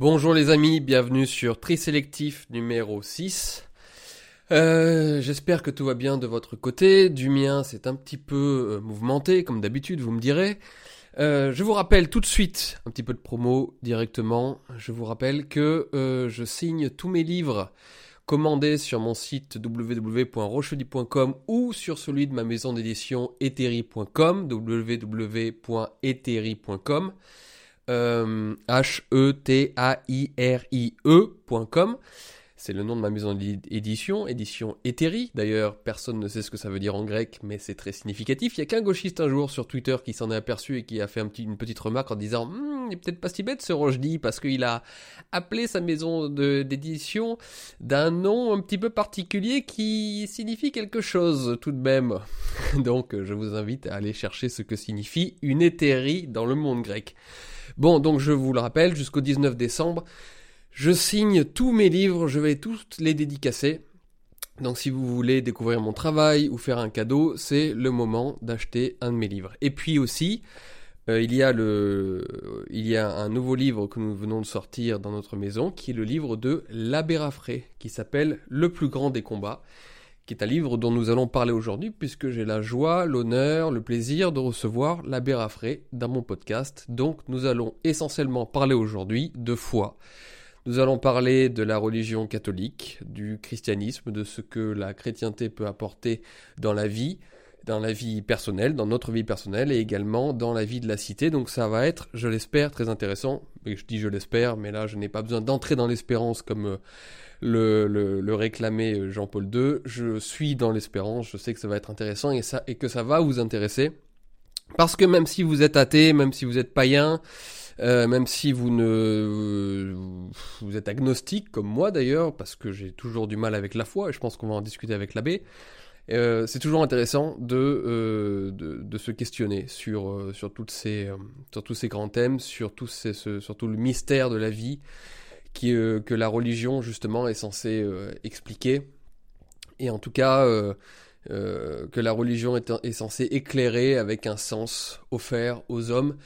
Bonjour les amis, bienvenue sur Trisélectif numéro 6. Euh, J'espère que tout va bien de votre côté. Du mien, c'est un petit peu euh, mouvementé, comme d'habitude, vous me direz. Euh, je vous rappelle tout de suite, un petit peu de promo directement, je vous rappelle que je signe tous mes livres commandés sur mon site www.rochely.com ou sur celui de ma maison d'édition eteri.com, www.eteri.com H-E-T-A-I-R-I-E.com. C'est le nom de ma maison d'édition, édition Eteri. D'ailleurs, personne ne sait ce que ça veut dire en grec, mais c'est très significatif. Il y a qu'un gauchiste un jour sur Twitter qui s'en est aperçu et qui a fait une petite remarque en disant hm, Il est peut-être pas si bête ce Rochdi, parce qu'il a appelé sa maison d'édition d'un nom un petit peu particulier qui signifie quelque chose tout de même. Donc, je vous invite à aller chercher ce que signifie une Eteri dans le monde grec. Bon, donc je vous le rappelle, jusqu'au 19 décembre, je signe tous mes livres, je vais tous les dédicacer. Donc si vous voulez découvrir mon travail ou faire un cadeau, c'est le moment d'acheter un de mes livres. Et puis aussi, euh, il, y a le, il y a un nouveau livre que nous venons de sortir dans notre maison, qui est le livre de l'abbé Raffray, qui s'appelle Le plus grand des combats, qui est un livre dont nous allons parler aujourd'hui, puisque j'ai la joie, l'honneur, le plaisir de recevoir l'abbé Raffray dans mon podcast. Donc nous allons essentiellement parler aujourd'hui de foi. Nous allons parler de la religion catholique, du christianisme, de ce que la chrétienté peut apporter dans la vie, dans la vie personnelle, dans notre vie personnelle et également dans la vie de la cité. Donc ça va être, je l'espère, très intéressant. Mais je dis je l'espère, mais là je n'ai pas besoin d'entrer dans l'espérance comme euh, le, le, le réclamait Jean-Paul II. Je suis dans l'espérance, je sais que ça va être intéressant et, ça, et que ça va vous intéresser. Parce que même si vous êtes athée, même si vous êtes païen, euh, même si vous ne vous êtes agnostique comme moi d'ailleurs, parce que j'ai toujours du mal avec la foi, et je pense qu'on va en discuter avec l'abbé. Euh, c'est toujours intéressant de, euh, de, de, se questionner sur, euh, sur, toutes ces, euh, sur tous ces grands thèmes, sur, ces, ce, sur tout le mystère de la vie euh, que la religion justement est censée expliquer. Et en tout cas, que la religion est, est censée éclairer avec un sens offert aux hommes.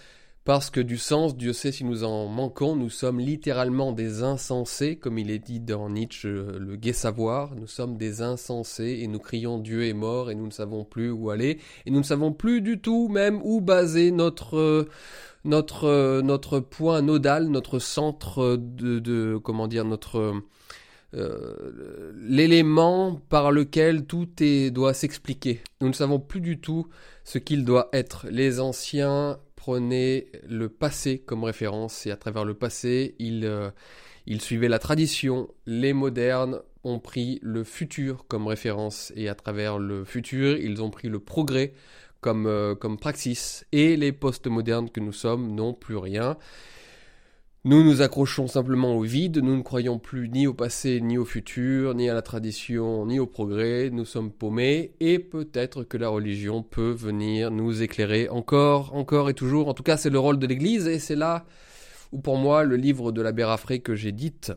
Parce que du sens, Dieu sait si nous en manquons, nous sommes littéralement des insensés, comme il est dit dans Nietzsche, le gai savoir, nous sommes des insensés et nous crions Dieu est mort et nous ne savons plus où aller. Et nous ne savons plus du tout même où baser notre notre notre point nodal, notre centre de, de comment dire notre euh, l'élément par lequel tout est, doit s'expliquer. Nous ne savons plus du tout ce qu'il doit être. Les anciens prenait le passé comme référence et à travers le passé, il, euh, il suivait la tradition. Les modernes ont pris le futur comme référence et à travers le futur, ils ont pris le progrès comme, euh, comme praxis et les post-modernes que nous sommes n'ont plus rien. Nous nous accrochons simplement au vide, nous ne croyons plus ni au passé, ni au futur, ni à la tradition, ni au progrès, nous sommes paumés, et peut-être que la religion peut venir nous éclairer encore, encore et toujours. En tout cas, c'est le rôle de l'Église, et c'est là où pour moi le livre de l'abbé Raffray que j'édite,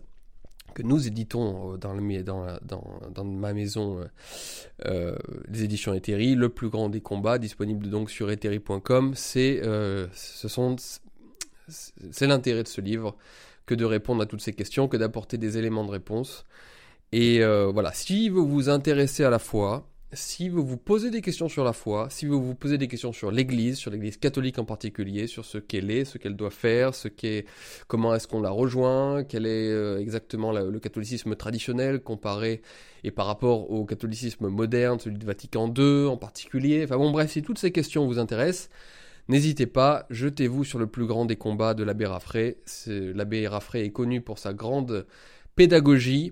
que nous éditons dans, le, dans, ma maison euh, les éditions Eteri, le plus grand des combats, disponible donc sur eteri.com, c'est, euh, c'est l'intérêt de ce livre que de répondre à toutes ces questions, que d'apporter des éléments de réponse. Et euh, voilà, si vous vous intéressez à la foi, si vous vous posez des questions sur la foi, si vous vous posez des questions sur l'Église, sur l'Église catholique en particulier, sur ce qu'elle est, ce qu'elle doit faire, comment est-ce qu'on la rejoint, quel est euh, exactement le catholicisme traditionnel comparé et par rapport au catholicisme moderne, celui de Vatican II en particulier. Enfin bon, bref, si toutes ces questions vous intéressent, N'hésitez pas, jetez-vous sur le plus grand des combats de l'abbé Raffray. L'abbé Raffray est connu pour sa grande pédagogie.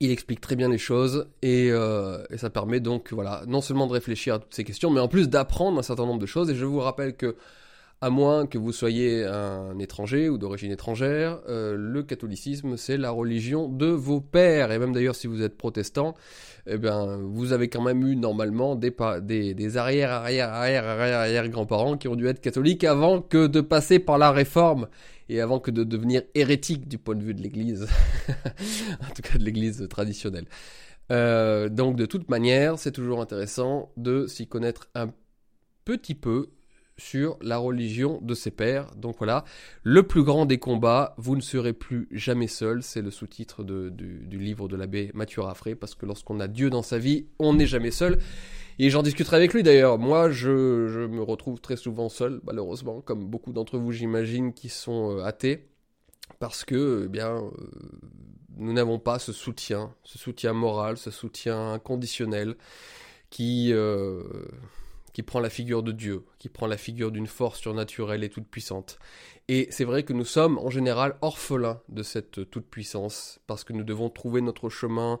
Il explique très bien les choses et, euh, et, ça permet donc voilà non seulement de réfléchir à toutes ces questions, mais en plus d'apprendre un certain nombre de choses. Et je vous rappelle que à moins que vous soyez un étranger ou d'origine étrangère, euh, le catholicisme c'est la religion de vos pères. Et même d'ailleurs si vous êtes protestant, eh bien, vous avez quand même eu normalement des, arrière, arrière, arrière grands-parents qui ont dû être catholiques avant que de passer par la réforme et avant que de devenir hérétique du point de vue de l'Église, en tout cas de l'Église traditionnelle. Euh, donc de toute manière, c'est toujours intéressant de s'y connaître un petit peu sur la religion de ses pères. Donc voilà, le plus grand des combats, vous ne serez plus jamais seul, c'est le sous-titre du, livre de l'abbé Mathieu Raffray, parce que lorsqu'on a Dieu dans sa vie, on n'est jamais seul. Et j'en discuterai avec lui d'ailleurs. Moi, je, me retrouve très souvent seul, malheureusement, comme beaucoup d'entre vous, j'imagine, qui sont euh, athées, parce que, eh bien, euh, nous n'avons pas ce soutien, ce soutien moral, ce soutien conditionnel qui, euh, qui prend la figure de Dieu, qui prend la figure d'une force surnaturelle et toute puissante. Et c'est vrai que nous sommes en général orphelins de cette toute puissance, parce que nous devons trouver notre chemin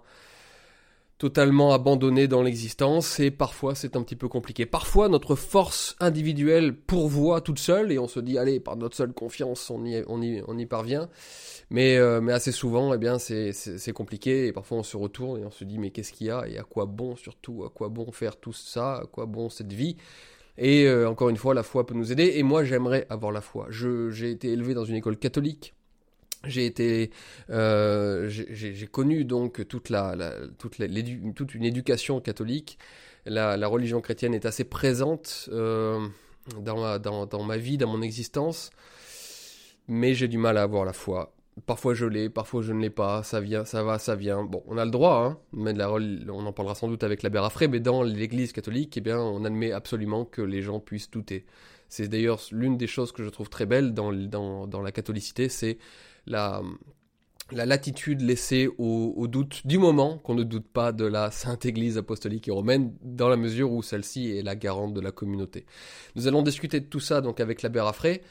totalement abandonné dans l'existence et parfois c'est un petit peu compliqué. Parfois notre force individuelle pourvoit toute seule et on se dit allez par notre seule confiance on y, on y, on y parvient. Mais, euh, mais assez souvent eh bien c'est, c'est, compliqué et parfois on se retourne et on se dit mais qu'est-ce qu'il y a et à quoi bon surtout, à quoi bon faire tout ça, à quoi bon cette vie? Et euh, encore une fois, la foi peut nous aider. Et moi, j'aimerais avoir la foi. Je, j'ai été élevé dans une école catholique j'ai été, euh, j'ai connu donc toute la, toute, une éducation catholique. La, la, religion chrétienne est assez présente euh, dans, ma, dans, dans, ma vie, dans mon existence, mais j'ai du mal à avoir la foi. Parfois je l'ai, parfois je ne l'ai pas. Ça vient, ça va, ça vient. Bon, on a le droit, hein, mais la, on en parlera sans doute avec l'abbé Raffray, mais dans l'Église catholique, eh bien, on admet absolument que les gens puissent douter. C'est d'ailleurs l'une des choses que je trouve très belle dans, dans, dans la catholicité, c'est la, la latitude laissée au, doute du moment qu'on ne doute pas de la Sainte Église apostolique et romaine dans la mesure où celle-ci est la garante de la communauté. Nous allons discuter de tout ça donc avec l'abbé Raffray.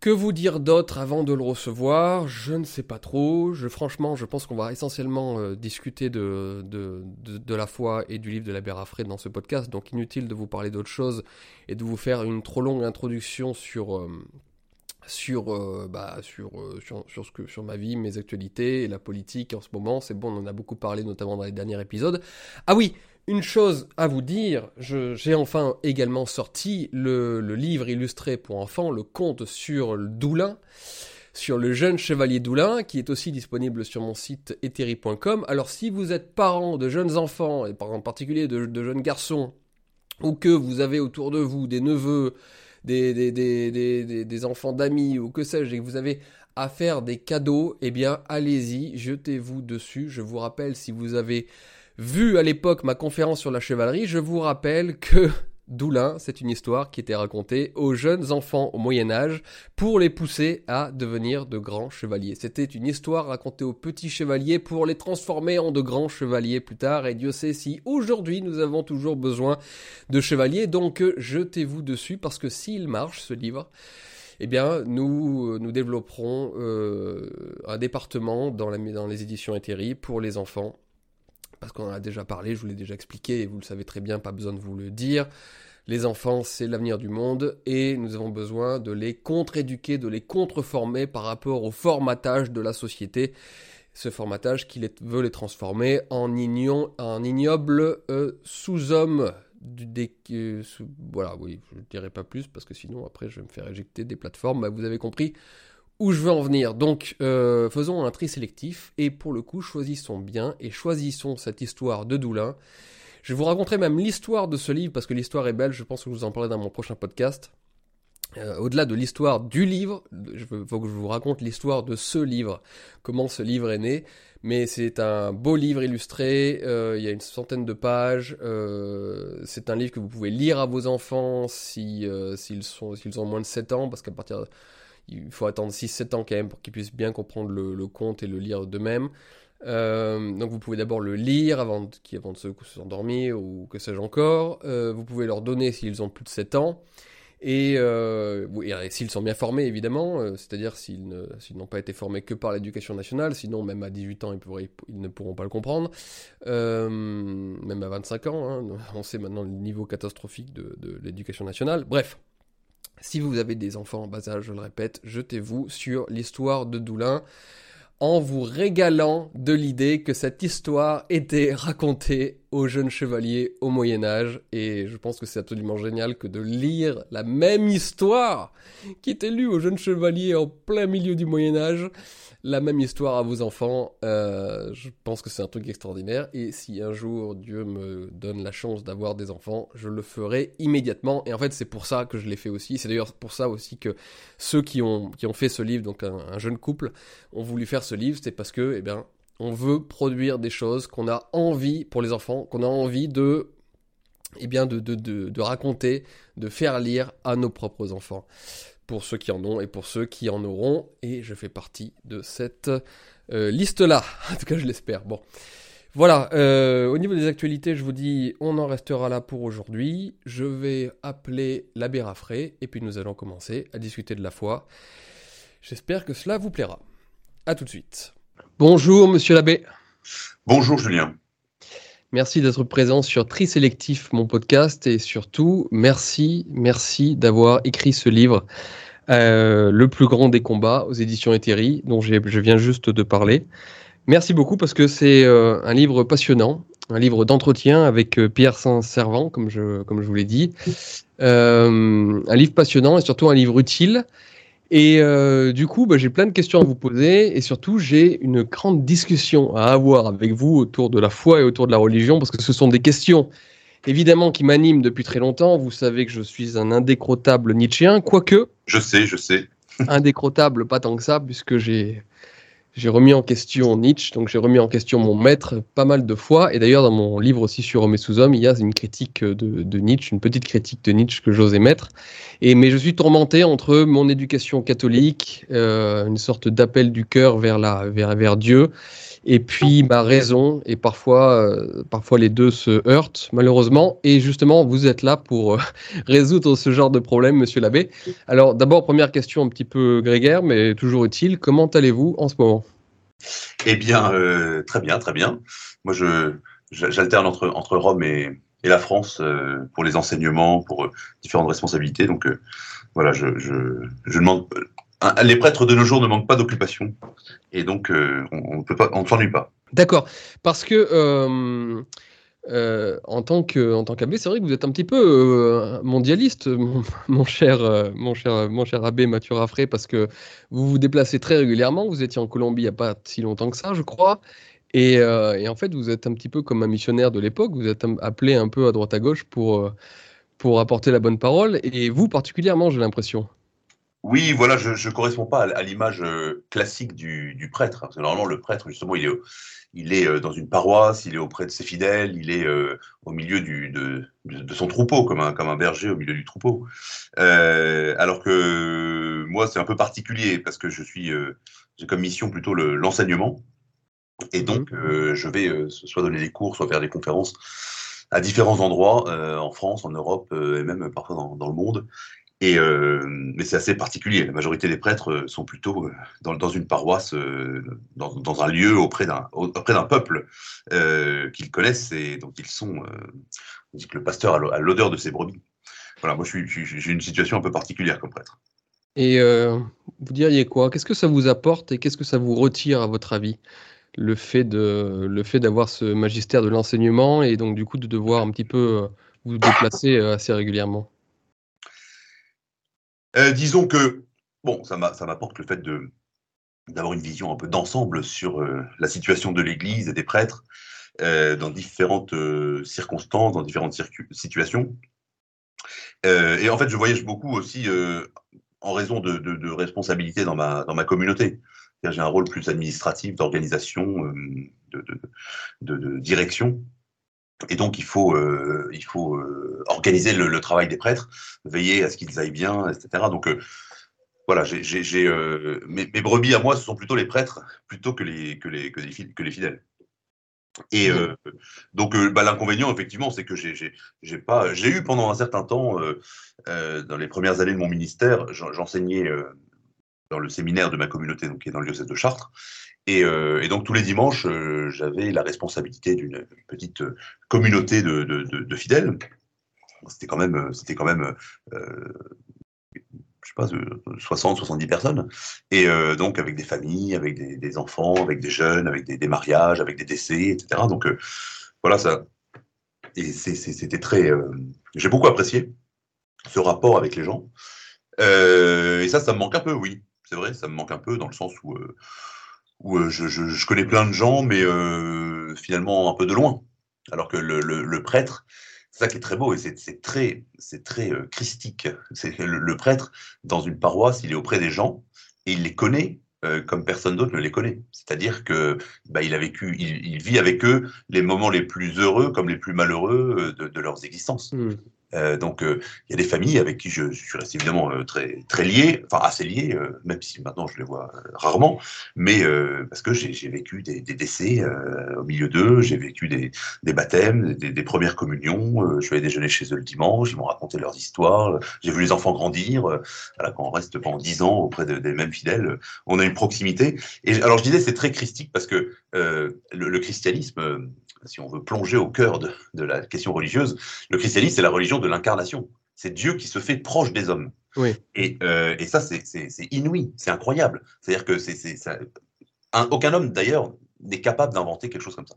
Que vous dire d'autre avant de le recevoir? Je ne sais pas trop. Je, franchement, je pense qu'on va essentiellement euh, discuter de, de, de, la foi et du livre de l'abbé Raffray dans ce podcast, donc inutile de vous parler d'autre chose et de vous faire une trop longue introduction sur, euh, sur, euh, bah, sur, euh, sur, sur, ce que, sur ma vie, mes actualités la politique en ce moment. C'est bon, on en a beaucoup parlé, notamment dans les derniers épisodes. Ah oui, une chose à vous dire, j'ai enfin également sorti le, le, livre illustré pour enfants, le conte sur le Doulin, sur le jeune chevalier Doulin, qui est aussi disponible sur mon site eteri.com. Alors si vous êtes parent de jeunes enfants, et en particulier de, de jeunes garçons, ou que vous avez autour de vous des neveux, des, des, des, des enfants d'amis ou que sais-je, et que vous avez à faire des cadeaux, eh bien allez-y, jetez-vous dessus. Je vous rappelle, si vous avez vu à l'époque ma conférence sur la chevalerie, je vous rappelle que Doulin, c'est une histoire qui était racontée aux jeunes enfants au Moyen Âge pour les pousser à devenir de grands chevaliers. C'était une histoire racontée aux petits chevaliers pour les transformer en de grands chevaliers plus tard. Et Dieu sait si aujourd'hui nous avons toujours besoin de chevaliers. Donc jetez-vous dessus parce que s'il marche ce livre, eh bien, nous, nous développerons euh, un département dans, les éditions Eteri pour les enfants parce qu'on en a déjà parlé, je vous l'ai déjà expliqué, et vous le savez très bien, pas besoin de vous le dire. Les enfants, c'est l'avenir du monde, et nous avons besoin de les contre-éduquer, de les contre-former par rapport au formatage de la société. Ce formatage qui veut les transformer en, ignobles euh, sous-hommes. Euh, voilà, oui, je ne dirai pas plus, parce que sinon, après, je vais me faire éjecter des plateformes. Bah, vous avez compris où je veux en venir. Donc, euh, faisons un tri sélectif et pour le coup, choisissons bien et choisissons cette histoire de Doulin. Je vous raconterai même l'histoire de ce livre parce que l'histoire est belle. Je pense que je vous en parlerai dans mon prochain podcast. Euh, au-delà de l'histoire du livre, il faut que je vous raconte l'histoire de ce livre, comment ce livre est né. Mais c'est un beau livre illustré, euh, il y a une centaine de pages. c'est un livre que vous pouvez lire à vos enfants si, s'ils, s'ils ont moins de 7 ans, parce qu'à partir il faut attendre 6-7 ans quand même pour qu'ils puissent bien comprendre le, conte et le lire d'eux-mêmes. Euh, donc vous pouvez d'abord le lire avant de, avant de se s'endormir ou que sais-je encore. Euh, vous pouvez leur donner s'ils ont plus de 7 ans. Et, euh, s'ils sont bien formés, évidemment, c'est-à-dire s'ils n'ont pas été formés que par l'éducation nationale, sinon même à 18 ans, ils, ne pourront pas le comprendre. même à 25 ans, hein, on sait maintenant le niveau catastrophique de l'éducation nationale. Bref, si vous avez des enfants en bas âge, je le répète, jetez-vous sur l'histoire de Doulin en vous régalant de l'idée que cette histoire était racontée jeunes chevaliers au Moyen Âge. Et je pense que c'est absolument génial que de lire la même histoire qui était lue aux jeunes chevaliers en plein milieu du Moyen Âge, la même histoire à vos enfants. Euh, je pense que c'est un truc extraordinaire. Et si un jour Dieu me donne la chance d'avoir des enfants, je le ferai immédiatement. Et en fait c'est pour ça que je l'ai fait aussi. C'est d'ailleurs pour ça aussi que ceux qui ont qui ont fait ce livre, donc un, un jeune couple, ont voulu faire ce livre, c'est parce que eh bien on veut produire des choses qu'on a envie pour les enfants, qu'on a envie de, eh de, raconter, de faire lire à nos propres enfants. Pour ceux qui en ont et pour ceux qui en auront. Et je fais partie de cette euh, liste-là. En tout cas, je l'espère. Bon. Voilà, euh, au niveau des actualités, je vous dis, on en restera là pour aujourd'hui. Je vais appeler l'abbé Raffray et puis nous allons commencer à discuter de la foi. J'espère que cela vous plaira. A tout de suite. Bonjour, monsieur l'abbé. Bonjour, Julien. Merci d'être présent sur Trisélectif, mon podcast, et surtout, merci, merci d'avoir écrit ce livre, euh, Le plus grand des combats, aux éditions Eteri, dont je viens juste de parler. Merci beaucoup parce que c'est euh, un livre passionnant, un livre d'entretien avec euh, Pierre Saint-Servant, comme je, comme je vous l'ai dit. un livre passionnant et surtout un livre utile et euh, du coup, bah, j'ai plein de questions à vous poser et surtout, j'ai une grande discussion à avoir avec vous autour de la foi et autour de la religion parce que ce sont des questions évidemment qui m'animent depuis très longtemps. Vous savez que je suis un indécrottable Nietzschéen, quoique. Je sais, je sais. indécrottable, pas tant que ça, puisque j'ai j'ai remis en question Nietzsche, donc j'ai remis en question mon maître pas mal de fois. Et d'ailleurs, dans mon livre aussi sur Homme et sous-homme, il y a une critique de, Nietzsche, une petite critique de Nietzsche que j'ose émettre. Et, mais je suis tourmenté entre mon éducation catholique, euh, une sorte d'appel du cœur vers, la, vers, vers Dieu, et puis ma raison. Et parfois, euh, parfois les deux se heurtent, malheureusement. Et justement, vous êtes là pour euh, résoudre ce genre de problème, monsieur l'abbé. Alors, d'abord, première question un petit peu grégaire, mais toujours utile. Comment allez-vous en ce moment? Eh bien, euh, très bien, très bien. Moi, je, j'alterne entre, entre Rome et, et la France pour les enseignements, pour différentes responsabilités. Donc, voilà, je, je, je demande. Les prêtres de nos jours ne manquent pas d'occupation. Et donc, on ne peut pas, on ne s'ennuie pas. D'accord. Parce que euh, en tant que en tant qu'abbé, c'est vrai que vous êtes un petit peu euh, mondialiste, mon, cher euh, mon cher mon cher abbé Mathieu Raffray, parce que vous vous déplacez très régulièrement. Vous étiez en Colombie il n'y a pas si longtemps que ça, je crois. Et, et, en fait, vous êtes un petit peu comme un missionnaire de l'époque. Vous êtes appelé un peu à droite à gauche pour pour apporter la bonne parole. Et vous particulièrement, j'ai l'impression. Oui, voilà, je ne corresponds pas à, l'image classique du, du, prêtre. Parce que normalement, le prêtre, justement, il est il est euh, dans une paroisse, il est auprès de ses fidèles, il est euh, au milieu du, de, de, son troupeau, comme un, comme un berger au milieu du troupeau. Euh, alors que moi, c'est un peu particulier parce que je suis, j'ai comme mission plutôt l'enseignement. et mmh donc, je vais soit donner des cours, soit faire des conférences à différents endroits, en France, en Europe et même parfois dans, dans le monde. Euh, mais c'est assez particulier. La majorité des prêtres euh, sont plutôt euh, dans, une paroisse, dans, un lieu auprès d'un peuple qu'ils connaissent et donc ils sont. on dit que le pasteur a l'odeur de ses brebis. Voilà, moi j'ai une situation un peu particulière comme prêtre. Et vous diriez quoi? Qu'est-ce que ça vous apporte et qu'est-ce que ça vous retire à votre avis? Le fait de le fait d'avoir ce magistère de l'enseignement et donc du coup de devoir un petit peu vous déplacer assez régulièrement? Euh, disons que, bon, ça m'apporte le fait de d'avoir une vision un peu d'ensemble sur euh, la situation de l'Église et des prêtres euh, dans différentes circonstances, dans différentes situations. et en fait, je voyage beaucoup aussi en raison de, de, responsabilités dans ma, dans ma communauté. J'ai un rôle plus administratif, d'organisation, de, de, direction. Et donc, il faut, euh, il faut euh, organiser le, travail des prêtres, veiller à ce qu'ils aillent bien, etc. Donc, euh, voilà, j'ai, mes, mes, brebis à moi, ce sont plutôt les prêtres, plutôt que les, que les, que les, que les fidèles. Et donc, bah, l'inconvénient, effectivement, c'est que j'ai pas, j'ai eu pendant un certain temps, dans les premières années de mon ministère, j'enseignais dans le séminaire de ma communauté, donc qui est dans le diocèse de Chartres. Euh, et, donc tous les dimanches, euh, j'avais la responsabilité d'une petite euh, communauté de, fidèles. C'était quand même, c'était quand même, euh, je sais pas, 60, 70 personnes. Et donc avec des familles, avec des, des, enfants, avec des jeunes, avec des, des, mariages, avec des décès, etc. Donc voilà, ça, et c'était très. J'ai beaucoup apprécié ce rapport avec les gens. et ça, ça me manque un peu, oui. C'est vrai, ça me manque un peu dans le sens où, où je, je, connais plein de gens, mais finalement un peu de loin. Alors que le, prêtre, c'est ça qui est très beau et c'est très, euh, christique. Le, prêtre dans une paroisse, il est auprès des gens et il les connaît euh, comme personne d'autre ne les connaît. C'est-à-dire que bah, il a vécu, il, vit avec eux les moments les plus heureux comme les plus malheureux euh, de, de leurs existences. Mmh. Euh, donc, euh, il y a des familles avec qui je, suis resté évidemment euh, très, très lié, enfin assez lié, même si maintenant je les vois rarement, mais parce que j'ai vécu des, décès au milieu d'eux, j'ai vécu des, baptêmes, des, premières communions, je allé déjeuner chez eux le dimanche, ils m'ont raconté leurs histoires, j'ai vu les enfants grandir, voilà, quand on reste pendant dix ans auprès des mêmes fidèles, on a une proximité. Et alors je disais, c'est très christique parce que le christianisme si on veut plonger au cœur de, la question religieuse, le christianisme, c'est la religion de l'incarnation. C'est Dieu qui se fait proche des hommes. Oui. Et, euh, ça, c'est inouï, c'est incroyable. C'est-à-dire que c'est aucun homme, d'ailleurs, n'est capable d'inventer quelque chose comme ça.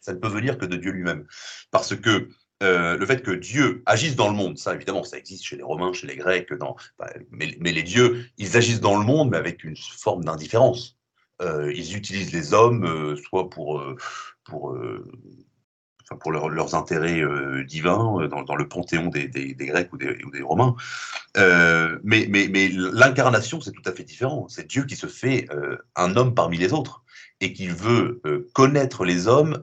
Ça ne peut venir que de Dieu lui-même. Parce que euh, le fait que Dieu agisse dans le monde, ça évidemment, ça existe chez les Romains, chez les Grecs, dans, mais, mais, les dieux, ils agissent dans le monde, mais avec une forme d'indifférence. Euh, ils utilisent les hommes, soit pour pour, euh, pour leurs intérêts euh, divins euh, dans, le panthéon des, Grecs ou des, Romains. mais mais, mais l'incarnation, c'est tout à fait différent. C'est Dieu qui se fait un homme parmi les autres et qui veut connaître les hommes,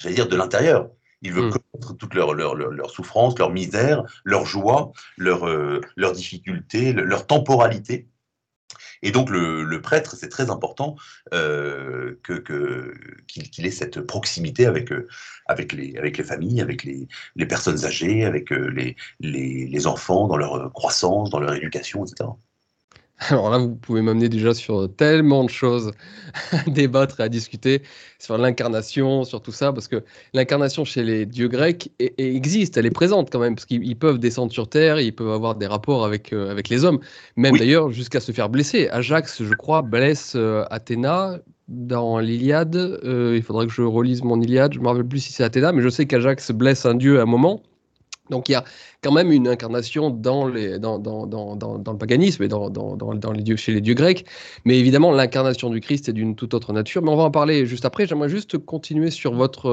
j'allais dire, de l'intérieur. Il veut hmm. connaître toutes leurs leur, leur, souffrances, leurs misères, leurs joies, leurs leur difficultés, leur temporalité. Et donc le, prêtre, c'est très important euh, qu'il, ait cette proximité avec, euh, les, familles, avec les, personnes âgées, avec euh, les, les, les enfants dans leur croissance, dans leur éducation, etc. Alors là, vous pouvez m'amener déjà sur tellement de choses à débattre et à discuter sur l'incarnation, sur tout ça, parce que l'incarnation chez les dieux grecs existe, elle est présente quand même, parce qu'ils peuvent descendre sur Terre, ils peuvent avoir des rapports avec, euh, avec les hommes, même d'ailleurs jusqu'à se faire blesser. Ajax, je crois, blesse euh, Athéna dans l'Iliade. Euh, il faudrait que je relise mon Iliade, je ne me rappelle plus si c'est Athéna, mais je sais qu'Ajax blesse un dieu à un moment. Donc il y a quand même une incarnation dans, le paganisme et chez les dieux grecs. Mais évidemment, l'incarnation du Christ est d'une toute autre nature. Mais on va en parler juste après. J'aimerais juste continuer sur votre,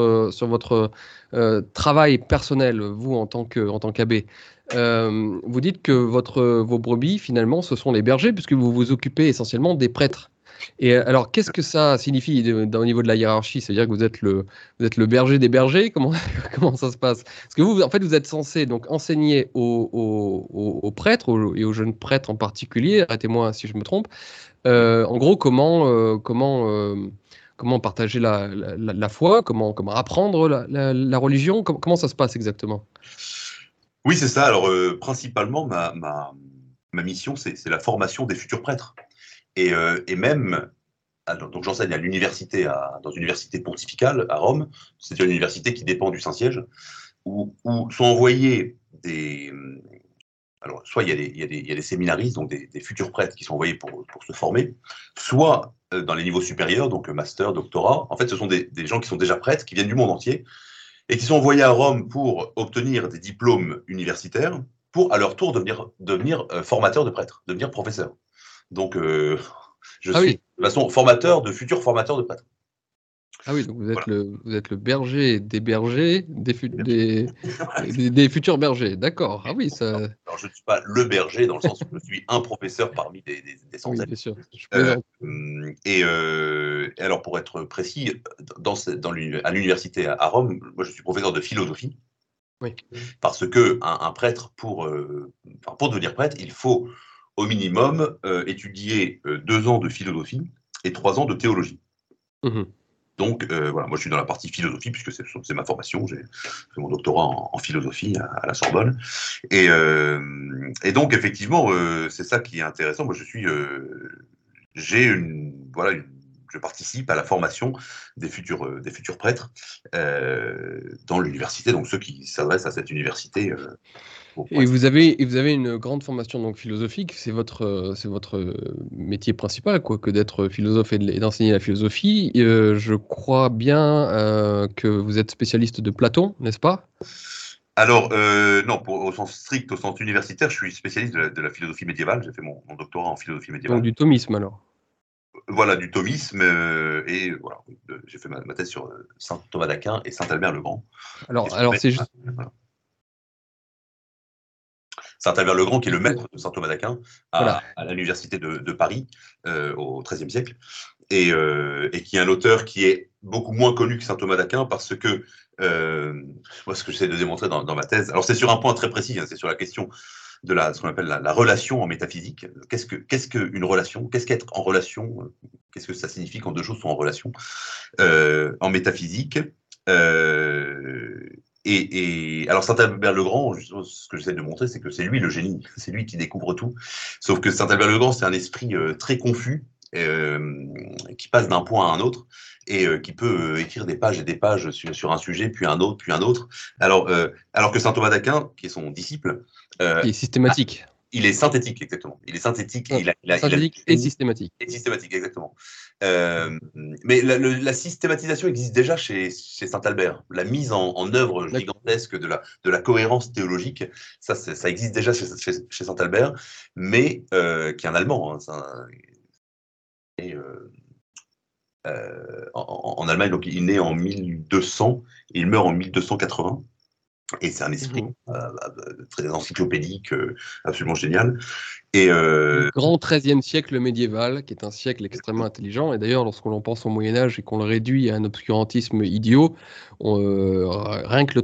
euh, travail personnel, vous en tant qu'abbé. Euh, vous dites que vos brebis, finalement, ce sont les bergers, puisque vous vous occupez essentiellement des prêtres. Et euh, alors, qu'est-ce que ça signifie au niveau de la hiérarchie? C'est-à-dire que vous êtes le, vous êtes le berger des bergers? Comment, comment ça se passe? Parce que vous, en fait, vous êtes censé donc enseigner aux, prêtres et aux jeunes prêtres en particulier, arrêtez-moi si je me trompe, euh, en gros, comment, euh, comment, comment partager la, foi, comment, comment apprendre la, religion, comment, ça se passe exactement? Oui, c'est ça. Alors, principalement, ma, ma mission, c'est la formation des futurs prêtres. Euh, et, même, donc j'enseigne à l'université, dans une université pontificale à Rome, c'est une université qui dépend du Saint-Siège, où, sont envoyés des. Alors, soit il y, a des, séminaristes, donc des, futurs prêtres qui sont envoyés pour, se former, soit euh, dans les niveaux supérieurs, donc master, doctorat. En fait, ce sont des, gens qui sont déjà prêtres, qui viennent du monde entier, et qui sont envoyés à Rome pour obtenir des diplômes universitaires, pour à leur tour devenir, devenir euh, formateurs de prêtres, devenir professeurs. Donc, euh, je ah suis de toute façon formateur de futurs formateurs de prêtres. Ah oui, donc vous êtes, le, vous êtes le berger des bergers, des, des, des, futurs bergers. D'accord. Ah oui, ça. Alors, je ne suis pas le berger dans le sens où je suis un professeur parmi des, centaines. Oui, bien sûr. Euh, et, euh, et, alors, pour être précis, dans, dans à l'université à Rome, moi je suis professeur de philosophie. Oui. Parce que un, prêtre, pour, pour devenir prêtre, il faut au minimum euh, étudier euh, deux ans de philosophie et trois ans de théologie. Mmh donc, euh, voilà, moi je suis dans la partie philosophie, puisque c'est ma formation. J'ai fait mon doctorat en, philosophie à, la Sorbonne. Et, et donc, effectivement, c'est ça qui est intéressant. Moi, je suis. J'ai une. Voilà, je participe à la formation des futurs, des futurs prêtres dans l'université, donc ceux qui s'adressent à cette université et vous avez, vous avez une grande formation donc philosophique, c'est votre, c'est votre métier principal, quoi, que d'être philosophe et d'enseigner la philosophie. je crois bien que vous êtes spécialiste de Platon, n'est-ce pas? Alors, euh, non, au sens strict, au sens universitaire, je suis spécialiste de la, philosophie médiévale. J'ai fait mon, doctorat en philosophie médiévale. Donc du thomisme alors? Voilà, du thomisme. Euh, et voilà, j'ai fait ma, thèse sur euh, saint Thomas d'Aquin et saint Albert le Grand. Alors, alors c'est juste. Saint Albert le Grand, qui est le maître de saint Thomas d'Aquin à, l'université de, Paris au XIIIe siècle, et, et, qui est un auteur qui est beaucoup moins connu que saint Thomas d'Aquin parce que euh, moi, ce que j'essaie de démontrer dans, ma thèse, alors c'est sur un point très précis, hein, c'est sur la question de la, ce qu'on appelle la, relation en métaphysique. Qu'est-ce que qu'est-ce qu'une relation? Qu'est-ce qu'être en relation? Qu'est-ce que ça signifie quand deux choses sont en relation? Euh, en métaphysique euh, et, et, alors Saint Albert le Grand, ce que j'essaie de montrer, c'est que c'est lui le génie, c'est lui qui découvre tout. Sauf que Saint Albert le Grand, c'est un esprit très confus qui passe d'un point à un autre et euh, qui peut euh, écrire des pages et des pages sur, un sujet, puis un autre, puis un autre. Alors, euh, alors que saint Thomas d'Aquin, qui est son disciple, il est systématique. il est synthétique, exactement. Il est synthétique. et il synthétique et systématique. Et systématique, exactement. mais la, systématisation existe déjà chez, chez Saint-Albert. La mise en, œuvre gigantesque de la, de la cohérence théologique, ça, ça existe déjà chez, chez, Saint-Albert, mais qui est un Allemand. Hein, un, et, euh, en, Allemagne. Donc, il naît en 1200 et il meurt en 1280. Et c'est un esprit mmh. euh, euh, très encyclopédique, absolument génial. Et Le grand XIIIe siècle médiéval, qui est un siècle extrêmement intelligent. Et d'ailleurs, lorsqu'on pense au Moyen Âge et qu'on le réduit à un obscurantisme idiot, rien que le,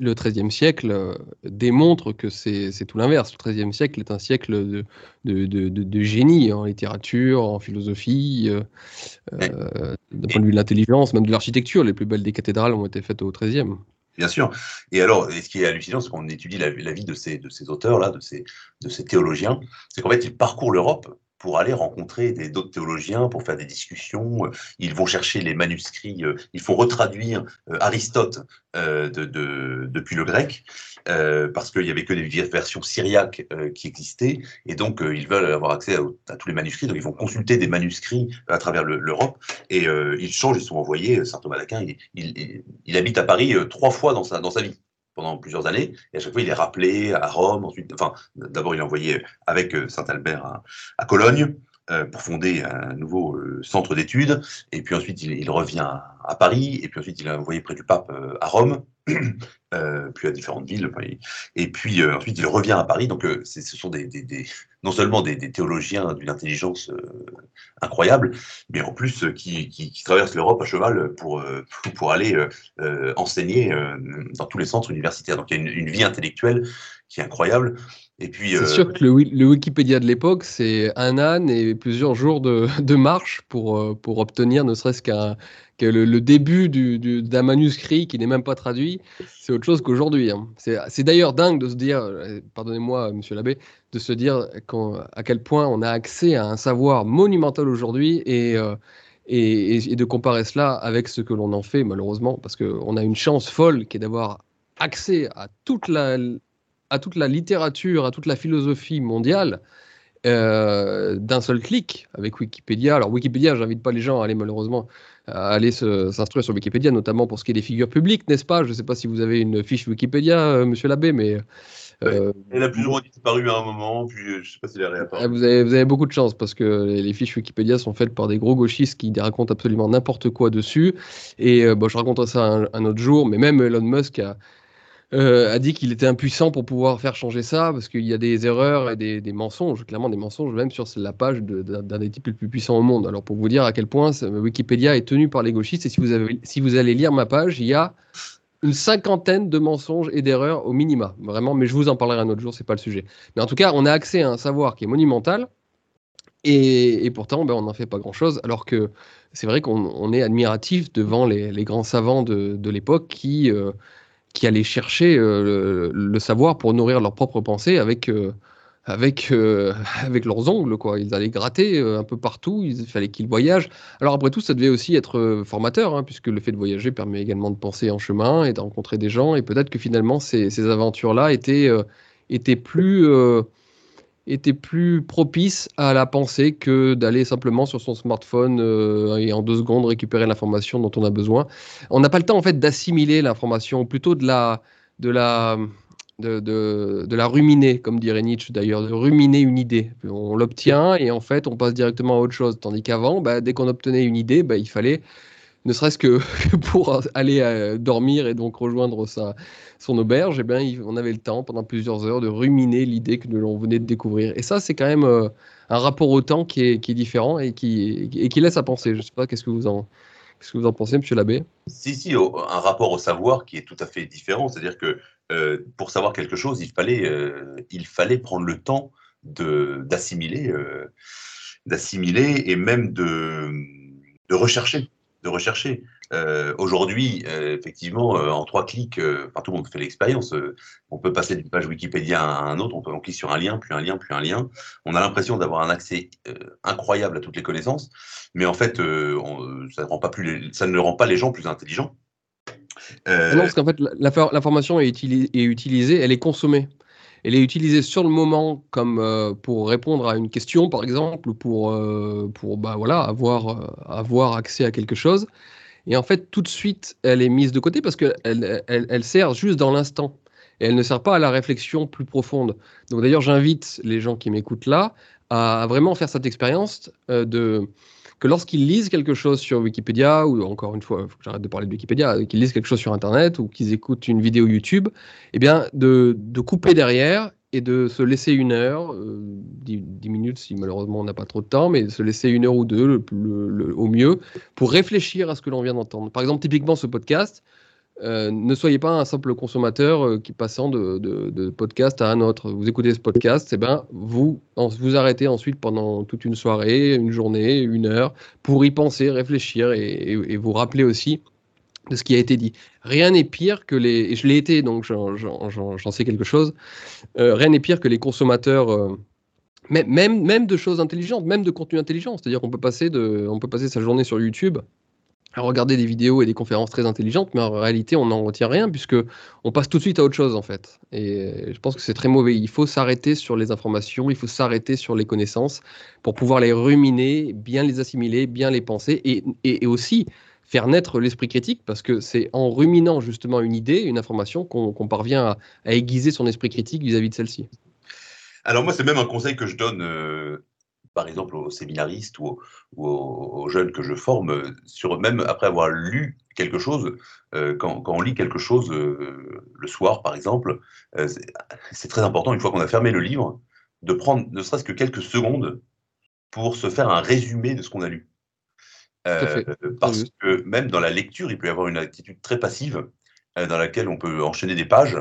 le XIIIe siècle démontre que c'est tout l'inverse. Le XIIIe siècle est un siècle de, de, de, génie en littérature, en philosophie, d'un point de vue de l'intelligence, même de l'architecture. Les plus belles des cathédrales ont été faites au XIIIe. Bien sûr. Et alors, ce qui est hallucinant, c'est qu'on étudie la, vie de ces, auteurs-là, de ces théologiens, c'est qu'en fait, ils parcourent l'Europe pour aller rencontrer d'autres théologiens, pour faire des discussions. Ils vont chercher les manuscrits, euh, ils font retraduire euh, Aristote euh, de, depuis le grec, parce qu'il n'y avait que des versions syriaques qui existaient, et donc ils veulent avoir accès à, tous les manuscrits, donc ils vont consulter des manuscrits à travers l'Europe, et ils changent, ils sont envoyés, Saint Thomas d'Aquin, il, il, habite à Paris trois fois dans sa, dans sa vie pendant plusieurs années. Et à chaque fois, il est rappelé à Rome. Ensuite, enfin, d'abord, il est envoyé avec euh, Saint-Albert à, Cologne euh, pour fonder un nouveau euh, centre d'études. Et puis ensuite, il, revient à Paris. Et puis ensuite, il est envoyé près du pape à Rome. puis à différentes villes. Et puis ensuite, il revient à Paris. Donc, ce sont des, non seulement des, théologiens d'une intelligence incroyable, mais en plus qui, qui, traversent l'Europe à cheval pour, pour aller enseigner dans tous les centres universitaires. Donc, il y a une, une vie intellectuelle qui est incroyable. Et puis, c'est sûr que le, Wikipédia de l'époque, c'est un âne et plusieurs jours de, de marche pour, pour obtenir ne serait-ce qu'un que le, début d'un manuscrit qui n'est même pas traduit, c'est autre chose qu'aujourd'hui. Hein. C'est d'ailleurs dingue de se dire, euh, pardonnez-moi, monsieur l'abbé, de se dire à quel point on a accès à un savoir monumental aujourd'hui euh, et, et, de comparer cela avec ce que l'on en fait, malheureusement, parce qu'on a une chance folle qui est d'avoir accès à toute, la, à toute la littérature, à toute la philosophie mondiale. Euh, d'un seul clic avec Wikipédia. Alors Wikipédia, j'invite pas les gens à aller malheureusement aller s'instruire sur Wikipédia, notamment pour ce qui est des figures publiques, n'est-ce pas? Je ne sais pas si vous avez une fiche Wikipédia, euh, monsieur l'abbé, mais. Euh, elle a plus ou moins disparu à un moment, puis je ne sais pas si elle est réapparue. Vous avez, vous avez beaucoup de chance parce que les, fiches Wikipédia sont faites par des gros gauchistes qui racontent absolument n'importe quoi dessus. Et bon, je raconterai ça un, un, autre jour, mais même Elon Musk a, euh, a dit qu'il était impuissant pour pouvoir faire changer ça, parce qu'il y a des erreurs et des, mensonges, clairement des mensonges, même sur la page d'un des types les plus puissants au monde. Alors pour vous dire à quel point Wikipédia est tenu par les gauchistes, et si vous, avez, si vous allez lire ma page, il y a une cinquantaine de mensonges et d'erreurs au minima, vraiment, mais je vous en parlerai un autre jour, c'est pas le sujet. Mais en tout cas, on a accès à un savoir qui est monumental, et, pourtant, ben, on n'en fait pas grand-chose, alors que c'est vrai qu'on est admiratif devant les, grands savants de, l'époque qui... Euh, qui allaient chercher euh, le, savoir pour nourrir leurs propres pensées avec, euh, avec, euh, avec leurs ongles. Quoi. Ils allaient gratter un peu partout, il fallait qu'ils voyagent. Alors après tout, ça devait aussi être formateur, hein, puisque le fait de voyager permet également de penser en chemin et de rencontrer des gens. Et peut-être que finalement, ces, ces aventures-là étaient, était plus, était plus propice à la pensée que d'aller simplement sur son smartphone euh, et en deux secondes récupérer l'information dont on a besoin. On n'a pas le temps en fait d'assimiler l'information, plutôt de la, de la, de, de, la ruminer, comme dirait Nietzsche d'ailleurs, de ruminer une idée. On l'obtient et en fait on passe directement à autre chose. Tandis qu'avant, bah, dès qu'on obtenait une idée, bah, il fallait ne serait-ce que pour aller euh, dormir et donc rejoindre sa, son auberge, eh bien, on avait le temps pendant plusieurs heures de ruminer l'idée que l'on venait de découvrir. Et ça, c'est quand même euh, un rapport au temps qui est, qui est différent et qui, et qui laisse à penser. Je ne sais pas, qu'est-ce que vous en, qu'est-ce que vous en pensez, monsieur l'abbé? Si, si, un rapport au savoir qui est tout à fait différent. C'est-à-dire que euh, pour savoir quelque chose, il fallait, il fallait prendre le temps de, d'assimiler, d'assimiler et même de, de rechercher rechercher. Euh, aujourd'hui, euh, effectivement, euh, en trois clics, enfin, tout le monde fait l'expérience. on peut passer d'une page Wikipédia à un autre, on peut cliquer sur un lien, puis un lien, puis un lien. On a l'impression d'avoir un accès incroyable à toutes les connaissances, mais en fait, ça, ne rend pas plus ça ne rend pas les gens plus intelligents. Non, parce qu'en fait, l'information est utilisée, elle est consommée elle est utilisée sur le moment comme euh, pour répondre à une question, par exemple, ou pour, euh, pour bah, voilà, avoir, euh, avoir accès à quelque chose. Et en fait, tout de suite, elle est mise de côté parce qu'elle elle, elle, sert juste dans l'instant. Et elle ne sert pas à la réflexion plus profonde. Donc d'ailleurs, j'invite les gens qui m'écoutent là à vraiment faire cette expérience de que lorsqu'ils lisent quelque chose sur Wikipédia, ou encore une fois, faut que j'arrête de parler de Wikipédia, qu'ils lisent quelque chose sur Internet ou qu'ils écoutent une vidéo YouTube, eh bien, de, de couper derrière et de se laisser une heure, euh, dix, minutes si malheureusement on n'a pas trop de temps, mais se laisser une heure ou deux au mieux pour réfléchir à ce que l'on vient d'entendre. Par exemple, typiquement ce podcast, euh, ne soyez pas un simple consommateur euh, qui passant de, podcast à un autre. Vous écoutez ce podcast, et eh ben, vous vous arrêtez ensuite pendant toute une soirée, une journée, une heure, pour y penser, réfléchir et, vous rappeler aussi de ce qui a été dit. Rien n'est pire que les... Je l'ai été, donc j'en sais quelque chose. Euh, rien n'est pire que les consommateurs... même, même de choses intelligentes, même de contenu intelligent. C'est-à-dire qu'on peut, on peut passer sa journée sur YouTube regarder des vidéos et des conférences très intelligentes, mais en réalité, on n'en retient rien puisque on passe tout de suite à autre chose en fait. Et je pense que c'est très mauvais. Il faut s'arrêter sur les informations, il faut s'arrêter sur les connaissances pour pouvoir les ruminer, bien les assimiler, bien les penser et, et, aussi faire naître l'esprit critique parce que c'est en ruminant justement une idée, une information qu'on parvient à, aiguiser son esprit critique vis-à-vis de celle-ci. Alors moi, c'est même un conseil que je donne euh, par exemple aux séminaristes ou aux, jeunes que je forme, sur, même après avoir lu quelque chose, euh, quand, on lit quelque chose euh, le soir, par exemple, euh, c'est très important, une fois qu'on a fermé le livre, de prendre ne serait-ce que quelques secondes pour se faire un résumé de ce qu'on a lu. parce que même dans la lecture, il peut y avoir une attitude très passive dans laquelle on peut enchaîner des pages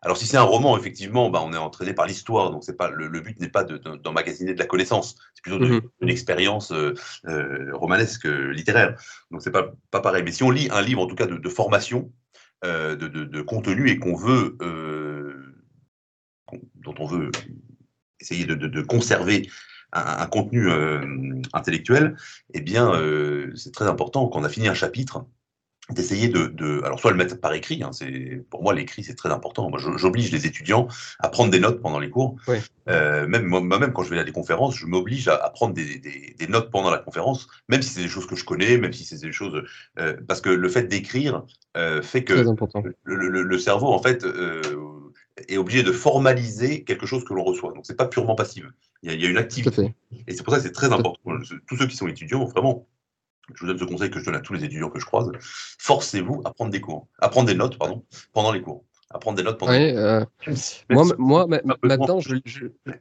alors si c'est un roman, effectivement, bah, on est entraîné par l'histoire, donc c'est pas le, but n'est pas d'emmagasiner de, de, la connaissance, c'est plutôt de, une expérience euh, euh, romanesque, euh, littéraire. Donc c'est pas pas pareil. Mais si on lit un livre, en tout cas de, formation, de, contenu et qu'on veut, dont on veut essayer de, conserver un, contenu intellectuel, eh bien c'est très important quand on a fini un chapitre d'essayer de, de, alors soit le mettre par écrit, hein, c'est pour moi l'écrit c'est très important. Moi, j'oblige les étudiants à prendre des notes pendant les cours. Euh, même moi-même quand je vais à des conférences, je m'oblige à, à, prendre des, des, des, notes pendant la conférence, même si c'est des choses que je connais, même si c'est des choses euh, parce que le fait d'écrire euh, fait que le, le, le, cerveau en fait est obligé de formaliser quelque chose que l'on reçoit. Donc c'est pas purement passif. Il y a, il y a une activité. Et c'est pour ça que c'est très important. Tous ceux qui sont étudiants, vraiment, je vous donne ce conseil que je donne à tous les étudiants que je croise, forcez-vous à prendre des cours, à prendre des notes, pardon, pendant les cours. À prendre des notes pendant les cours. Euh, moi, moi maintenant, je,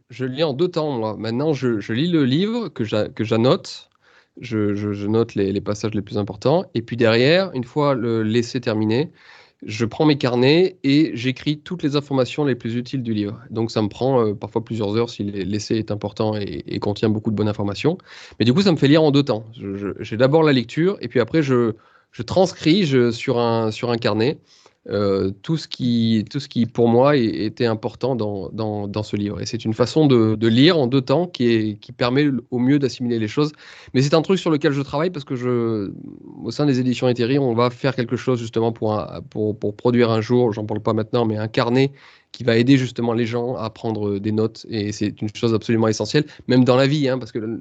je, lis en deux temps. Moi. Maintenant, je, lis le livre que j'annote. Je, note les, les, passages les plus importants. Et puis derrière, une fois le l'essai terminé, je prends mes carnets et j'écris toutes les informations les plus utiles du livre. Donc ça me prend euh, parfois plusieurs heures si l'essai est important et, contient beaucoup de bonnes informations. Mais du coup, ça me fait lire en deux temps. J'ai d'abord la lecture et puis après, je, transcris sur, un, sur un carnet euh, tout, ce qui, tout ce qui, pour moi, était important dans, dans, dans ce livre. Et c'est une façon de, de, lire en deux temps qui, est, qui permet au mieux d'assimiler les choses. Mais c'est un truc sur lequel je travaille parce que je, au sein des éditions Eteri, on va faire quelque chose justement pour, pour, pour produire un jour, j'en parle pas maintenant, mais un carnet qui va aider justement les gens à prendre des notes. Et c'est une chose absolument essentielle, même dans la vie, hein, parce que le,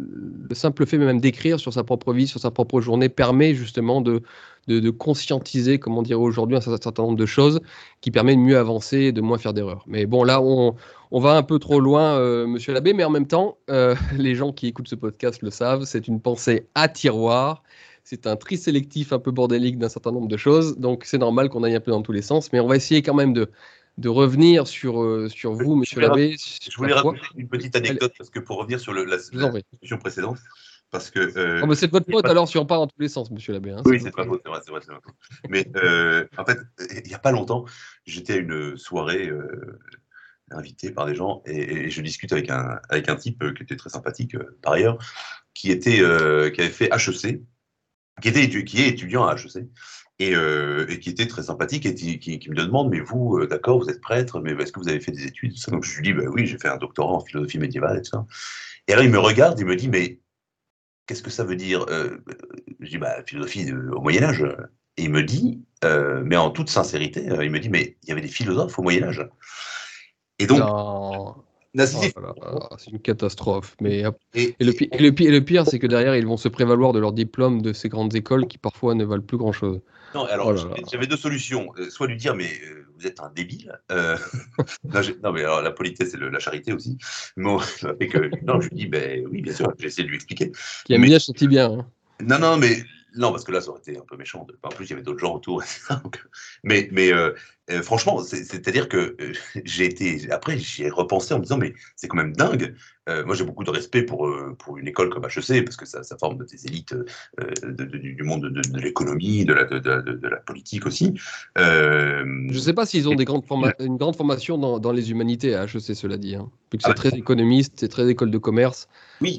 simple fait même d'écrire sur sa propre vie, sur sa propre journée, permet justement de, de, conscientiser, comme on dirait aujourd'hui, un certain nombre de choses qui permet de mieux avancer et de moins faire d'erreurs. Mais bon, là, on, on, va un peu trop loin, euh, monsieur l'abbé, mais en même temps, euh, les gens qui écoutent ce podcast le savent, c'est une pensée à tiroir. C'est un tri sélectif un peu bordélique d'un certain nombre de choses, donc c'est normal qu'on aille un peu dans tous les sens, mais on va essayer quand même de, de revenir sur, euh, sur vous, monsieur l'abbé. Je voulais raconter une petite anecdote, parce que pour revenir sur le, la, la discussion précédente, parce que. Euh, oh, c'est de votre faute alors si on part dans tous les sens, monsieur l'abbé. Hein, oui, c'est pas faute, c'est vrai, c'est vrai, vrai, Mais euh, en fait, il n'y a pas longtemps, j'étais à une soirée invité par des gens et, je discute avec un, avec un type qui était très sympathique par ailleurs, qui, était, qui avait fait HEC, qui, était, qui est étudiant à HEC. Et, et, qui était très sympathique et qui, qui, me demande mais vous d'accord vous êtes prêtre mais est-ce que vous avez fait des études donc je lui dis bah oui j'ai fait un doctorat en philosophie médiévale et tout ça et alors il me regarde il me dit mais qu'est-ce que ça veut dire euh, Je dis, bah, philosophie au Moyen Âge. Et il me dit, euh, mais en toute sincérité, euh, il me dit, mais il y avait des philosophes au Moyen Âge. Et donc, oh c'est une catastrophe. Mais et, le, pire, le pire c'est que derrière, ils vont se prévaloir de leur diplôme de ces grandes écoles qui parfois ne valent plus grand-chose. Non, alors oh j'avais deux solutions. Soit lui dire, mais vous êtes un débile. non, mais alors, la politesse et la charité aussi. non, je lui dis, ben oui, bien sûr, j'ai essayé de lui expliquer. Qui aime bien châtie bien. Hein. Non, non, mais non, parce que là, ça aurait été un peu méchant. En plus, il y avait d'autres gens autour. mais mais euh, euh, franchement, c'est-à-dire que euh, j'ai été. Après, j'y ai repensé en me disant, mais c'est quand même dingue. moi, j'ai beaucoup de respect pour, pour une école comme HEC, parce que ça, ça forme des élites du monde de, l'économie, de la, de, la politique aussi. je ne sais pas s'ils ont des grandes une grande formation dans, dans, les humanités à HEC, cela dit. Hein. c'est ah très économiste, c'est très école de commerce. Oui,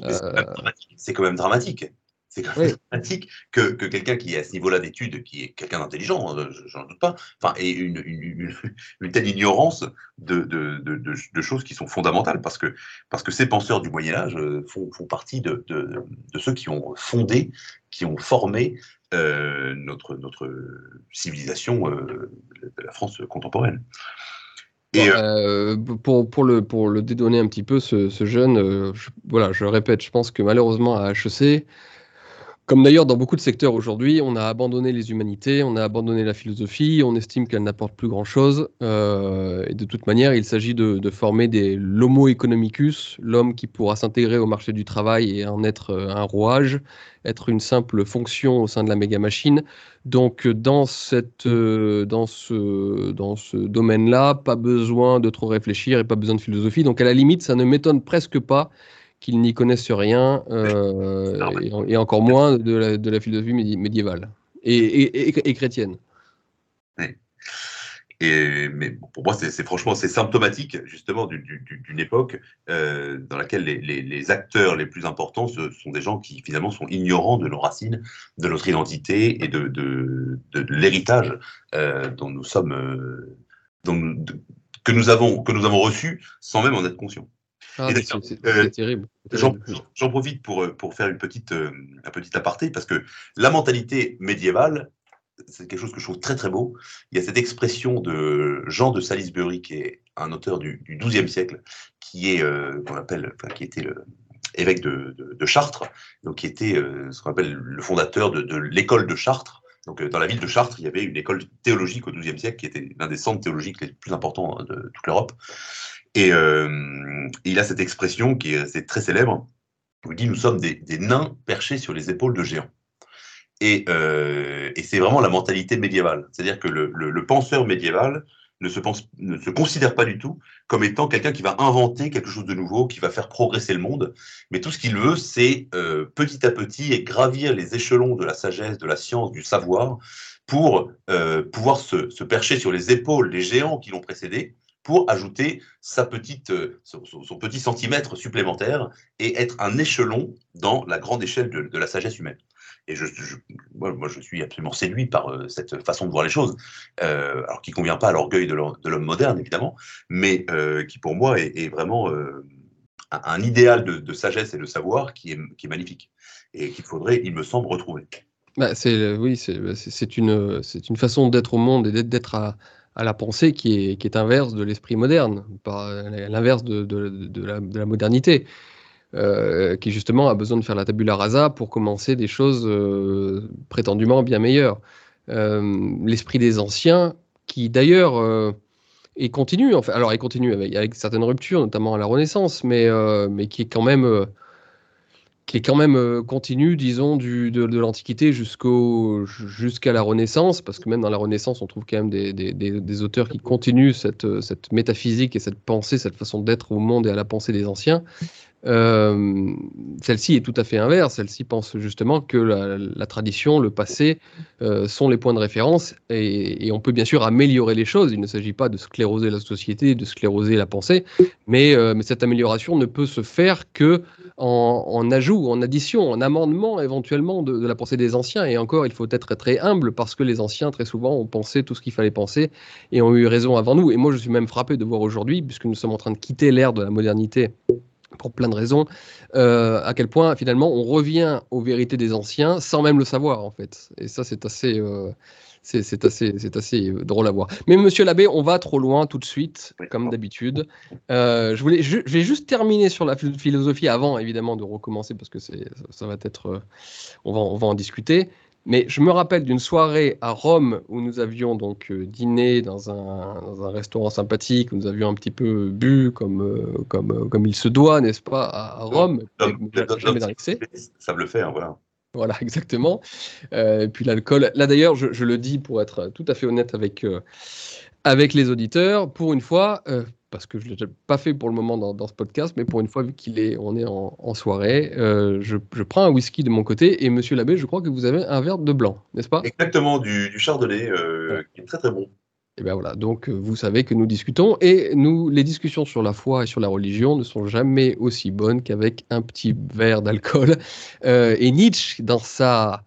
c'est quand même dramatique. C'est quand même que, que quelqu'un qui est à ce niveau-là d'études, qui est quelqu'un d'intelligent, hein, j'en doute pas, enfin, ait une, une, une, telle ignorance de, de, de, de, choses qui sont fondamentales, parce que, parce que ces penseurs du Moyen Âge euh, font, font partie de, ceux qui ont fondé, qui ont formé euh, notre, notre civilisation euh, de la France contemporaine. Et pour, pour, le, pour le dédonner un petit peu, ce, ce jeune, voilà, je répète, je pense que malheureusement à HEC, comme d'ailleurs dans beaucoup de secteurs aujourd'hui, on a abandonné les humanités, on a abandonné la philosophie, on estime qu'elle n'apporte plus grand-chose. Euh, et de toute manière, il s'agit de, former des l'homo economicus, l'homme qui pourra s'intégrer au marché du travail et en être euh, un rouage, être une simple fonction au sein de la méga machine. Donc dans, cette, euh, dans ce, dans ce domaine-là, pas besoin de trop réfléchir et pas besoin de philosophie. Donc à la limite, ça ne m'étonne presque pas qu'ils n'y connaissent rien, euh, et, encore moins de la, de la philosophie médiévale et, et chrétienne. Et, mais pour moi, c'est franchement c'est symptomatique justement d'une époque euh, dans laquelle les, les, acteurs les plus importants ce sont des gens qui finalement sont ignorants de nos racines, de notre identité et de, de, de, l'héritage euh, dont nous sommes, dont que nous avons que nous avons reçu sans même en être conscients. Ah, c'est terrible. J'en profite pour, euh, pour faire une petite, euh, un petit aparté, parce que la mentalité médiévale, c'est quelque chose que je trouve très très beau. Il y a cette expression de Jean de Salisbury, qui est un auteur du, XIIe siècle, qui est euh, qu'on appelle, enfin, qui était le évêque de, de, Chartres, donc qui était ce qu'on appelle le fondateur de, de l'école de Chartres. Donc, dans la ville de Chartres, il y avait une école théologique au XIIe siècle qui était l'un des centres théologiques les plus importants de toute l'Europe. Et euh, il a cette expression qui est, très célèbre, où il dit Nous sommes des, nains perchés sur les épaules de géants. Euh, et, c'est vraiment la mentalité médiévale. C'est-à-dire que le, penseur médiéval ne se, pense, ne se considère pas du tout comme étant quelqu'un qui va inventer quelque chose de nouveau, qui va faire progresser le monde. Mais tout ce qu'il veut, c'est euh, petit à petit et gravir les échelons de la sagesse, de la science, du savoir, pour pouvoir se, se, percher sur les épaules des géants qui l'ont précédé pour ajouter sa petite, euh, son, petit centimètre supplémentaire et être un échelon dans la grande échelle de, la sagesse humaine. Et je, moi, je suis absolument séduit par euh, cette façon de voir les choses, euh, alors qui ne convient pas à l'orgueil de l'homme moderne, évidemment, mais qui pour moi est, vraiment un, idéal de, sagesse et de savoir qui est, magnifique et qu'il faudrait, il me semble, retrouver. Bah, c'est oui, c'est bah, une, une façon d'être au monde et d'être à, à la pensée qui est, qui est inverse de l'esprit moderne, l'inverse de, de, de, la, de, la, modernité, euh, qui justement a besoin de faire la tabula rasa pour commencer des choses euh, prétendument bien meilleures. Euh, l'esprit des anciens, qui d'ailleurs euh, est continu, en fait, alors il continue avec, avec, certaines ruptures, notamment à la Renaissance, mais, mais qui est quand même qui est quand même euh, continu, disons, du, de, de l'Antiquité jusqu'au, jusqu'à la Renaissance, parce que même dans la Renaissance, on trouve quand même des, des, des, auteurs qui continuent cette, euh, cette métaphysique et cette pensée, cette façon d'être au monde et à la pensée des anciens. Euh, celle-ci est tout à fait inverse. Celle-ci pense justement que la, tradition, le passé euh, sont les points de référence et, on peut bien sûr améliorer les choses. Il ne s'agit pas de scléroser la société, de scléroser la pensée, mais, euh, cette amélioration ne peut se faire que en, ajout, en addition, en amendement éventuellement de, la pensée des anciens. Et encore, il faut être très humble parce que les anciens, très souvent, ont pensé tout ce qu'il fallait penser et ont eu raison avant nous. Et moi, je suis même frappé de voir aujourd'hui, puisque nous sommes en train de quitter l'ère de la modernité pour plein de raisons, euh, à quel point finalement on revient aux vérités des anciens sans même le savoir en fait. Et ça c'est assez, euh, c'est assez, c'est assez drôle à voir. Mais Monsieur l'abbé, on va trop loin tout de suite, comme d'habitude. Euh, je voulais, je, je, vais juste terminer sur la philosophie avant évidemment de recommencer parce que c'est, ça va être, on va, on va en discuter. Mais je me rappelle d'une soirée à Rome où nous avions donc euh, dîné dans un, dans un, restaurant sympathique, où nous avions un petit peu bu comme, euh, comme, euh, comme il se doit, n'est-ce pas, à, Rome. jamais dans l'excès. Ça me le fait, hein, voilà. Voilà, exactement. Euh, et puis l'alcool. Là d'ailleurs, je, je, le dis pour être tout à fait honnête avec, euh, avec les auditeurs, pour une fois, euh, parce que je ne l'ai pas fait pour le moment dans, dans, ce podcast, mais pour une fois, vu qu'il est, on est en, en soirée, euh, je, je, prends un whisky de mon côté. Et monsieur l'abbé, je crois que vous avez un verre de blanc, n'est-ce pas? Exactement, du, du chardonnay, euh, ouais. qui est très très bon. Et bien voilà, donc vous savez que nous discutons et nous, les discussions sur la foi et sur la religion ne sont jamais aussi bonnes qu'avec un petit verre d'alcool. Euh, et Nietzsche, dans sa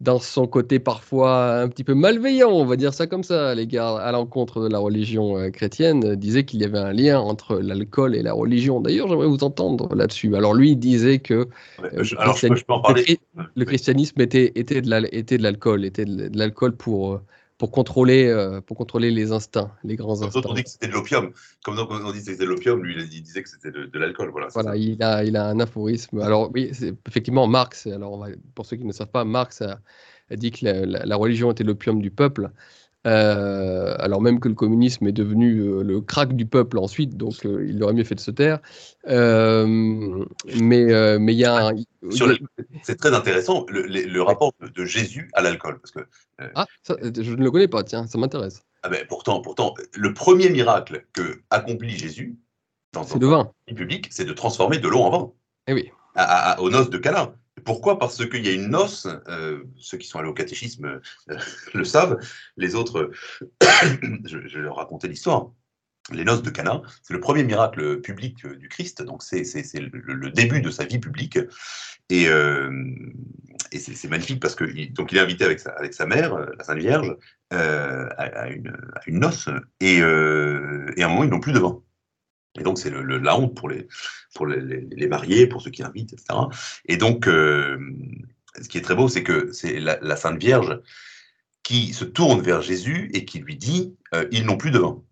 dans son côté parfois un petit peu malveillant, on va dire ça comme ça, à l'égard, à l'encontre de la religion euh, chrétienne, euh, disait qu'il y avait un lien entre l'alcool et la religion. D'ailleurs, j'aimerais vous entendre là-dessus. Alors lui, il disait que euh, je, alors, je peux, je peux le, le, christianisme était, était de l'alcool, était de l'alcool pour pour contrôler, euh, pour contrôler les instincts, les grands instincts. on dit que c'était de l'opium. Comme on dit que c'était de l'opium, lui, il disait que c'était de, de l'alcool. Voilà, voilà il, a, il a un aphorisme. Alors, oui, effectivement, Marx, alors va, pour ceux qui ne savent pas, Marx a, a dit que la, la, la religion était l'opium du peuple. Euh, alors même que le communisme est devenu euh, le crack du peuple ensuite, donc euh, il aurait mieux fait de se taire. Mais mais il y a, un... c'est très intéressant le, le, le rapport de, de, Jésus à l'alcool parce que ah ça, je ne le connais pas tiens ça m'intéresse. Ah ben pourtant pourtant le premier miracle que accomplit Jésus dans son vin public c'est de transformer de l'eau en vin. Eh oui. À, à, aux noces de Cana. Pourquoi? Parce qu'il y a une noce, euh, ceux qui sont allés au catéchisme euh, le savent, les autres, je, je, leur raconter l'histoire. Les noces de Cana, c'est le premier miracle public du Christ, donc c'est le, début de sa vie publique. Et, euh, c'est magnifique parce que donc il est invité avec sa, mère, la Sainte Vierge, euh, à, une, noce, et, euh, et à un moment, ils n'ont plus de vin. Et donc, c'est la honte pour, les, pour les, les, les, mariés, pour ceux qui invitent, etc. Et donc, euh, ce qui est très beau, c'est que c'est la, la, Sainte Vierge qui se tourne vers Jésus et qui lui dit euh, Ils n'ont plus de vin.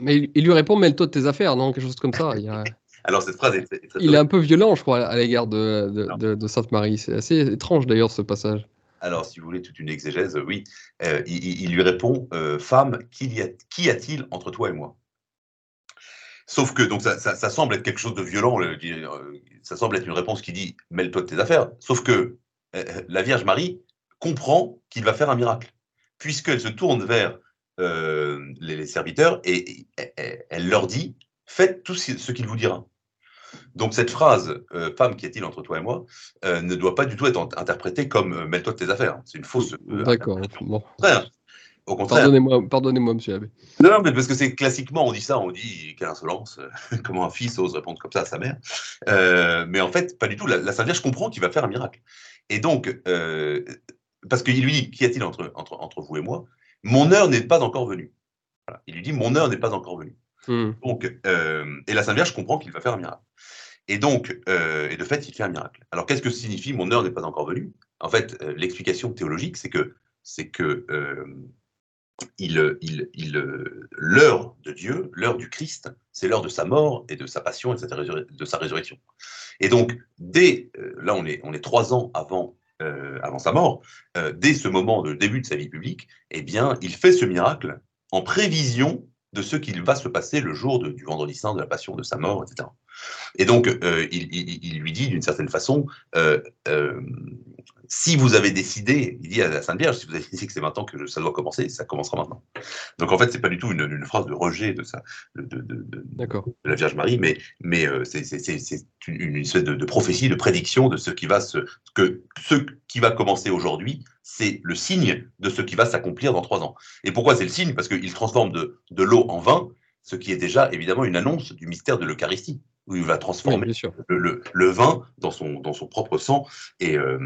Mais il lui répond Mêle-toi de tes affaires, non Quelque chose comme ça. Il, a... Alors, cette phrase est très, très il est un peu violent, je crois, à l'égard de, de, de, de Sainte Marie. C'est assez étrange, d'ailleurs, ce passage. Alors, si vous voulez toute une exégèse, oui. Euh, il, il, lui répond Femme, qu'y a-t-il entre toi et moi? Sauf que donc ça, ça, ça, semble être quelque chose de violent, ça semble être une réponse qui dit mêle-toi de tes affaires. Sauf que euh, la Vierge Marie comprend qu'il va faire un miracle, puisqu'elle se tourne vers euh, les, les, serviteurs et, et, et, elle leur dit faites tout ce qu'il vous dira. Donc cette phrase euh, femme qui est-il entre toi et moi euh, ne doit pas du tout être interprétée comme euh, mêle-toi de tes affaires. C'est une fausse. D'accord. Bon. Au contraire. Pardonnez-moi, pardonnez-moi, monsieur Abbé. Non, non, mais parce que c'est classiquement, on dit ça, on dit quelle insolence, comment un fils ose répondre comme ça à sa mère. Euh, mais en fait, pas du tout. La, la Sainte Vierge comprend qu'il va faire un miracle. Et donc, euh, parce qu'il lui dit, qu'y a-t-il entre, entre, entre vous et moi? Mon heure n'est pas encore venue. Voilà. Il lui dit, mon heure n'est pas encore venue. Mmh. Donc, euh, et la Sainte Vierge comprend qu'il va faire un miracle. Et donc, et de fait, il fait un miracle. Alors, qu'est-ce que signifie mon heure n'est pas encore venue? En fait, l'explication théologique, c'est que, c'est que il, il, il l'heure de Dieu, l'heure du Christ, c'est l'heure de sa mort et de sa passion et de sa résurrection. Et donc, dès, là on est, on est trois ans avant, avant sa mort, dès ce moment de début de sa vie publique, eh bien, il fait ce miracle en prévision de ce qu'il va se passer le jour du vendredi saint, de la passion, de sa mort, etc. Et donc, euh, il, lui dit d'une certaine façon, euh, euh, si vous avez décidé, il dit à la Sainte Vierge, si vous avez décidé que c'est maintenant que ça doit commencer, ça commencera maintenant. Donc en fait, c'est pas du tout une, phrase de rejet de, ça, de, la Vierge Marie, mais, mais c'est une, espèce de, prophétie, de prédiction de ce qui va se, que ce qui va commencer aujourd'hui, c'est le signe de ce qui va s'accomplir dans trois ans. Et pourquoi c'est le signe? Parce qu'il transforme de l'eau en vin, ce qui est déjà évidemment une annonce du mystère de l'Eucharistie où il va transformer le, vin dans son, dans son propre sang. Et, euh,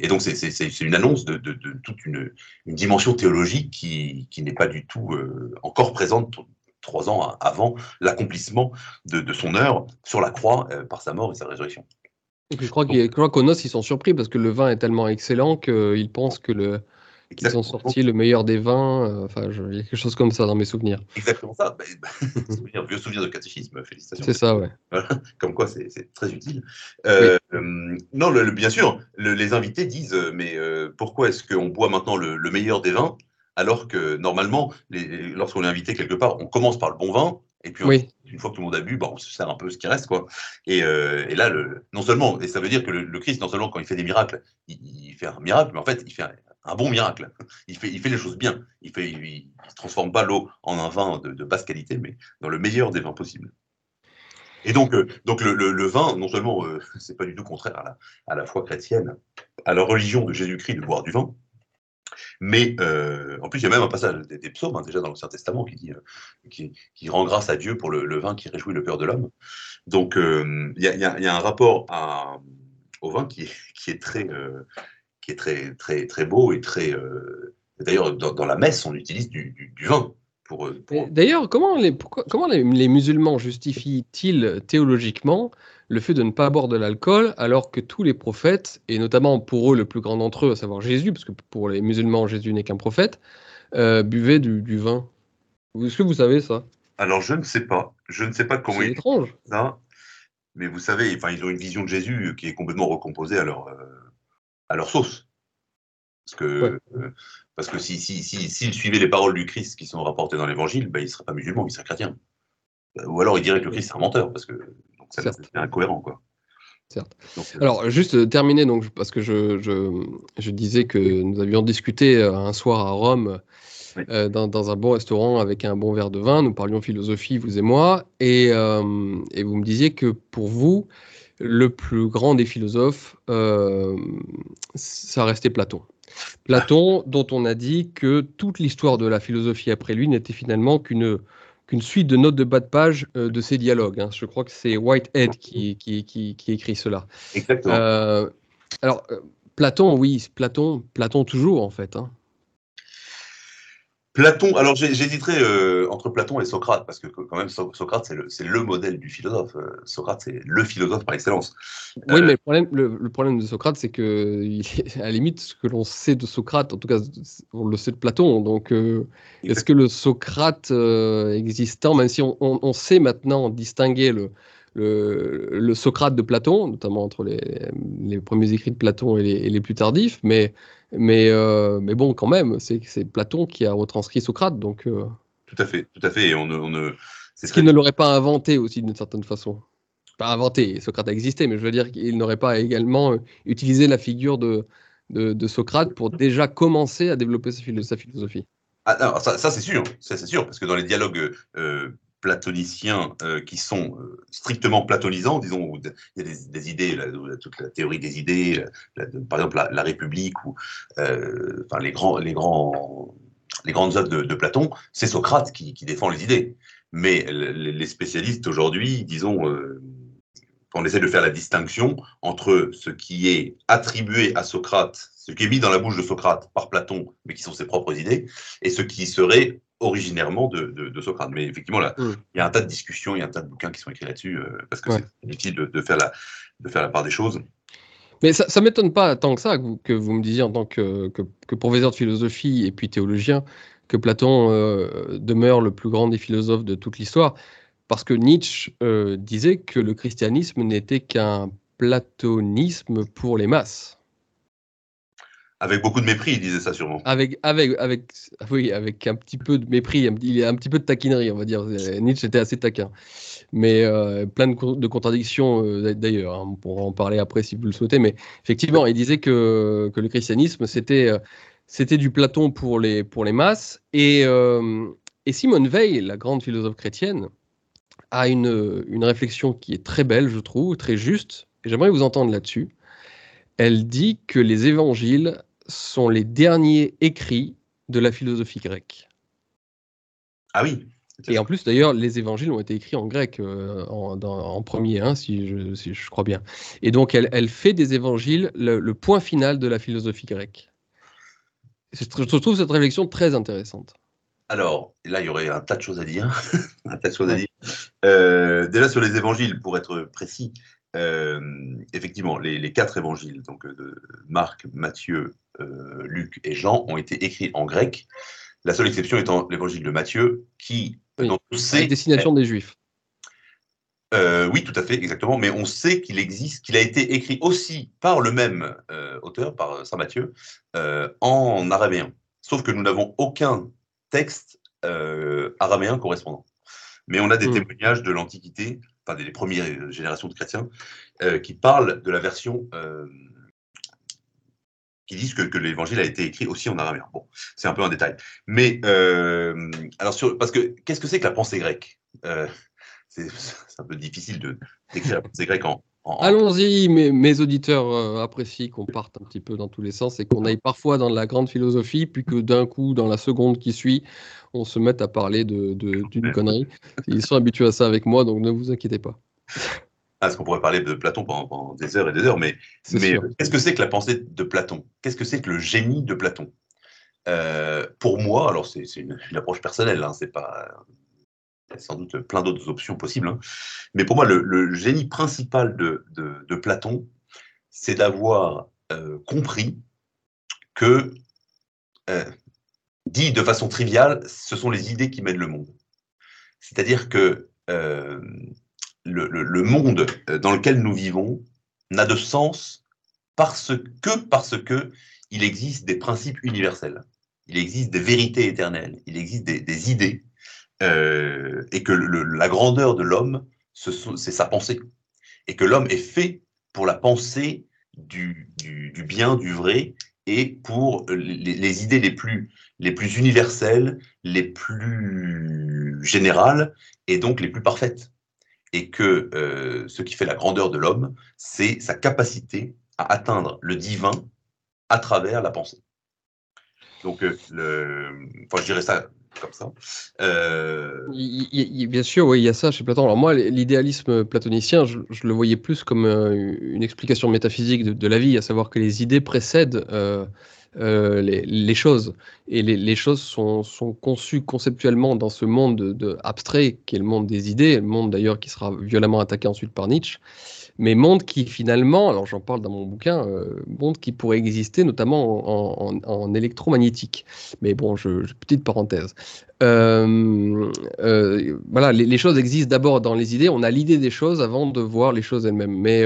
et donc, c'est une annonce de, de, toute une, une, dimension théologique qui, qui n'est pas du tout euh, encore présente trois ans avant l'accomplissement de, son œuvre sur la croix euh, par sa mort et sa résurrection. Et je crois qu'au noces, ils sont surpris parce que le vin est tellement excellent qu'ils pensent que le, ils ont sorti le meilleur des vins. Euh, enfin, il y a quelque chose comme ça dans mes souvenirs. Exactement ça. Bah, bah, vieux souvenir de catéchisme, félicitations. C'est ça, ouais. comme quoi, c'est très utile. Euh, non, le, bien sûr, les invités disent Mais euh, pourquoi est-ce qu'on boit maintenant le, meilleur des vins alors que normalement, lorsqu'on est invité quelque part, on commence par le bon vin et puis, une fois que tout le monde a bu, bah, on se sert un peu ce qui reste. Quoi. Et, et là, le, non seulement, et ça veut dire que le, Christ, non seulement quand il fait des miracles, il, il, fait un miracle, mais en fait, il fait un bon miracle. Il fait, il fait les choses bien. Il ne il, transforme pas l'eau en un vin de, basse qualité, mais dans le meilleur des vins possibles. Et donc, euh, donc le, vin, non seulement, euh, c'est pas du tout contraire à la, foi chrétienne, à la religion de Jésus-Christ de boire du vin, mais euh, en plus, il y a même un passage des, psaumes, hein, déjà dans l'Ancien Testament, qui, dit, qui, rend grâce à Dieu pour le, vin qui réjouit le cœur de l'homme. Donc, il y, a un rapport au vin qui est très, qui est très, très, très beau et très. Euh, d'ailleurs, dans, la messe, on utilise du, vin. Pour, euh, D'ailleurs, comment, les, comment les, musulmans justifient-ils théologiquement le fait de ne pas boire de l'alcool alors que tous les prophètes, et notamment pour eux le plus grand d'entre eux, à savoir Jésus, parce que pour les musulmans, Jésus n'est qu'un prophète, euh, buvaient du, vin? Est-ce que vous savez ça? Alors, je ne sais pas. Je ne sais pas comment. C'est étrange. Ça. Mais vous savez, enfin, ils ont une vision de Jésus qui est complètement recomposée à leur, à leur sauce. Parce que, euh, parce que s'ils si, si, si, suivaient les paroles du Christ qui sont rapportées dans l'Évangile, ben, il ne serait pas musulman, il serait chrétien. Ou alors il dirait que le Christ est un menteur, parce que c'est incohérent. Quoi. Certes. Euh, alors, juste euh, terminer, donc, parce que je, je, je, disais que nous avions discuté un soir à Rome dans, dans, un bon restaurant avec un bon verre de vin. Nous parlions philosophie, vous et moi, et, et vous me disiez que pour vous, le plus grand des philosophes, euh, ça restait Platon. Platon, dont on a dit que toute l'histoire de la philosophie après lui n'était finalement qu'une qu'une suite de notes de bas de page euh, de ses dialogues. Hein. Je crois que c'est Whitehead qui, qui, qui, écrit cela. Exactement. Euh, alors, Platon, oui, Platon, Platon toujours en fait. Hein. Platon, alors j'hésiterais euh, entre Platon et Socrate, parce que quand même Socrate, c'est le, modèle du philosophe. Euh, Socrate, c'est le philosophe par excellence. Oui, euh, mais le problème, le, problème, de Socrate, c'est que, à la limite, ce que l'on sait de Socrate, en tout cas, on le sait de Platon. Donc, est-ce que le Socrate existant, même si on, sait maintenant distinguer le, le, Socrate de Platon, notamment entre les, les premiers écrits de Platon et les, et les plus tardifs, mais mais, euh, mais bon, quand même, c'est Platon qui a retranscrit Socrate. Donc, euh, Tout à fait, tout à fait. Et on, on, ce qu'il ne l'aurait pas inventé aussi d'une certaine façon. Pas inventé, Socrate a existé, mais je veux dire qu'il n'aurait pas également euh, utilisé la figure de, de, Socrate pour déjà commencer à développer sa, philosophie. Ah, ça, ça c'est sûr, ça c'est sûr, parce que dans les dialogues platoniciens euh, qui sont euh, strictement platonisants, disons, il y a des, idées, toute la théorie des idées, par exemple la, République ou euh, enfin, les, grands, les, grands, les grandes œuvres de, Platon, c'est Socrate qui, défend les idées. Mais les, spécialistes aujourd'hui, disons, on essaie de faire la distinction entre ce qui est attribué à Socrate, ce qui est mis dans la bouche de Socrate par Platon, mais qui sont ses propres idées, et ce qui serait originairement de, Socrate. Mais effectivement, là, mm. il y a un tas de discussions, il y a un tas de bouquins qui sont écrits là-dessus, euh, parce que c'est utile de, faire la, de faire la part des choses. Mais ça ne m'étonne pas tant que ça que vous, me disiez en tant que, professeur de philosophie et puis théologien, que Platon demeure le plus grand des philosophes de toute l'histoire, parce que Nietzsche disait que le christianisme n'était qu'un platonisme pour les masses. Avec beaucoup de mépris, il disait ça sûrement. Avec, avec, avec, oui, avec un petit peu de mépris, il y a un petit peu de taquinerie, on va dire. Nietzsche était assez taquin. Mais euh, plein de, contradictions euh, d'ailleurs. Hein. On pourra en parler après si vous le souhaitez. Mais effectivement, il disait que, que le christianisme, c'était euh, du Platon pour les, pour les masses. Et, et Simone Veil, la grande philosophe chrétienne, a une, une réflexion qui est très belle, je trouve, très juste. Et j'aimerais vous entendre là-dessus. Elle dit que les évangiles sont les derniers écrits de la philosophie grecque. Ah oui. Et en plus, d'ailleurs, les évangiles ont été écrits en grec euh, en, premier, hein, si, je, je, crois bien. Et donc, elle, fait des évangiles le, point final de la philosophie grecque. Je trouve cette réflexion très intéressante. Alors, là, il y aurait un tas de choses à dire. un tas de choses à dire. Euh, déjà, sur les évangiles, pour être précis, euh, effectivement, les, quatre évangiles, donc de Marc, Matthieu, euh, Luc et Jean, ont été écrits en grec. La seule exception étant l'évangile de Matthieu, qui, oui, sait, destination des Juifs. Euh, oui, tout à fait, exactement. Mais on sait qu'il existe, qu'il a été écrit aussi par le même auteur, par Saint Matthieu, en araméen. Sauf que nous n'avons aucun texte araméen correspondant. Mais on a des hmm. témoignages de l'Antiquité enfin des premières euh, générations de chrétiens, euh, qui parlent de la version euh, qui disent que, l'évangile a été écrit aussi en araméen. Bon, c'est un peu un détail. Mais, alors, sur, parce que qu'est-ce que c'est que la pensée grecque? C'est un peu difficile de décrire la pensée grecque en, Allons-y, mes, auditeurs apprécient qu'on parte un petit peu dans tous les sens et qu'on aille parfois dans la grande philosophie, puis que d'un coup, dans la seconde qui suit, on se mette à parler d'une de, connerie. Ils sont habitués à ça avec moi, donc ne vous inquiétez pas. Parce qu'on pourrait parler de Platon pendant, des heures et des heures, mais, qu'est-ce que c'est que la pensée de Platon? Qu'est-ce que c'est que le génie de Platon? Euh, Pour moi, alors c'est une, approche personnelle, hein, c'est pas y a sans doute plein d'autres options possibles, hein, mais pour moi, le, génie principal de, Platon, c'est d'avoir euh, compris que euh, dit de façon triviale, ce sont les idées qui mènent le monde. C'est-à-dire que euh, le, monde dans lequel nous vivons n'a de sens parce que parce que il existe des principes universels, il existe des vérités éternelles, il existe des, idées, euh, et que la grandeur de l'homme, c'est sa pensée, et que l'homme est fait pour la pensée du, bien, du vrai, et pour les idées les plus les plus universelles, les plus générales et donc les plus parfaites. Et que euh, ce qui fait la grandeur de l'homme, c'est sa capacité à atteindre le divin à travers la pensée. Donc, euh, enfin, je dirais ça comme ça. Euh, bien sûr, oui, il y a ça chez Platon. Alors moi, l'idéalisme platonicien, je, le voyais plus comme une explication métaphysique de, la vie, à savoir que les idées précèdent euh, les, choses. Et les, choses sont, conçues conceptuellement dans ce monde de, abstrait qui est le monde des idées, le monde d'ailleurs qui sera violemment attaqué ensuite par Nietzsche, mais monde qui finalement, alors j'en parle dans mon bouquin, euh, monde qui pourrait exister notamment en, électromagnétique. Mais bon, petite parenthèse. Euh, voilà, les, choses existent d'abord dans les idées. On a l'idée des choses avant de voir les choses elles-mêmes. Mais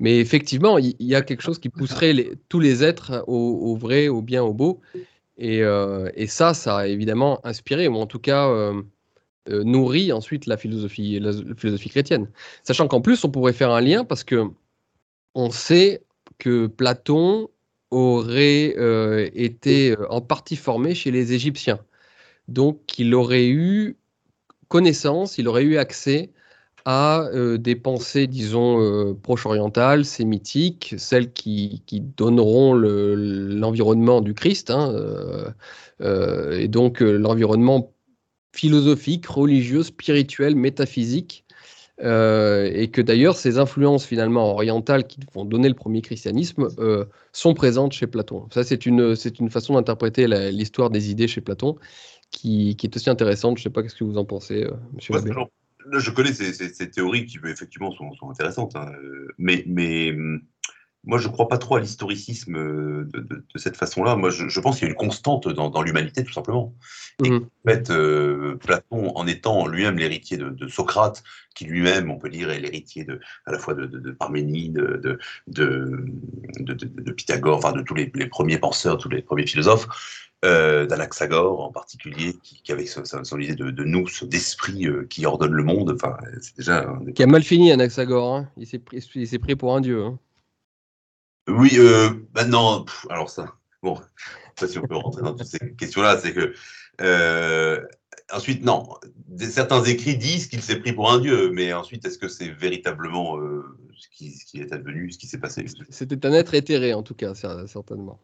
mais effectivement, il y, a quelque chose qui pousserait tous les êtres au, vrai, au bien, au beau. Euh, et, ça, ça a évidemment inspiré, ou en tout cas euh, euh, nourri ensuite la philosophie, la, philosophie chrétienne. Sachant qu'en plus, on pourrait faire un lien parce que on sait que Platon aurait été en partie formé chez les Égyptiens. Donc, il aurait eu connaissance, il aurait eu accès à euh, des pensées, disons, euh, proche-orientales, sémitiques, celles qui, donneront l'environnement du Christ, hein, euh, et donc l'environnement philosophique, religieux, spirituel, métaphysique, et que d'ailleurs ces influences finalement orientales qui vont donner le premier christianisme sont présentes chez Platon. Ça, c'est une, une façon d'interpréter l'histoire des idées chez Platon qui, est aussi intéressante. Je ne sais pas ce que vous en pensez, monsieur je connais ces, théories qui effectivement sont, intéressantes, hein, mais, mais moi, je ne crois pas trop à l'historicisme euh, de, cette façon-là. Moi, je, pense qu'il y a une constante dans, l'humanité, tout simplement. Et mhm. en fait, euh, Platon, en étant lui-même l'héritier de, Socrate, qui lui-même, on peut dire, est l'héritier à la fois de, Parménide, de, de, Pythagore, enfin de tous les, premiers penseurs, tous les premiers philosophes, euh, d'Anaxagore en particulier, qui, avait son, idée de, nous, d'esprit qui ordonne le monde. Enfin, c'est déjà. Qui a mal fini, Anaxagore. Hein. Il s'est pris, pris, pour un dieu. Hein. Oui, euh, maintenant, alors ça, bon, pas si on peut rentrer dans toutes ces questions-là, c'est que euh, ensuite, non, certains écrits disent qu'il s'est pris pour un dieu, mais ensuite, est-ce que c'est véritablement euh, ce, qui, ce, qui, est advenu, ce qui s'est passé? C'était un être éthéré, en tout cas, certainement.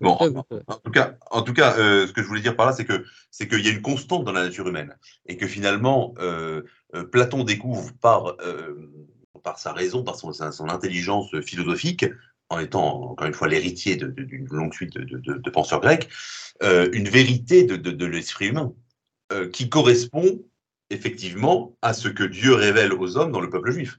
Bon, en, tout cas, en tout cas ce que je voulais dire par là, c'est que c'est qu'il y a une constante dans la nature humaine et que finalement, Platon découvre par par sa raison, par son, son intelligence philosophique, en étant encore une fois l'héritier d'une longue suite de, penseurs grecs, euh, une vérité de, l'esprit humain euh, qui correspond effectivement à ce que Dieu révèle aux hommes dans le peuple juif.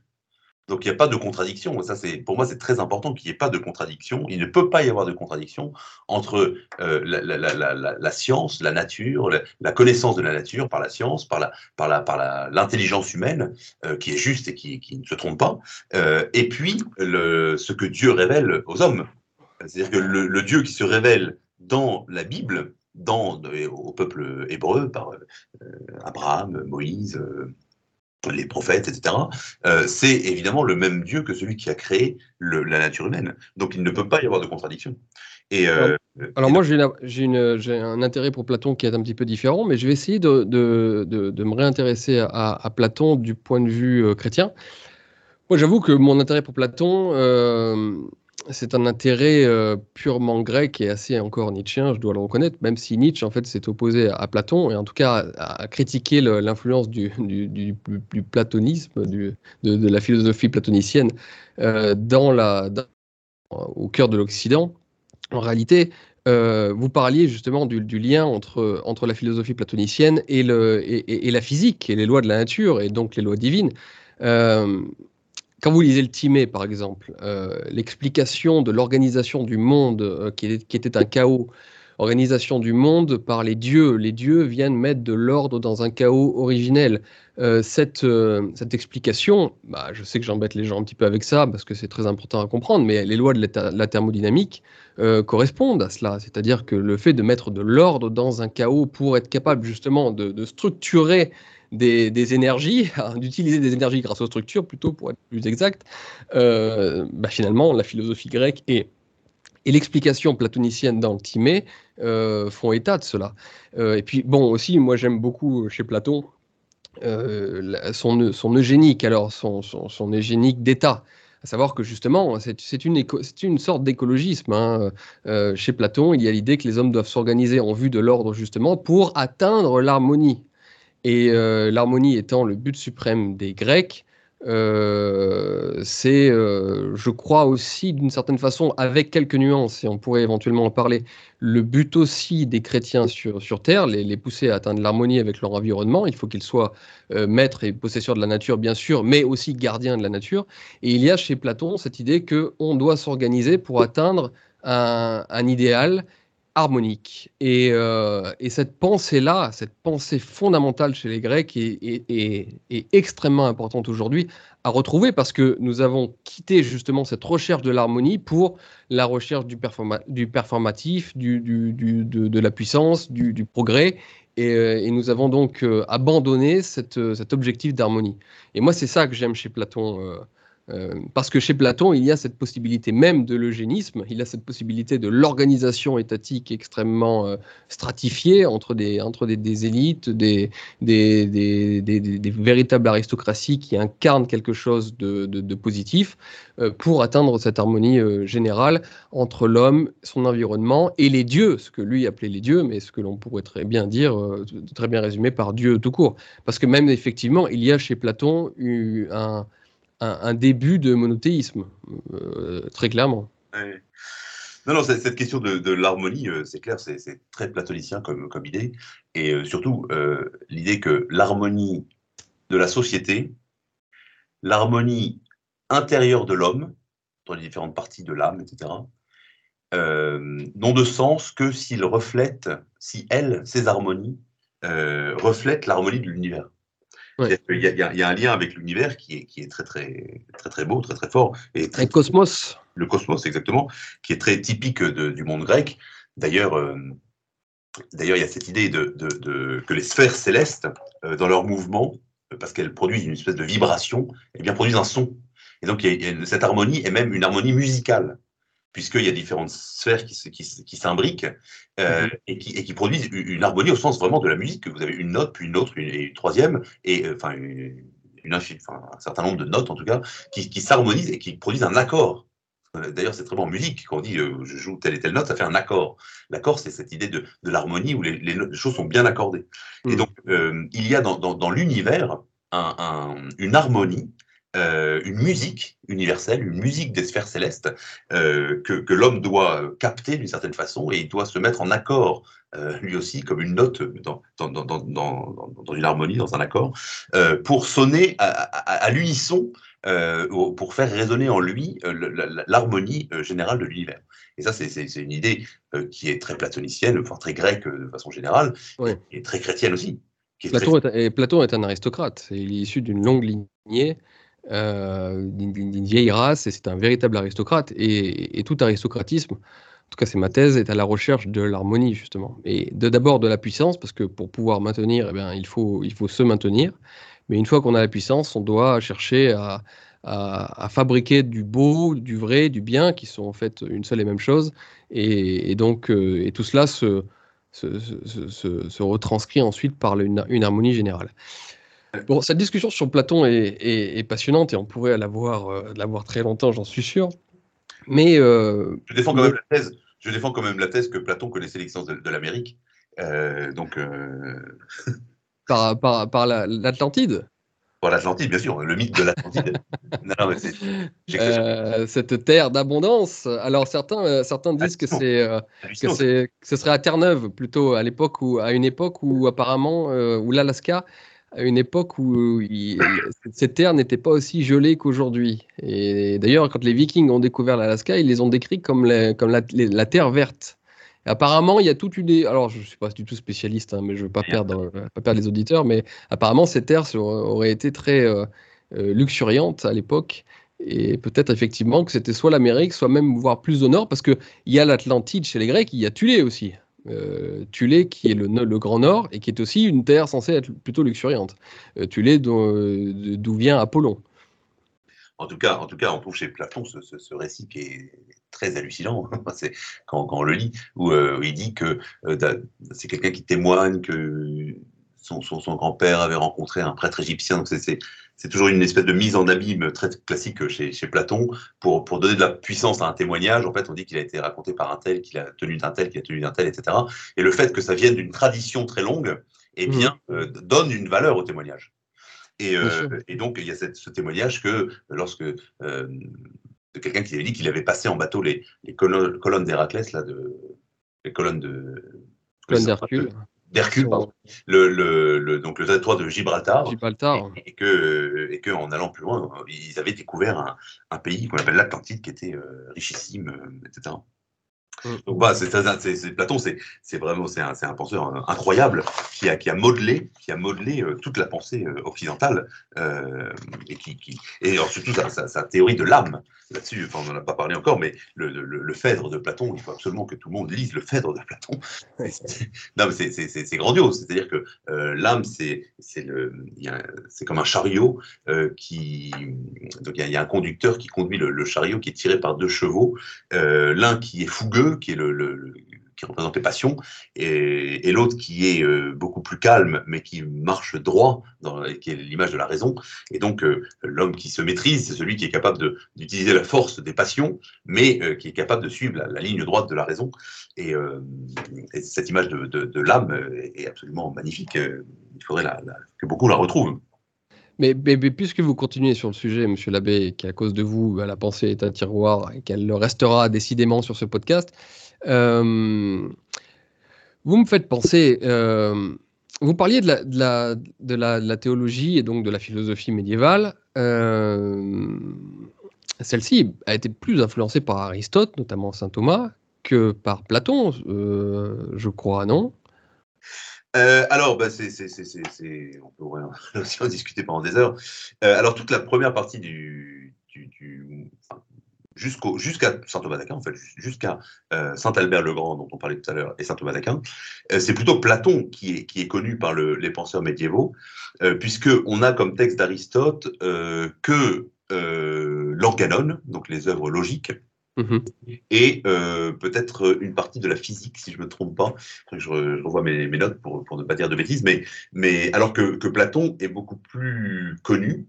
Donc il n'y a pas de contradiction. Ça, pour moi, c'est très important qu'il n'y ait pas de contradiction. Il ne peut pas y avoir de contradiction entre euh, la, science, la nature, la, connaissance de la nature par la science, par la, par la, par l'intelligence humaine euh, qui est juste et qui, qui ne se trompe pas, euh, et puis le, ce que Dieu révèle aux hommes. C'est-à-dire que le, Dieu qui se révèle dans la Bible, dans, au peuple hébreu, par Abraham, Moïse, les prophètes, etc., euh, c'est évidemment le même Dieu que celui qui a créé la nature humaine. Donc il ne peut pas y avoir de contradiction. Et, euh, alors, moi, j'ai un intérêt pour Platon qui est un petit peu différent, mais je vais essayer de, me réintéresser à, Platon du point de vue euh, chrétien. Moi, j'avoue que mon intérêt pour Platon, c'est un intérêt euh, purement grec et assez encore nietzschéen, je dois le reconnaître, même si Nietzsche en fait s'est opposé à, Platon et en tout cas a, critiqué l'influence du, platonisme, de, la philosophie platonicienne euh, dans la, au cœur de l'Occident. En réalité, euh, vous parliez justement du, lien entre, la philosophie platonicienne et, la physique et les lois de la nature et donc les lois divines. Quand vous lisez le Timée, par exemple, euh, l'explication de l'organisation du monde euh, qui, était un chaos, organisation du monde par les dieux, les dieux viennent mettre de l'ordre dans un chaos originel. Euh, cette, cette, explication, bah, je sais que j'embête les gens un petit peu avec ça parce que c'est très important à comprendre, mais les lois de la, thermodynamique correspondent à cela. C'est-à-dire que le fait de mettre de l'ordre dans un chaos pour être capable justement de, de structurer des, énergies, d'utiliser des énergies grâce aux structures plutôt pour être plus exact, euh, bah, finalement la philosophie grecque et, l'explication platonicienne dans le Timée euh, font état de cela. Euh, et puis bon aussi, moi j'aime beaucoup chez Platon son, eugénique, alors son, eugénique d'état. À savoir que justement, c'est une, une, sorte d'écologisme. Hein. chez Platon, il y a l'idée que les hommes doivent s'organiser en vue de l'ordre justement pour atteindre l'harmonie. Et euh, l'harmonie étant le but suprême des Grecs, euh, c'est, euh, je crois aussi d'une certaine façon, avec quelques nuances, et on pourrait éventuellement en parler, le but aussi des chrétiens sur, sur Terre, les, pousser à atteindre l'harmonie avec leur environnement. Il faut qu'ils soient maîtres et possesseurs de la nature, bien sûr, mais aussi gardiens de la nature. Et il y a chez Platon cette idée qu'on doit s'organiser pour atteindre un idéal harmonique. Euh, et, cette pensée-là, cette pensée fondamentale chez les Grecs est, extrêmement importante aujourd'hui à retrouver parce que nous avons quitté justement cette recherche de l'harmonie pour la recherche du, performatif, du, de, la puissance, du, progrès. Euh, et, nous avons donc euh, abandonné cet objectif d'harmonie. Et moi, c'est ça que j'aime chez Platon. Euh, parce que chez Platon, il y a cette possibilité même de l'eugénisme, il a cette possibilité de l'organisation étatique extrêmement euh, stratifiée entre des, entre des, élites, des, véritables aristocraties qui incarnent quelque chose de, de, positif euh, pour atteindre cette harmonie générale entre l'homme, son environnement et les dieux, ce que lui appelait les dieux, mais ce que l'on pourrait très bien dire, très bien résumé par Dieu tout court. Parce que même effectivement, il y a chez Platon eu un un, début de monothéisme, euh, très clairement. Non, non, cette question de, l'harmonie, euh, c'est clair, c'est très platonicien comme, idée. Et euh, surtout, l'idée que l'harmonie de la société, l'harmonie intérieure de l'homme, dans les différentes parties de l'âme, etc., n'ont de sens que s'ils reflètent, si elles, ces harmonies, reflètent l'harmonie de l'univers. Il, y a, un lien avec l'univers qui est, qui est très, très, très, très beau, très, très fort. Et très, cosmos. Le cosmos, exactement, qui est très typique du monde grec. D'ailleurs, euh, d'ailleurs, il y a cette idée de, de, que les sphères célestes, dans leur mouvement, parce qu'elles produisent une espèce de vibration, elles bien produisent un son. Et donc, cette harmonie est même une harmonie musicale puisqu'il y a différentes sphères qui, qui, s'imbriquent euh, mhm. et, qui, et, qui, produisent une harmonie au sens vraiment de la musique, que vous avez une note, puis une autre, une, une troisième, et euh, enfin, une, enfin, un certain nombre de notes en tout cas, qui, s'harmonisent et qui produisent un accord. D'ailleurs, c'est très bon en musique, quand on dit euh, je joue telle et telle note, ça fait un accord. L'accord, c'est cette idée de, de l'harmonie où les, les, choses sont bien accordées. Et mhm. donc, il y a dans, dans, l'univers un, une harmonie euh, une musique universelle, une musique des sphères célestes euh, que, l'homme doit capter d'une certaine façon et il doit se mettre en accord euh, lui aussi comme une note dans, dans, une harmonie, dans un accord, pour sonner à, l'unisson, pour faire résonner en lui l'harmonie générale de l'univers. Et ça, c'est une idée qui est très platonicienne, enfin très grecque de façon générale, et très chrétienne aussi. Platon, est, Platon est un aristocrate, il est issu d'une longue lignée d'une vieille race, et c'est un véritable aristocrate. Et, tout aristocratisme, en tout cas c'est ma thèse, est à la recherche de l'harmonie justement. Et d'abord de la puissance, parce que pour pouvoir maintenir, eh bien, il, faut, il faut se maintenir. Mais une fois qu'on a la puissance, on doit chercher à, fabriquer du beau, du vrai, du bien, qui sont en fait une seule et même chose. Et, donc, euh, et tout cela se, se, se, se, retranscrit ensuite par une, une harmonie générale. Bon, cette discussion sur Platon est, passionnante et on pourrait l'avoir euh, très longtemps, j'en suis sûr. Mais euh, je défends quand même la thèse. Je défends quand même la thèse que Platon connaissait l'existence de, l'Amérique. Euh, donc par, par, par l'Atlantide? par l'Atlantide, bien sûr, le mythe de l'Atlantide. cette terre d'abondance. Alors certains, certains disent que c'est que ce serait à Terre-Neuve plutôt à l'époque où à une époque où apparemment où l'Alaska à une époque où cette terre n'était pas aussi gelée qu'aujourd'hui. Et d'ailleurs, quand les Vikings ont découvert l'Alaska, ils les ont décrits comme, comme la, terre verte. apparemment, il y a toute une. Alors, je ne suis pas du tout spécialiste, hein, mais je ne veux pas perdre, pas perdre les auditeurs, mais apparemment, cette terre aurait été très euh, euh, luxuriante à l'époque. Et peut-être effectivement que c'était soit l'Amérique, soit même voire plus au nord, parce qu'il y a l'Atlantide chez les Grecs, il y a Tulé aussi. Euh, Tulé qui est le, Grand Nord et qui est aussi une terre censée être plutôt luxuriante. Euh, Tulé euh, d'où vient Apollon. En tout, cas, en tout cas, on trouve chez Platon ce, récit qui est très hallucinant quand, quand, on le lit, où, il dit que c'est quelqu'un qui témoigne que son, son, grand-père avait rencontré un prêtre égyptien. Donc c'est c'est toujours une espèce de mise en abîme très classique chez, chez Platon pour, pour, donner de la puissance à un témoignage. En fait, on dit qu'il a été raconté par un tel, qu'il a tenu d'un tel, qu'il a tenu d'un tel, etc. Et le fait que ça vienne d'une tradition très longue, eh bien, mmh. euh, donne une valeur au témoignage. Et, euh, et donc, il y a cette, ce témoignage que lorsque euh, quelqu'un qui avait dit qu'il avait passé en bateau les, les colonnes, d'Héraclès, là, de, les colonnes de. Colonnes d'Hercule d'Hercule, le, le, donc le territoire de Gibraltar, Gibraltar. Et, que, et que en allant plus loin, ils avaient découvert un, un pays qu'on appelle l'Atlantide qui était euh, richissime, euh, etc. Donc bah, c'est, Platon, c'est, vraiment c'est un, un, penseur euh, incroyable qui a, qui a modelé, qui a modelé toute la pensée occidentale et qui, qui, et surtout sa, sa, théorie de l'âme là-dessus. Enfin, on n'en a pas parlé encore, mais le, le, le, Phèdre de Platon, il faut absolument que tout le monde lise le Phèdre de Platon. non, mais c'est grandiose. C'est-à-dire que l'âme, c'est c'est comme un chariot qui donc il y, a un conducteur qui conduit le, chariot qui est tiré par deux chevaux, l'un qui est fougueux qui est le, qui représente les passions, et, l'autre qui est euh, beaucoup plus calme, mais qui marche droit, dans, qui est l'image de la raison. Et donc, euh, l'homme qui se maîtrise, c'est celui qui est capable d'utiliser la force des passions, mais euh, qui est capable de suivre la, ligne droite de la raison. Et, cette image de, l'âme est absolument magnifique. Il faudrait que beaucoup la retrouvent. Mais, puisque vous continuez sur le sujet, monsieur l'abbé, qu'à cause de vous, la pensée est un tiroir et qu'elle le restera décidément sur ce podcast, euh, vous me faites penser. Euh, vous parliez de la, théologie et donc de la philosophie médiévale. Euh, celle-ci a été plus influencée par Aristote, notamment saint Thomas, que par Platon, je crois, non? Euh, alors, bah, on peut aussi en discuter pendant des heures. Euh, alors, toute la première partie du, jusqu'à saint Thomas d'Aquin, en fait, jusqu'à Saint Albert le Grand, dont on parlait tout à l'heure, et saint Thomas d'Aquin, c'est plutôt Platon qui est, connu par les penseurs médiévaux, puisque on a comme texte d'Aristote que l'organon, donc les œuvres logiques, Mmh et euh, peut-être une partie de la physique, si je ne me trompe pas. Je, revois mes, notes pour, pour, ne pas dire de bêtises, mais, mais alors que, que Platon est beaucoup plus connu,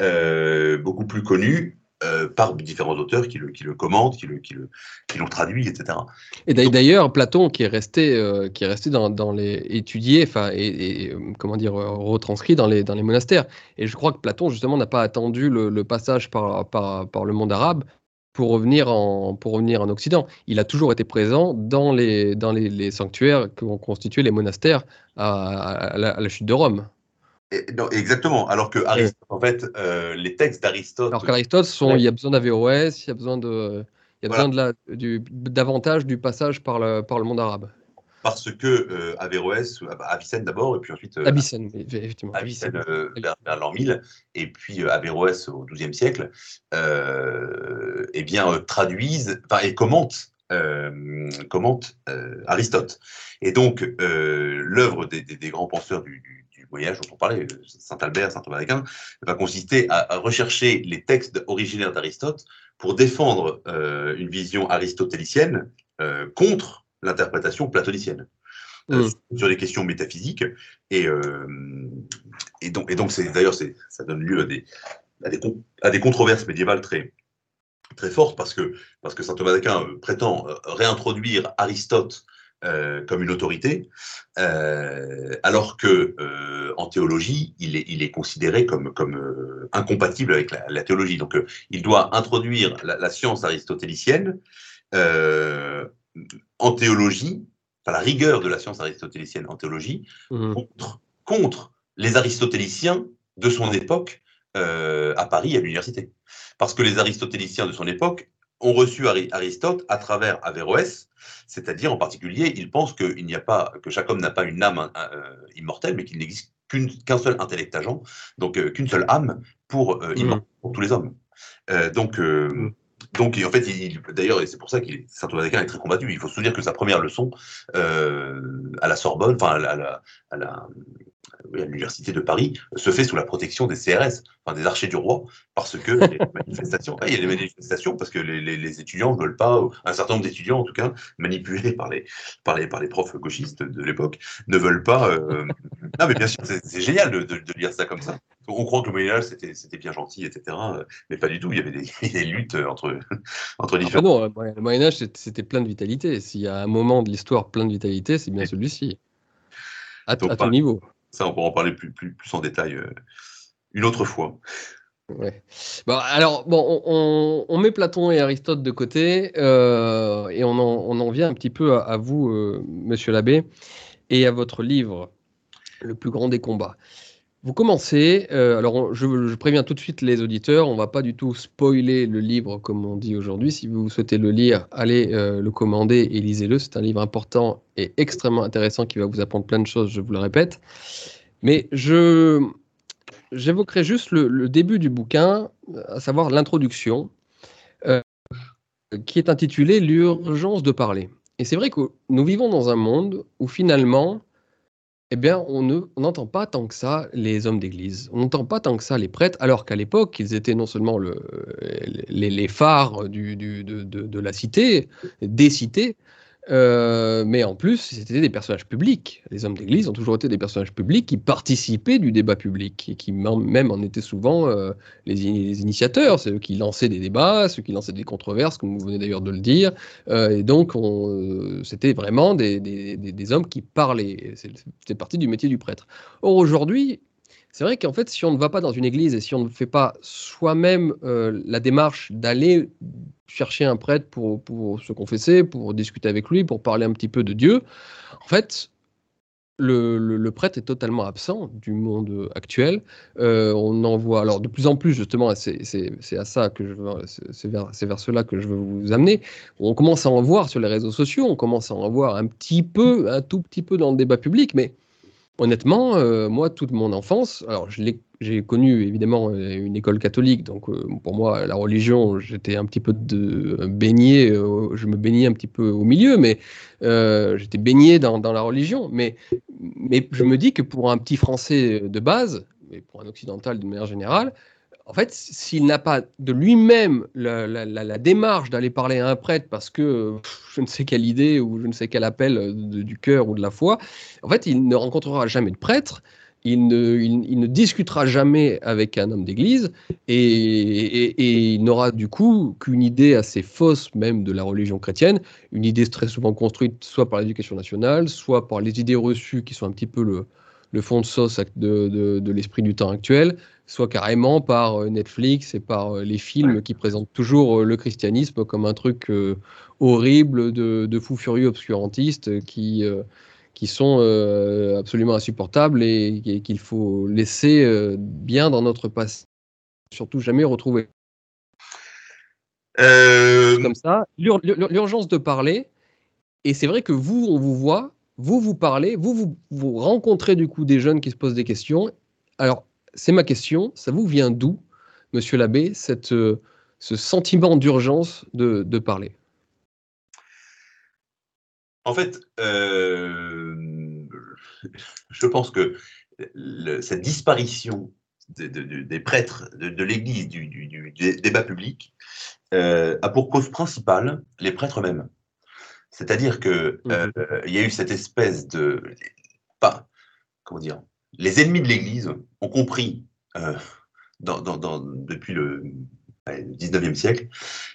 euh, beaucoup plus connu euh, par différents auteurs qui le, qui le commentent, qui, le, qui, le, qui l'ont traduit, etc. Et d'ailleurs, Platon, qui est resté, qui est resté dans, dans les étudiés, enfin, et, comment dire, retranscrit dans les, dans les monastères. Et je crois que Platon, justement, n'a pas attendu le, le passage par, par, par, le monde arabe pour revenir, en, pour revenir en Occident. Il a toujours été présent dans les, dans les, sanctuaires qui ont constitué les monastères à, la, chute de Rome. exactement. Alors que en fait, euh, les textes d'Aristote. Alors qu'Aristote, sont, il y a besoin d'Averroès, il y a besoin de, il y a besoin de la, du, davantage du passage par le, par le monde arabe parce que euh, Averroès, euh, Avicenne d'abord, et puis ensuite euh, Avicenne, effectivement. Avicenne euh, vers, l'an 1000, et puis Averroès au XIIe siècle, eh bien, traduisent et commentent, commentent Aristote. Et donc, l'œuvre des, des, grands penseurs du, du, Moyen Âge dont on parlait, Saint Albert, Saint Thomas d'Aquin, va consister à, rechercher les textes originaires d'Aristote pour défendre une vision aristotélicienne contre l'interprétation platonicienne euh, mmh. sur des questions métaphysiques. Et, euh, et donc, et donc d'ailleurs, ça donne lieu à des, à des, à des, controverses médiévales très, très fortes parce que, parce que saint Thomas d'Aquin euh, prétend réintroduire Aristote comme une autorité, alors que en théologie, il est, il est considéré comme, comme incompatible avec la, théologie. Donc, il doit introduire la, la science aristotélicienne en théologie, enfin, la rigueur de la science aristotélicienne en théologie, mmh. contre, les aristotéliciens de son époque euh, à Paris, à l'université. Parce que les aristotéliciens de son époque ont reçu Aristote à travers Averroès, c'est-à-dire en particulier, ils pensent qu'il n'y a pas, que chaque homme n'a pas une âme euh, immortelle, mais qu'il n'existe qu'un seul intellect agent, donc euh, qu'une seule âme pour, mmh. pour tous les hommes. donc, mmh. Donc, en fait, d'ailleurs, et c'est pour ça que Saint Thomas d'Aquin est très combattu. Il faut se souvenir que sa première leçon euh, à la Sorbonne, enfin, à la, l'université de Paris se fait sous la protection des CRS, enfin des archers du roi, parce que les manifestations, il y a des manifestations parce que les, étudiants ne veulent pas, un certain nombre d'étudiants en tout cas, manipulés par les, par les, par les profs gauchistes de l'époque, ne veulent pas. Euh, non, mais bien sûr, c'est génial de, de, lire ça comme ça. On croit que le Moyen-Âge, c'était bien gentil, etc. Mais pas du tout. Il y avait des, luttes entre, entre différents. Ah non, le Moyen-Âge, c'était plein de vitalité. S'il y a un moment de l'histoire plein de vitalité, c'est bien celui-ci. À, à tout niveau. Ça, on pourra en parler plus, plus, plus en détail euh, une autre fois. Ouais. Bon, alors, bon, on, met Platon et Aristote de côté euh, et on en, on en, vient un petit peu à, vous, euh, monsieur l'abbé, et à votre livre, Le plus grand des combats. Vous commencez, euh, alors je, préviens tout de suite les auditeurs, on va pas du tout spoiler le livre comme on dit aujourd'hui. Si vous souhaitez le lire, allez euh, le commander et lisez-le. C'est un livre important et extrêmement intéressant qui va vous apprendre plein de choses, je vous le répète. Mais j'évoquerai juste le, début du bouquin, à savoir l'introduction, euh, qui est intitulée L'urgence de parler. Et c'est vrai que nous vivons dans un monde où finalement eh bien, on n'entend pas tant que ça les hommes d'église. On n'entend pas tant que ça les prêtres, alors qu'à l'époque, ils étaient non seulement le, les, phares de, la cité, des cités, euh, mais en plus, c'était des personnages publics. Les hommes d'église ont toujours été des personnages publics qui participaient du débat public et qui même en étaient souvent euh, les, initiateurs. C'est eux qui lançaient des débats, ceux qui lançaient des controverses, comme vous venez d'ailleurs de le dire. Euh, et donc, c'était vraiment des, des, des, hommes qui parlaient. C'était partie du métier du prêtre. Or, aujourd'hui, c'est vrai qu'en fait, si on ne va pas dans une église et si on ne fait pas soi-même euh, la démarche d'aller chercher un prêtre pour, pour, se confesser, pour discuter avec lui, pour parler un petit peu de Dieu, en fait, le, prêtre est totalement absent du monde actuel. Euh, on en voit, alors de plus en plus, justement, c'est à ça que je c'est vers, vers, cela que je veux vous amener. On commence à en voir sur les réseaux sociaux, on commence à en voir un petit peu, un tout petit peu dans le débat public, mais honnêtement, euh, moi, toute mon enfance, alors j'ai connu évidemment euh, une école catholique, donc pour moi, la religion, j'étais un petit peu baigné, je me baignais un petit peu au milieu, mais j'étais baigné dans, dans, la religion. Mais mais je me dis que pour un petit Français de base, mais pour un occidental d'une manière générale, en fait, s'il n'a pas de lui-même la, démarche d'aller parler à un prêtre parce que je ne sais quelle idée ou je ne sais quel appel du cœur ou de la foi, en fait, il ne rencontrera jamais de prêtre il ne, discutera jamais avec un homme d'église et, il n'aura du coup qu'une idée assez fausse même de la religion chrétienne, une idée très souvent construite soit par l'éducation nationale, soit par les idées reçues qui sont un petit peu le, fond de sauce de, l'esprit du temps actuel, soit carrément par euh, Netflix et par euh, les films qui présentent toujours euh, le christianisme comme un truc horrible de, de fous furieux obscurantistes qui qui sont euh, absolument insupportables et, qu'il faut laisser bien dans notre passé, surtout jamais retrouver. Comme ça, l'urgence de parler. Et c'est vrai que vous, on vous voit, vous, vous parlez, vous, vous, vous rencontrez du coup des jeunes qui se posent des questions. Alors, c'est ma question, ça vous vient d'où, monsieur l'abbé, cette, euh, ce sentiment d'urgence de, de parler? En fait, euh, je pense que cette disparition des prêtres de, l'Église, du, débat public, euh, a pour cause principale les prêtres eux-mêmes. C'est-à-dire qu'il mmh. euh, y a eu cette espèce de... Pas, comment dire Les ennemis de l'Église ont compris, depuis le, 19e siècle,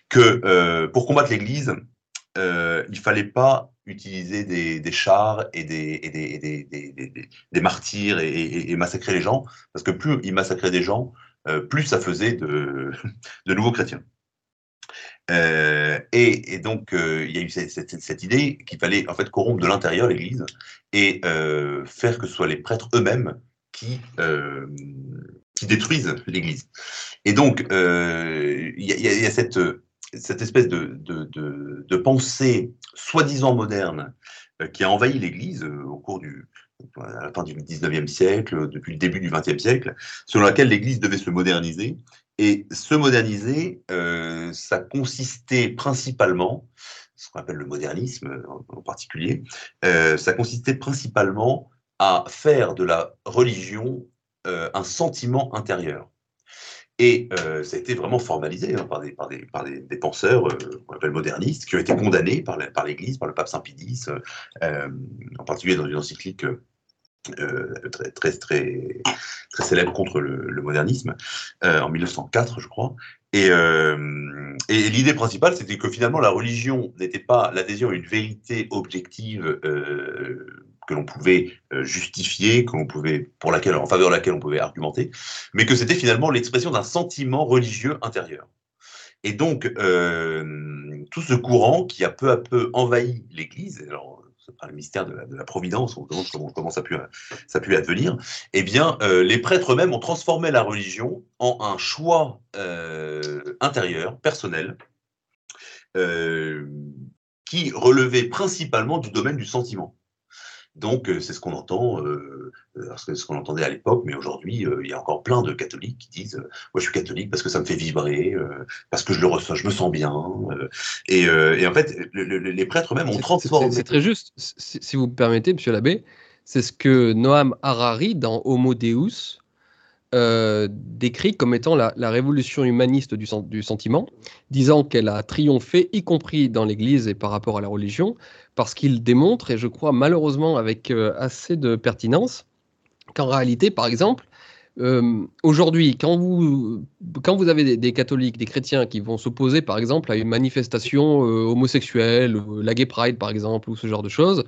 que pour combattre l'Église, il ne fallait pas utiliser des, chars et des, martyrs et, massacrer les gens, parce que plus ils massacraient des gens, euh, plus ça faisait de nouveaux chrétiens. Euh, et, donc, euh, il y a eu cette, idée qu'il fallait en fait corrompre de l'intérieur l'Église et faire que ce soit les prêtres eux-mêmes qui, détruisent l'Église. Et donc, il y, a cette espèce de, pensée soi-disant moderne euh, qui a envahi l'Église euh, au cours du, à la fin du 19e siècle, depuis le début du 20e siècle, selon laquelle l'Église devait se moderniser. Et se moderniser, euh, ça consistait principalement, ce qu'on appelle le modernisme en, particulier, ça consistait principalement à faire de la religion un sentiment intérieur. Et euh, ça a été vraiment formalisé hein, par, des, par, des, par des, penseurs euh, qu'on appelle modernistes, qui ont été condamnés par l'Église, par, le pape Saint Pie euh, en particulier dans une encyclique très, très, très, très, célèbre contre le, modernisme, en 1904, je crois. Et, et l'idée principale, c'était que finalement, la religion n'était pas l'adhésion à une vérité objective que l'on pouvait euh, justifier, que l'on pouvait, pour laquelle, en faveur de laquelle on pouvait argumenter, mais que c'était finalement l'expression d'un sentiment religieux intérieur. Et donc, euh, tout ce courant qui a peu à peu envahi l'Église, pas le mystère de la, providence, on se demande comment, ça a pu, advenir, eh bien, euh, les prêtres eux-mêmes ont transformé la religion en un choix intérieur, personnel, qui relevait principalement du domaine du sentiment. Donc, euh, c'est ce qu'on entend, euh, euh ce qu'on entendait à l'époque, mais aujourd'hui, euh, il y a encore plein de catholiques qui disent Moi, je suis catholique parce que ça me fait vibrer, parce que je le ressens, je me sens bien. Et, et, en fait, les prêtres eux-mêmes ont transformé. C'est très juste, si vous me permettez, monsieur l'abbé, c'est ce que Noam Harari, dans Homo Deus, décrit comme étant la, révolution humaniste du, du sentiment, disant qu'elle a triomphé, y compris dans l'Église et par rapport à la religion, parce qu'il démontre, et je crois malheureusement avec euh, assez de pertinence, qu'en réalité, par exemple, euh, aujourd'hui, quand vous, quand vous avez des, catholiques, des chrétiens qui vont s'opposer, par exemple, à une manifestation homosexuelle, la Gay Pride, par exemple, ou ce genre de choses,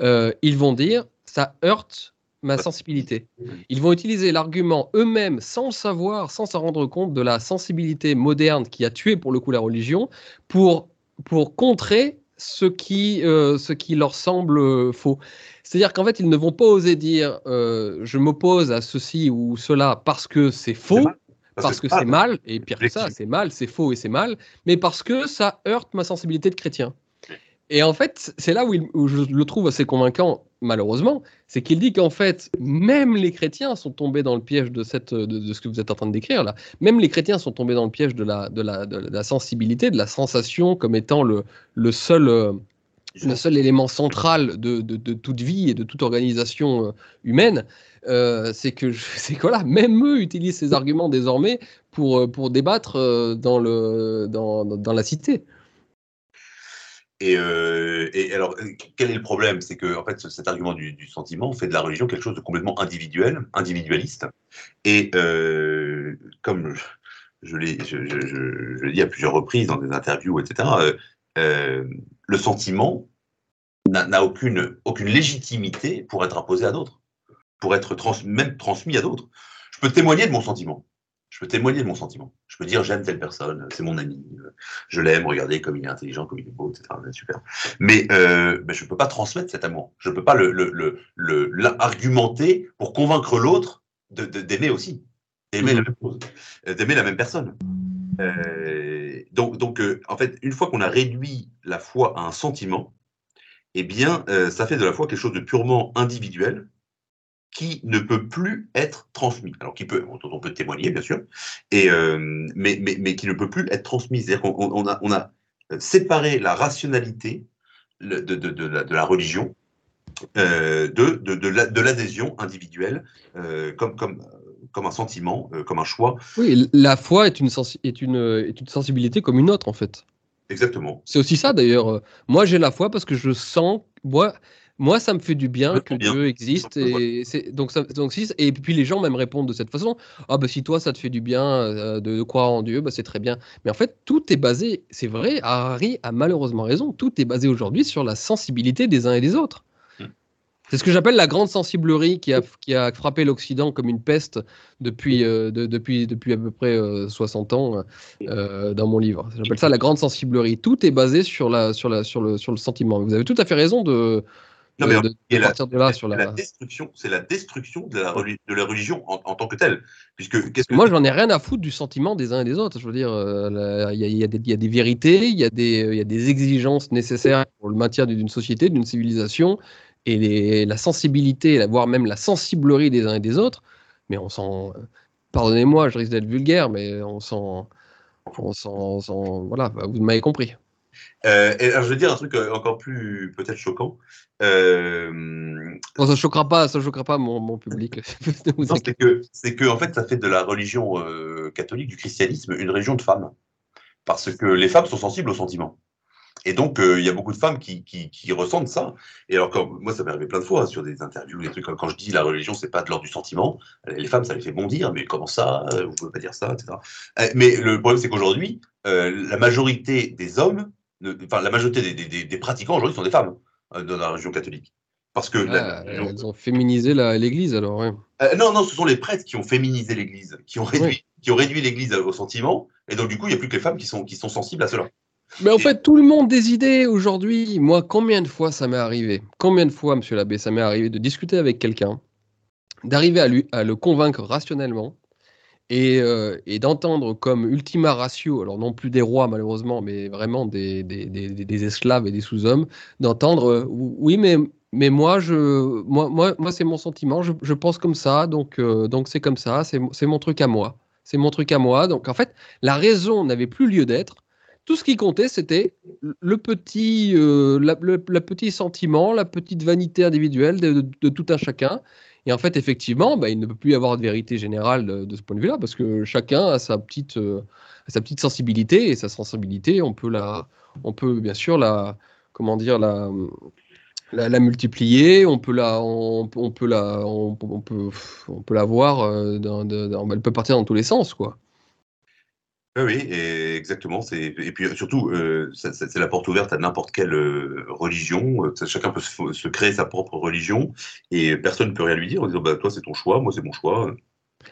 ils vont dire ça heurte ma sensibilité. Ils vont utiliser l'argument eux-mêmes sans le savoir, sans s'en rendre compte de la sensibilité moderne qui a tué pour le coup la religion, pour, pour contrer ce qui, euh, ce qui leur semble euh, faux. C'est-à-dire qu'en fait, ils ne vont pas oser dire euh, je m'oppose à ceci ou cela parce que c'est faux, parce, que, c'est mal, et pire que ça, c'est mal, c'est faux et c'est mal, mais parce que ça heurte ma sensibilité de chrétien. Et en fait, c'est là où, je le trouve assez convaincant, malheureusement, c'est qu'il dit qu'en fait, même les chrétiens sont tombés dans le piège de, ce que vous êtes en train de décrire là. Même les chrétiens sont tombés dans le piège de la, sensibilité, de la sensation comme étant le. Euh, seul élément central de, toute vie et de toute organisation euh, humaine, euh, c'est que, même eux utilisent ces arguments désormais pour, débattre dans la cité. Euh, et, alors, quel est le problème? C'est que, en fait, cet argument du, sentiment fait de la religion quelque chose de complètement individuel, individualiste. Et euh, comme je, l'ai je, dit à plusieurs reprises dans des interviews, etc., euh, le sentiment n'a aucune, aucune légitimité pour être imposé à d'autres, pour être même transmis à d'autres. Je peux témoigner de mon sentiment je peux témoigner de mon sentiment. Je peux dire j'aime telle personne, c'est mon ami, euh, je l'aime, regardez comme il est intelligent, comme il est beau, etc. Super. Mais, euh, ben, je ne peux pas transmettre cet amour. Je ne peux pas l'argumenter le, le, pour convaincre l'autre d'aimer aussi, d'aimer la mmh. même chose, euh, d'aimer la même personne. donc, donc en fait, une fois qu'on a réduit la foi à un sentiment, eh bien, ça fait de la foi quelque chose de purement individuel, qui ne peut plus être transmis. Alors, qui peut, on peut témoigner, bien sûr, et, euh, mais, mais, mais, qui ne peut plus être transmis. C'est-à-dire qu'on on a, on a euh, séparé la rationalité de, de, de, la, de la, religion euh, de, de l'adhésion individuelle euh, comme, comme, comme un sentiment, comme un choix. Oui, la foi est une, est, une, est une sensibilité comme une autre, en fait. Exactement. C'est aussi ça, d'ailleurs. Moi, j'ai la foi parce que je sens, moi, moi, ça me fait du bien que Dieu existe. Et, donc, ça, donc, et puis les gens même répondent de cette façon Ah, bah si toi, ça te fait du bien euh, de, croire en Dieu, bah, c'est très bien. Mais en fait, tout est basé, c'est vrai, Harari a malheureusement raison, tout est basé aujourd'hui sur la sensibilité des uns et des autres. Mmh. C'est ce que j'appelle la grande sensiblerie qui a, qui a frappé l'Occident comme une peste depuis, euh, depuis, depuis à peu près 60 euh, ans dans mon livre. J'appelle ça la grande sensiblerie. Tout est basé sur, la, sur, la, sur, le, sur le sentiment. Vous avez tout à fait raison de, non, mais de, partir de là sur la... destruction, c'est la destruction de la, de la religion en, tant que telle. Puisque, que Moi, j'en ai rien à foutre du sentiment des uns et des autres. Je veux dire, euh, il y, a des vérités, il y, a des, y a des exigences nécessaires pour le maintien d'une société, d'une civilisation, et les, la sensibilité, voire même la sensiblerie des uns et des autres. Mais on s'en. Pardonnez-moi, je risque d'être vulgaire, mais on s'en. On s'en. Voilà, vous m'avez compris. Euh, et alors, je veux dire un truc euh, encore plus peut-être choquant. Euh... ça choquera pas, ça choquera pas mon, mon public. c'est que, c'est que en fait, ça fait de la religion euh, catholique, du christianisme, une religion de femmes, parce que les femmes sont sensibles aux sentiments. Et donc, il y a beaucoup de femmes qui, qui, qui ressentent ça. Et alors, quand, moi, ça m'est arrivé plein de fois hein, sur des interviews, des trucs. Quand je dis la religion, c'est pas de l'ordre du sentiment, les femmes, ça les fait bondir. Mais comment ça Vous pouvez pas dire ça, etc. Mais le problème, c'est qu'aujourd'hui, la majorité des hommes enfin, la majorité des, pratiquants aujourd'hui sont des femmes euh, dans la région catholique. Parce que ah, elles ont féminisé l'Église alors. Euh, non, non, ce sont les prêtres qui ont féminisé l'Église, qui ont réduit, qui ont réduit l'Église au sentiment, et donc du coup, il n'y a plus que les femmes qui sont, qui sont sensibles à cela. Mais en fait, tout le monde des idées aujourd'hui. Moi, combien de fois ça m'est arrivé Combien de fois, Monsieur l'abbé, ça m'est arrivé de discuter avec quelqu'un, d'arriver à, lui, à le convaincre rationnellement, euh, et, d'entendre comme ultima ratio, alors non plus des rois malheureusement, mais vraiment des, des, des, esclaves et des sous-hommes, d'entendre euh, oui, mais, mais moi, je, moi, moi, moi c'est mon sentiment, je, je, pense comme ça, donc euh, donc c'est comme ça, c'est mon truc à moi. C'est mon truc à moi. Donc en fait, la raison n'avait plus lieu d'être. Tout ce qui comptait, c'était le petit, la, le, petit sentiment, la petite vanité individuelle de, de tout un chacun. Et en fait, effectivement, bah, il ne peut plus y avoir de vérité générale de, ce point de vue-là, parce que chacun a sa petite, euh, sa petite sensibilité, et sa sensibilité, on peut, la, on peut bien sûr la, comment dire, la, la, multiplier, on peut la, on, peut la, voir, euh, elle peut partir dans tous les sens, quoi. Oui, exactement. Et puis surtout, euh, c'est la porte ouverte à n'importe quelle euh, religion. Euh, chacun peut se, créer sa propre religion et personne ne peut rien lui dire en disant bah, Toi, c'est ton choix, moi, c'est mon choix.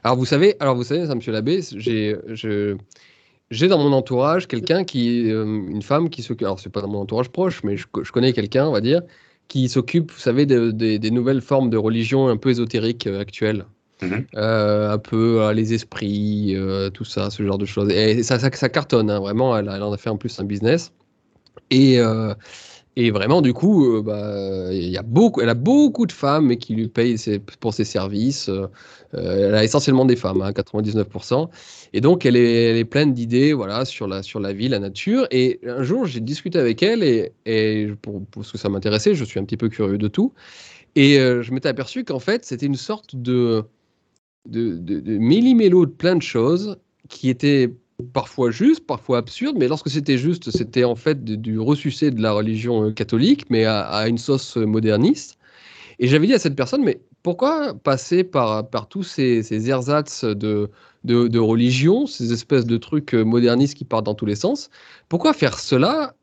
Alors, vous savez, alors vous savez, monsieur l'abbé, j'ai, dans mon entourage quelqu'un qui, une femme qui s'occupe, alors c'est pas dans mon entourage proche, mais je, connais quelqu'un, on va dire, qui s'occupe, vous savez, des nouvelles formes de religion un peu ésotériques euh, actuelles. Mhm. Euh, un peu les esprits, tout ça, ce genre de choses. Et ça, ça, cartonne, hein, vraiment, elle, en a fait en plus un business. Et, et vraiment, du coup, euh, bah, y a beaucoup, elle a beaucoup de femmes qui lui payent pour ses services. Euh, elle a essentiellement des femmes, 99%. Hein, et donc, elle est, pleine d'idées voilà, sur, la, sur la vie, la nature. Et un jour, j'ai discuté avec elle, et, et pour, parce que ça m'intéressait, je suis un petit peu curieux de tout. Et euh, je m'étais aperçu qu'en fait, c'était une sorte de, de, de, de de plein de choses qui étaient parfois juste, parfois absurde, mais lorsque c'était juste, c'était en fait du ressucé de la religion euh, catholique, mais à, une sauce euh, moderniste. Et j'avais dit à cette personne, mais pourquoi passer par, par tous ces, ces ersatz de, de, religion, ces espèces de trucs euh, modernistes qui partent dans tous les sens? Pourquoi faire cela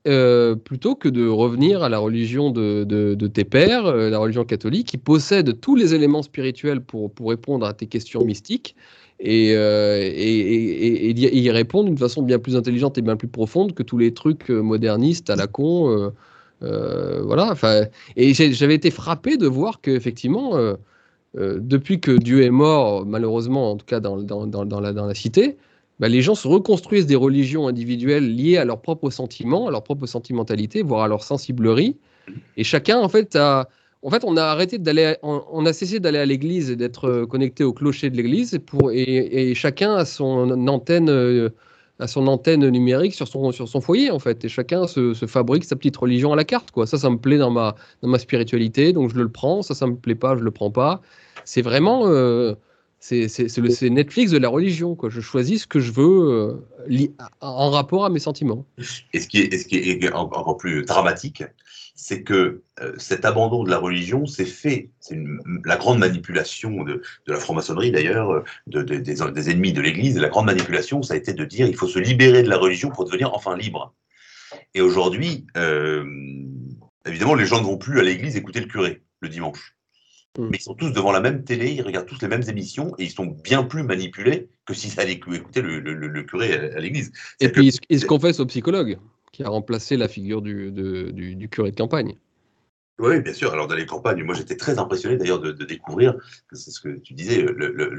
plutôt que de revenir à la religion de, de tes pères, la religion catholique, qui possède tous les éléments spirituels pour, pour répondre à tes questions mystiques euh, et, et, y répondre d'une façon bien plus intelligente et bien plus profonde que tous les trucs euh, modernistes à la con. Euh, voilà. Et j'avais été frappé de voir qu'effectivement, depuis que Dieu est mort, malheureusement, en tout cas dans, la, cité, bah, les gens se reconstruisent des religions individuelles liées à leurs propres sentiments, à leur propre sentimentalité, voire à leur sensiblerie. Et chacun, en fait, a, en fait, on a arrêté d'aller, on, a cessé d'aller à l'église et d'être euh, connecté au clocher de l'église, et, chacun a son antenne, euh, son antenne numérique sur son, foyer en fait, et chacun se, fabrique sa petite religion à la carte. Ça, ça me plaît dans ma, dans ma spiritualité, donc je le prends. Ça, ça me plaît pas, je le prends pas. C'est vraiment, euh, c'est, Netflix de la religion quoi. Je choisis ce que je veux en rapport à mes sentiments. Et ce qui est, encore plus dramatique, c'est que euh, cet abandon de la religion s'est fait, c'est la grande manipulation de, la franc-maçonnerie d'ailleurs, de, des, ennemis de l'Église, la grande manipulation, ça a été de dire il faut se libérer de la religion pour devenir enfin libre. Et aujourd'hui, euh, évidemment, les gens ne vont plus à l'Église écouter le curé le dimanche. Mmh. Mais ils sont tous devant la même télé, ils regardent tous les mêmes émissions et ils sont bien plus manipulés que s'ils allaient écouter le, curé à, l'église. Et puis ils se confessent au psychologue qui a remplacé la figure du, du, curé de campagne. Oui, bien sûr. Alors, dans les campagnes, moi, j'étais très impressionné d'ailleurs de, découvrir, c'est ce que tu disais,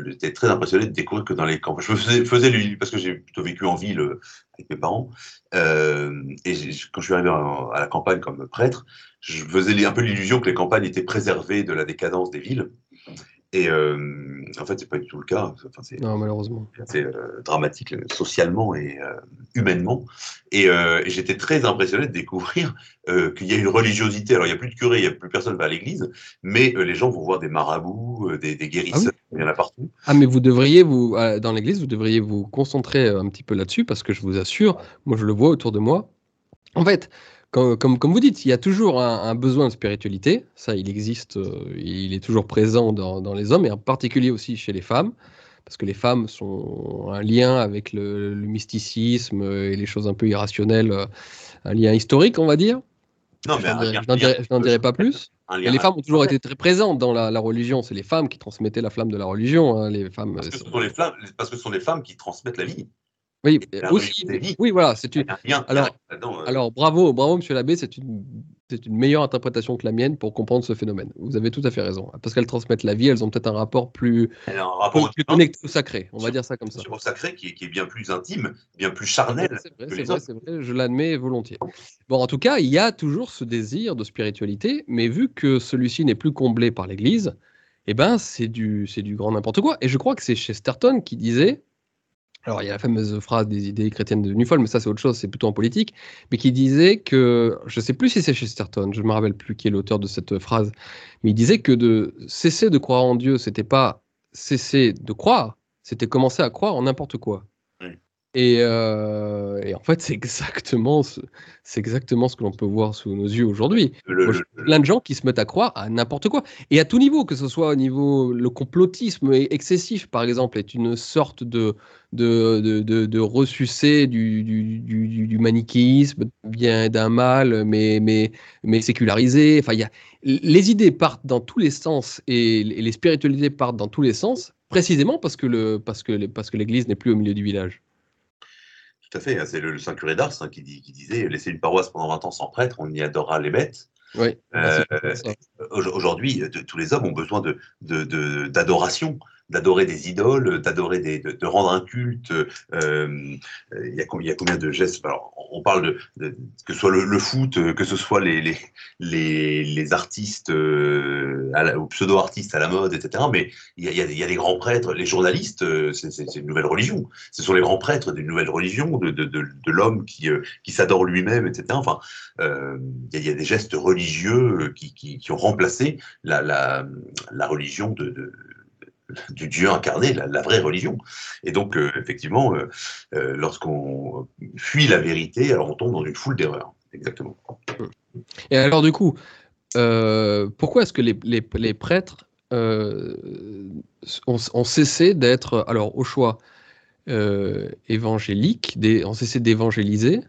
j'étais très impressionné de découvrir que dans les campagnes, je faisais, parce que j'ai plutôt vécu en ville euh, avec mes parents, euh, et quand je suis arrivé à la campagne comme prêtre, je faisais un peu l'illusion que les campagnes étaient préservées de la décadence des villes. Et euh, en fait, c'est pas du tout le cas. Enfin, non, malheureusement. C'est euh, dramatique euh, socialement et humainement. Et, j'étais très impressionné de découvrir qu'il y a une religiosité. Alors, il n'y a plus de curé, il n'y a plus personne va à l'église, mais les gens vont voir des marabouts, des, guérisseurs, ah il y en a partout. Ah, mais vous devriez, vous, dans l'église, vous devriez vous concentrer un petit peu là-dessus, parce que je vous assure, moi, je le vois autour de moi. En fait, comme, vous dites, il y a toujours un, besoin de spiritualité. Ça, il existe, euh, il est toujours présent dans, les hommes, et en particulier aussi chez les femmes, parce que les femmes sont un lien avec le, mysticisme et les choses un peu irrationnelles, euh, un lien historique, on va dire. Non, je n'en dirai, pas plus. les femmes ont toujours été très présentes dans la, religion. C'est les femmes qui transmettaient la flamme de la religion. Hein, les femmes, parce, que sont les parce que ce sont les femmes qui transmettent la vie. Oui, aussi. Oui, voilà, c'est une. Alors, euh. alors, bravo, bravo, Monsieur Labbé, c'est une, c'est une meilleure interprétation que la mienne pour comprendre ce phénomène. Vous avez tout à fait raison, parce qu'elles transmettent la vie, elles ont peut-être un rapport plus, un rapport plus connecté au sacré. On va dire ça comme ça. Au sacré, qui est, qui est, bien plus intime, bien plus charnel. C'est vrai, c'est vrai, je l'admets volontiers. Bon, en tout cas, il y a toujours ce désir de spiritualité, mais vu que celui-ci n'est plus comblé par l'Église, eh ben, c'est du, c'est du grand n'importe quoi. Et je crois que c'est Chesterton qui disait alors il y a la fameuse phrase des idées chrétiennes de Newfold, mais ça c'est autre chose, c'est plutôt en politique, mais qui disait que, je ne sais plus si c'est Chesterton, je ne me rappelle plus qui est l'auteur de cette phrase, mais il disait que de cesser de croire en Dieu, c'était pas cesser de croire, c'était commencer à croire en n'importe quoi. Euh, et, en fait, c'est exactement, ce, c'est exactement ce que l'on peut voir sous nos yeux aujourd'hui. Plein de gens qui se mettent à croire à n'importe quoi. Et à tout niveau, que ce soit au niveau. Le complotisme excessif, par exemple, est une sorte de, de, de, de, ressucé du, du, du, du, manichéisme, bien d'un mal, mais, mais, mais sécularisé. Enfin, y a, les idées partent dans tous les sens et les spiritualités partent dans tous les sens, précisément parce que, le, parce que, parce que l'Église n'est plus au milieu du village. Tout à fait, hein, c'est le, Saint Curé d'Ars hein, qui, disait laisser une paroisse pendant 20 ans sans prêtre, on y adorera les bêtes. Oui, euh, Aujourd'hui, tous les hommes ont besoin d'adoration. De, d'adorer des idoles, d'adorer des, de, rendre un culte. Euh, il, y a, combien de gestes? Alors, On parle de, que ce soit le, foot, que ce soit les, les, les, artistes euh, pseudo-artistes à la mode, etc. Mais il y, a, il grands prêtres, les journalistes, euh, c'est une nouvelle religion. Ce sont les grands prêtres d'une nouvelle religion, de, de, de, l'homme qui, euh, qui s'adore lui-même, etc. Enfin, euh, il y, a des gestes religieux qui, qui, qui ont remplacé la, la, la religion de du Dieu incarné, la, vraie religion. Et donc, euh, effectivement, euh, euh, lorsqu'on fuit la vérité, alors on tombe dans une foule d'erreurs. Exactement. Et alors, du coup, pourquoi est-ce que les, prêtres ont, cessé d'être, alors au choix, évangéliques, ont cessé d'évangéliser?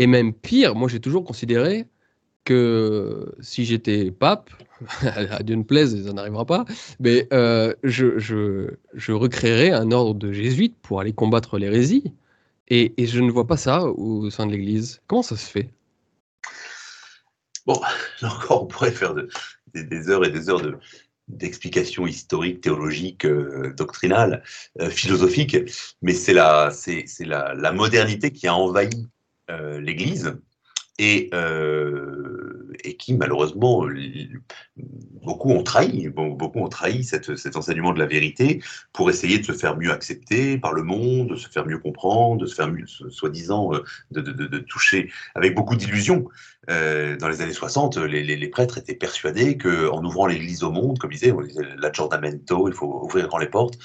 Et même pire, moi j'ai toujours considéré que si j'étais pape, à Dieu ne plaise, ça n'arrivera pas, mais euh, je, je, recréerais un ordre de jésuites pour aller combattre l'hérésie. Et, et, je ne vois pas ça au sein de l'Église. Comment ça se fait? Bon, là encore, on pourrait faire des, heures et des heures de, d'explications historiques, théologiques, euh, doctrinales, euh, philosophiques, mais c'est la, la, la, modernité qui a envahi l'Église et, euh, et qui malheureusement beaucoup ont trahi, beaucoup ont trahi cet enseignement de la vérité pour essayer de se faire mieux accepter par le monde, de se faire mieux comprendre, de se faire mieux, soi-disant, euh, de, toucher avec beaucoup d'illusions. Euh, dans les années 60, les, prêtres étaient persuadés qu'en ouvrant l'église au monde, comme on disait l'aggiornamento, il faut ouvrir grand les portes,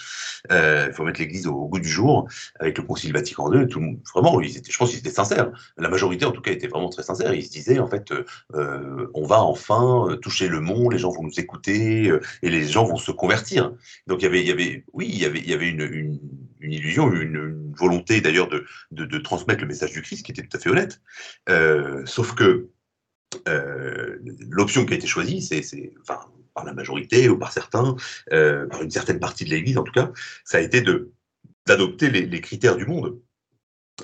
euh, il faut mettre l'église au, goût du jour, avec le Concile Vatican II, vraiment, ils étaient, je pense qu'ils étaient sincères. La majorité, en tout cas, était vraiment très sincère. Ils se disaient, en fait, euh, on va enfin toucher le monde, les gens vont nous écouter, et les gens vont se convertir. Donc il y avait, oui, il y avait, une, une illusion, une, volonté d'ailleurs de, transmettre le message du Christ qui était tout à fait honnête. Euh, sauf que euh, l'option qui a été choisie, c'est, enfin, par la majorité ou par certains, euh, par une certaine partie de l'Église en tout cas, ça a été d'adopter les, critères du monde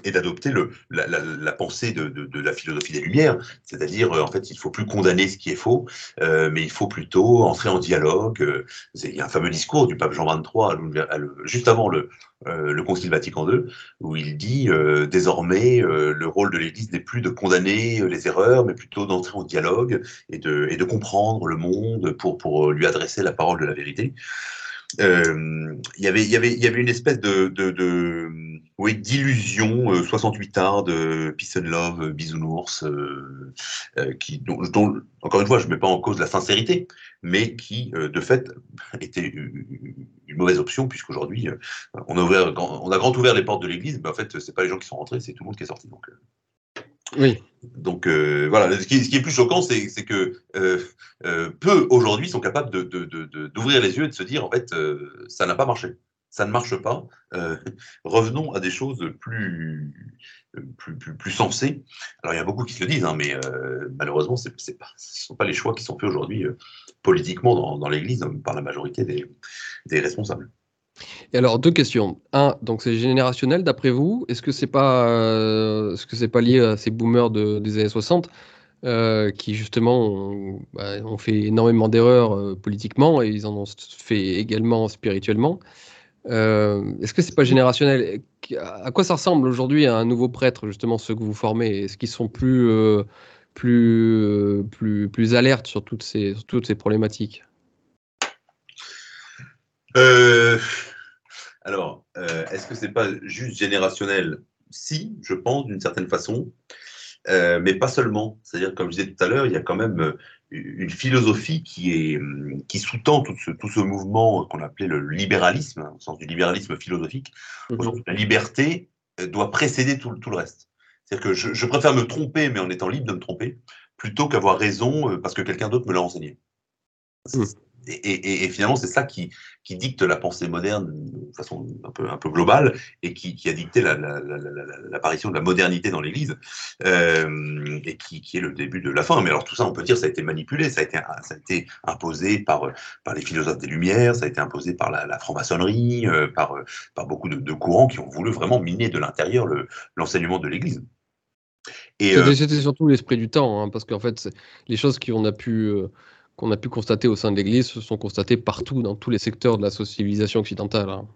et d'adopter la, la, la, pensée de, de, de, la philosophie des Lumières, c'est-à-dire euh, en fait il faut plus condamner ce qui est faux, euh, mais il faut plutôt entrer en dialogue. Euh, il y a un fameux discours du pape Jean XXIII juste avant le, euh, le Concile Vatican II, où il dit euh, désormais le rôle de l'Église n'est plus de condamner les erreurs, mais plutôt d'entrer en dialogue et de, et de comprendre le monde pour, pour lui adresser la parole de la vérité. Euh, y il y avait une espèce de, oui, d'illusion, 68 arts de Peace and Love, euh, Bisounours, euh, euh, qui, dont, encore une fois, je ne mets pas en cause la sincérité, mais qui, euh, de fait, était une, mauvaise option, puisqu'aujourd'hui, on, a on a grand ouvert les portes de l'église, mais en fait, ce pas les gens qui sont rentrés, c'est tout le monde qui est sorti. Donc, oui. Donc euh, voilà, ce qui, est plus choquant, c'est que euh, euh, peu aujourd'hui sont capables d'ouvrir les yeux et de se dire en fait, ça n'a pas marché, ça ne marche pas. revenons à des choses plus, sensées. Alors il y a beaucoup qui se le disent, hein, mais malheureusement, ce ne sont pas les choix qui sont faits aujourd'hui politiquement dans, l'Église par la majorité des responsables. Et alors, deux questions. Un, donc c'est générationnel d'après vous. Est-ce que c'est pas, euh, ce que c'est pas lié à ces boomers de, des années 60 euh, qui justement bah, ont, fait énormément d'erreurs euh, politiquement et ils en ont fait également spirituellement. Est-ce que c'est pas générationnel? À quoi ça ressemble aujourd'hui à un nouveau prêtre, justement, ceux que vous formez? Est-ce qu'ils sont plus, plus, plus, plus alertes sur toutes ces, sur toutes ces problématiques? Euh, alors, euh, est-ce que c'est pas juste générationnel? Si, je pense, d'une certaine façon, euh, mais pas seulement. C'est-à-dire, comme je disais tout à l'heure, il y a quand même une philosophie qui, est, qui sous-tend tout ce, tout ce mouvement qu'on appelait le libéralisme, au sens du libéralisme philosophique. Mm La liberté doit précéder tout, tout le reste. C'est-à-dire que je, je, préfère me tromper, mais en étant libre de me tromper, plutôt qu'avoir raison parce que quelqu'un d'autre me l'a enseigné. Mm. Et, finalement, c'est ça qui, qui, dicte la pensée moderne de façon un peu, un peu globale et qui, qui a dicté l'apparition de la modernité dans l'Église euh, et qui, qui, est le début de la fin. Mais alors tout ça, on peut dire, ça a été manipulé, ça a été, ça a été imposé par, par les philosophes des Lumières, ça a été imposé par la, franc-maçonnerie, euh, par, par beaucoup de, courants qui ont voulu vraiment miner de l'intérieur l'enseignement de l'Église. C'était surtout l'esprit du temps, hein, parce qu'en fait, les choses qu'on a pu qu'on a pu constater au sein de l'Église se sont constatées partout, dans tous les secteurs de la civilisation occidentale. Hein.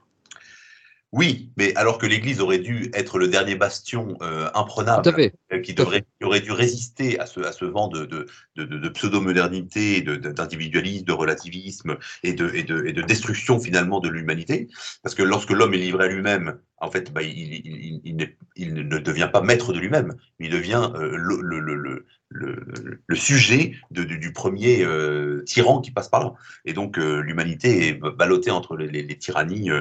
Oui, mais alors que l'Église aurait dû être le dernier bastion euh, imprenable, euh, qui, devrait, aurait dû résister à ce, à ce vent de, de, de, pseudo-modernité, d'individualisme, de, relativisme et de, et, et de, destruction finalement de l'humanité, parce que lorsque l'homme est livré à lui-même, en fait, bah, il, ne devient pas maître de lui-même, il devient euh, le, sujet du, premier euh, tyran qui passe par là. Et donc euh, l'humanité est ballottée entre les, tyrannies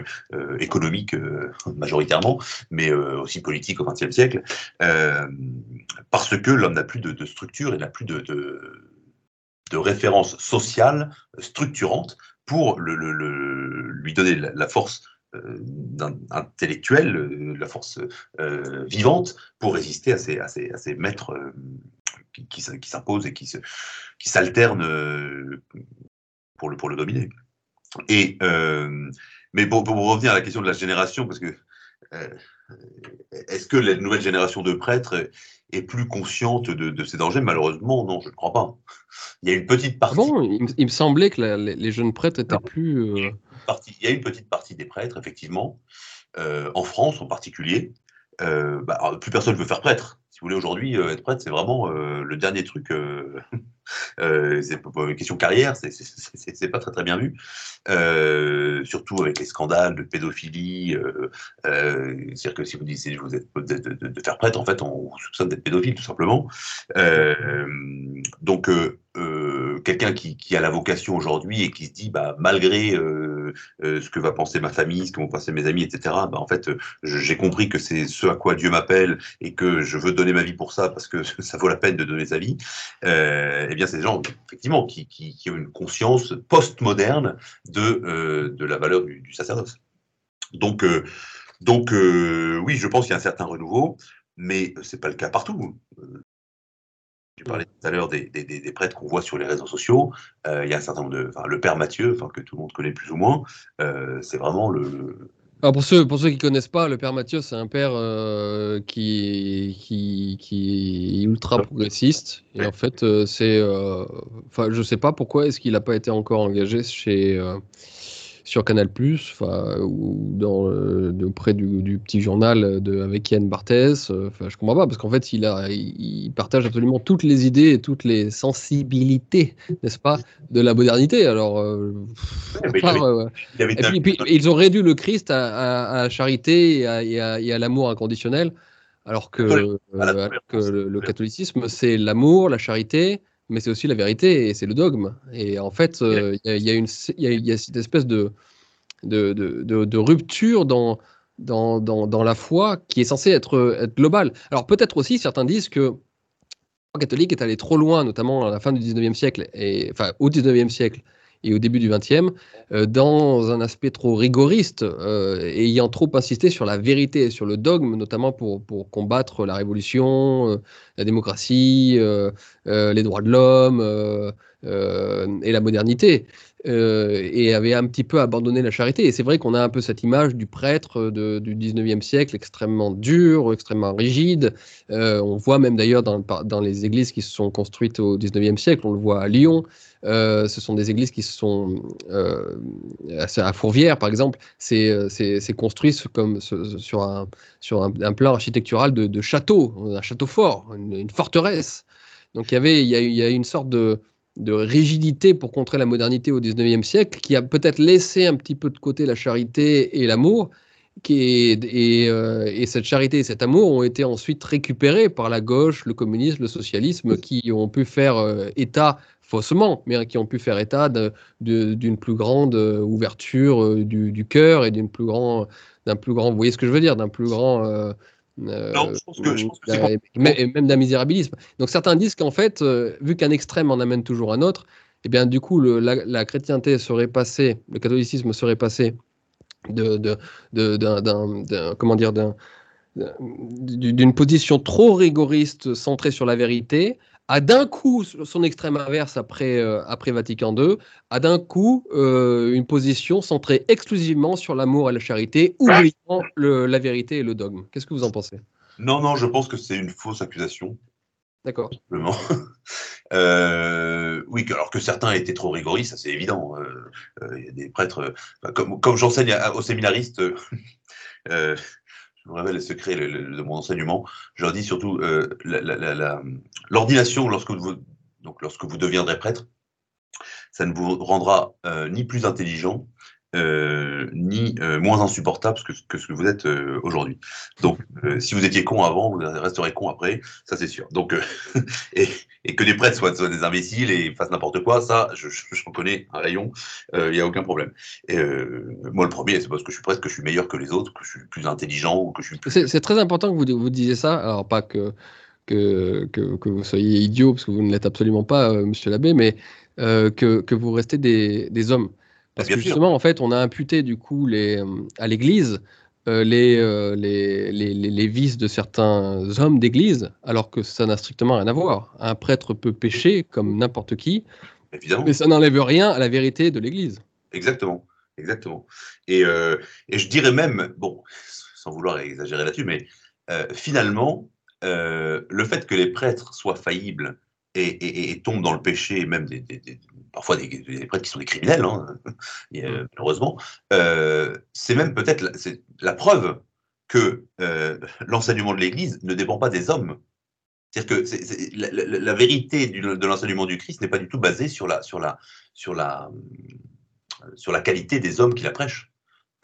économiques majoritairement, mais aussi politiques au XXe siècle, parce que l'homme n'a plus de, structure et n'a plus de, référence sociale structurante pour lui donner la, force intellectuelle, la force vivante pour résister à ces, maîtres qui, s'imposent et qui, s'alternent euh, pour le, dominer. Euh, mais pour, revenir à la question de la génération, parce que euh, est-ce que la nouvelle génération de prêtres est plus consciente de, ces dangers? Malheureusement, non, je ne crois pas. Il y a une petite ah partie. Bon, il, me semblait que les, jeunes prêtres étaient plus. Il, y il, y a une petite partie des prêtres, effectivement, en France en particulier. Bah, plus personne ne veut faire prêtre si vous voulez, aujourd'hui, euh, être prêtre, c'est vraiment euh, le dernier truc. Euh, c'est une question carrière, c'est pas très très bien vu. surtout avec les scandales de pédophilie. C'est-à-dire que si vous dites vous êtes de, faire prêtre, en fait, on vous soupçonne d'être pédophile, tout simplement. donc, quelqu'un qui, a la vocation aujourd'hui et qui se dit, bah, malgré ce que va penser ma famille, ce que vont penser mes amis, etc., bah, en fait, j'ai compris que c'est ce à quoi Dieu m'appelle et que je veux donner ma vie pour ça parce que ça vaut la peine de donner sa vie, euh, c'est des gens, effectivement, qui, qui, ont une conscience post-moderne de, euh, de la valeur du, sacerdoce. Donc, euh, donc oui, je pense qu'il y a un certain renouveau, mais ce n'est pas le cas partout. Je parlais tout à l'heure des, des, prêtres qu'on voit sur les réseaux sociaux. il y a un certain nombre de. Enfin, le père Mathieu, enfin, que tout le monde connaît plus ou moins, c'est vraiment le, alors pour ceux pour ceux qui connaissent pas, le père Mathieu, c'est un père euh, qui, qui, qui est ultra progressiste. Et en fait euh, c'est, euh, enfin je sais pas pourquoi est-ce qu'il n'a pas été encore engagé chez sur Canal+, ou dans, euh, auprès du, petit journal de, avec Yann Barthès. Euh, enfin, je comprends pas, parce qu'en fait, il, a, il partage absolument toutes les idées et toutes les sensibilités, n'est-ce pas, de la modernité. Alors, et puis, ils ont réduit le Christ à, à, charité et à, l'amour inconditionnel, alors que, euh, que le catholicisme, c'est l'amour, la charité, mais c'est aussi la vérité et c'est le dogme. Et en fait, il y, a, une, y, a, cette espèce de, de, de, de, rupture dans, dans, dans, la foi qui est censée être, être globale. Alors peut-être aussi, certains disent que la catholique est allée trop loin, notamment à la fin du 19e siècle, et, enfin au 19e siècle, et au début du XXe, euh, dans un aspect trop rigoriste, euh, ayant trop insisté sur la vérité et sur le dogme, notamment pour, pour combattre la révolution, euh, la démocratie, les droits de l'homme et la modernité. et avait un petit peu abandonné la charité. Et c'est vrai qu'on a un peu cette image du prêtre du 19e siècle extrêmement dur, extrêmement rigide. on voit même d'ailleurs dans, dans, les églises qui se sont construites au 19e siècle, on le voit à Lyon, euh, ce sont des églises qui sont euh, à Fourvière, par exemple, c'est construit comme sur un, sur un, plan architectural de, château, un château fort, une, forteresse. Donc il y avait il y a, il y a une sorte de, de rigidité pour contrer la modernité au 19e siècle qui a peut-être laissé un petit peu de côté la charité et l'amour. Et, euh, et, cette charité et cet amour ont été ensuite récupérés par la gauche, le communisme, le socialisme, qui ont pu faire état faussement, mais qui ont pu faire état d'une plus grande euh, ouverture euh, du, du cœur et d'une plus grand, d'un plus grand, vous voyez ce que je veux dire, d'un plus grand, euh, non, je pense que, je pense que même d'un misérabilisme. Donc certains disent qu'en fait, vu qu'un extrême en amène toujours un autre, eh bien, du coup, le, la, chrétienté serait passée, le catholicisme serait passé de, de, comment dire, d'une position trop rigoriste centrée sur la vérité à d'un coup son extrême inverse après, euh, après Vatican II, à d'un coup euh, une position centrée exclusivement sur l'amour et la charité, oubliant la vérité et le dogme. Qu'est-ce que vous en pensez? Non, non, je pense que c'est une fausse accusation. D'accord. Euh, oui, alors que certains étaient trop rigoristes, c'est évident. Il y a des prêtres, comme, comme j'enseigne aux séminaristes, je vous révèle les secrets de mon enseignement. Je leur dis surtout euh, l'ordination lorsque vous, lorsque vous deviendrez prêtre, ça ne vous rendra euh, ni plus intelligent, euh, ni euh, moins insupportable que, ce que vous êtes euh, aujourd'hui. Donc, si vous étiez con avant, vous resterez con après, ça c'est sûr. Donc, et, que les prêtres soient, des imbéciles et fassent n'importe quoi, ça, j'en je, connais un rayon, il n'y a aucun problème. Moi, le premier, c'est parce que je suis prêtre je suis meilleur que les autres, que je suis plus intelligent ou que je suis plus... C'est très important que vous, vous disiez ça, alors pas que, que, vous soyez idiot, parce que vous ne l'êtes absolument pas, monsieur l'abbé, mais que, vous restez des, des hommes. Parce que justement, en fait, on a imputé du coup les, euh, à l'Église euh, euh, les, les, les, les, vices de certains hommes d'Église, alors que ça n'a strictement rien à voir. Un prêtre peut pécher comme n'importe qui, Évidemment. mais ça n'enlève rien à la vérité de l'Église. Exactement, exactement. Et, et, je dirais même, bon, sans vouloir exagérer là-dessus, mais finalement, le fait que les prêtres soient faillibles et, et, tombent dans le péché, même des, parfois des, prêtres qui sont des criminels, hein, euh, mm. malheureusement, euh, c'est même peut-être la, la, preuve que euh, l'enseignement de l'Église ne dépend pas des hommes. C'est-à-dire que la, vérité de l'enseignement du Christ n'est pas du tout basée sur la, sur, la, sur, la, sur la qualité des hommes qui la prêchent.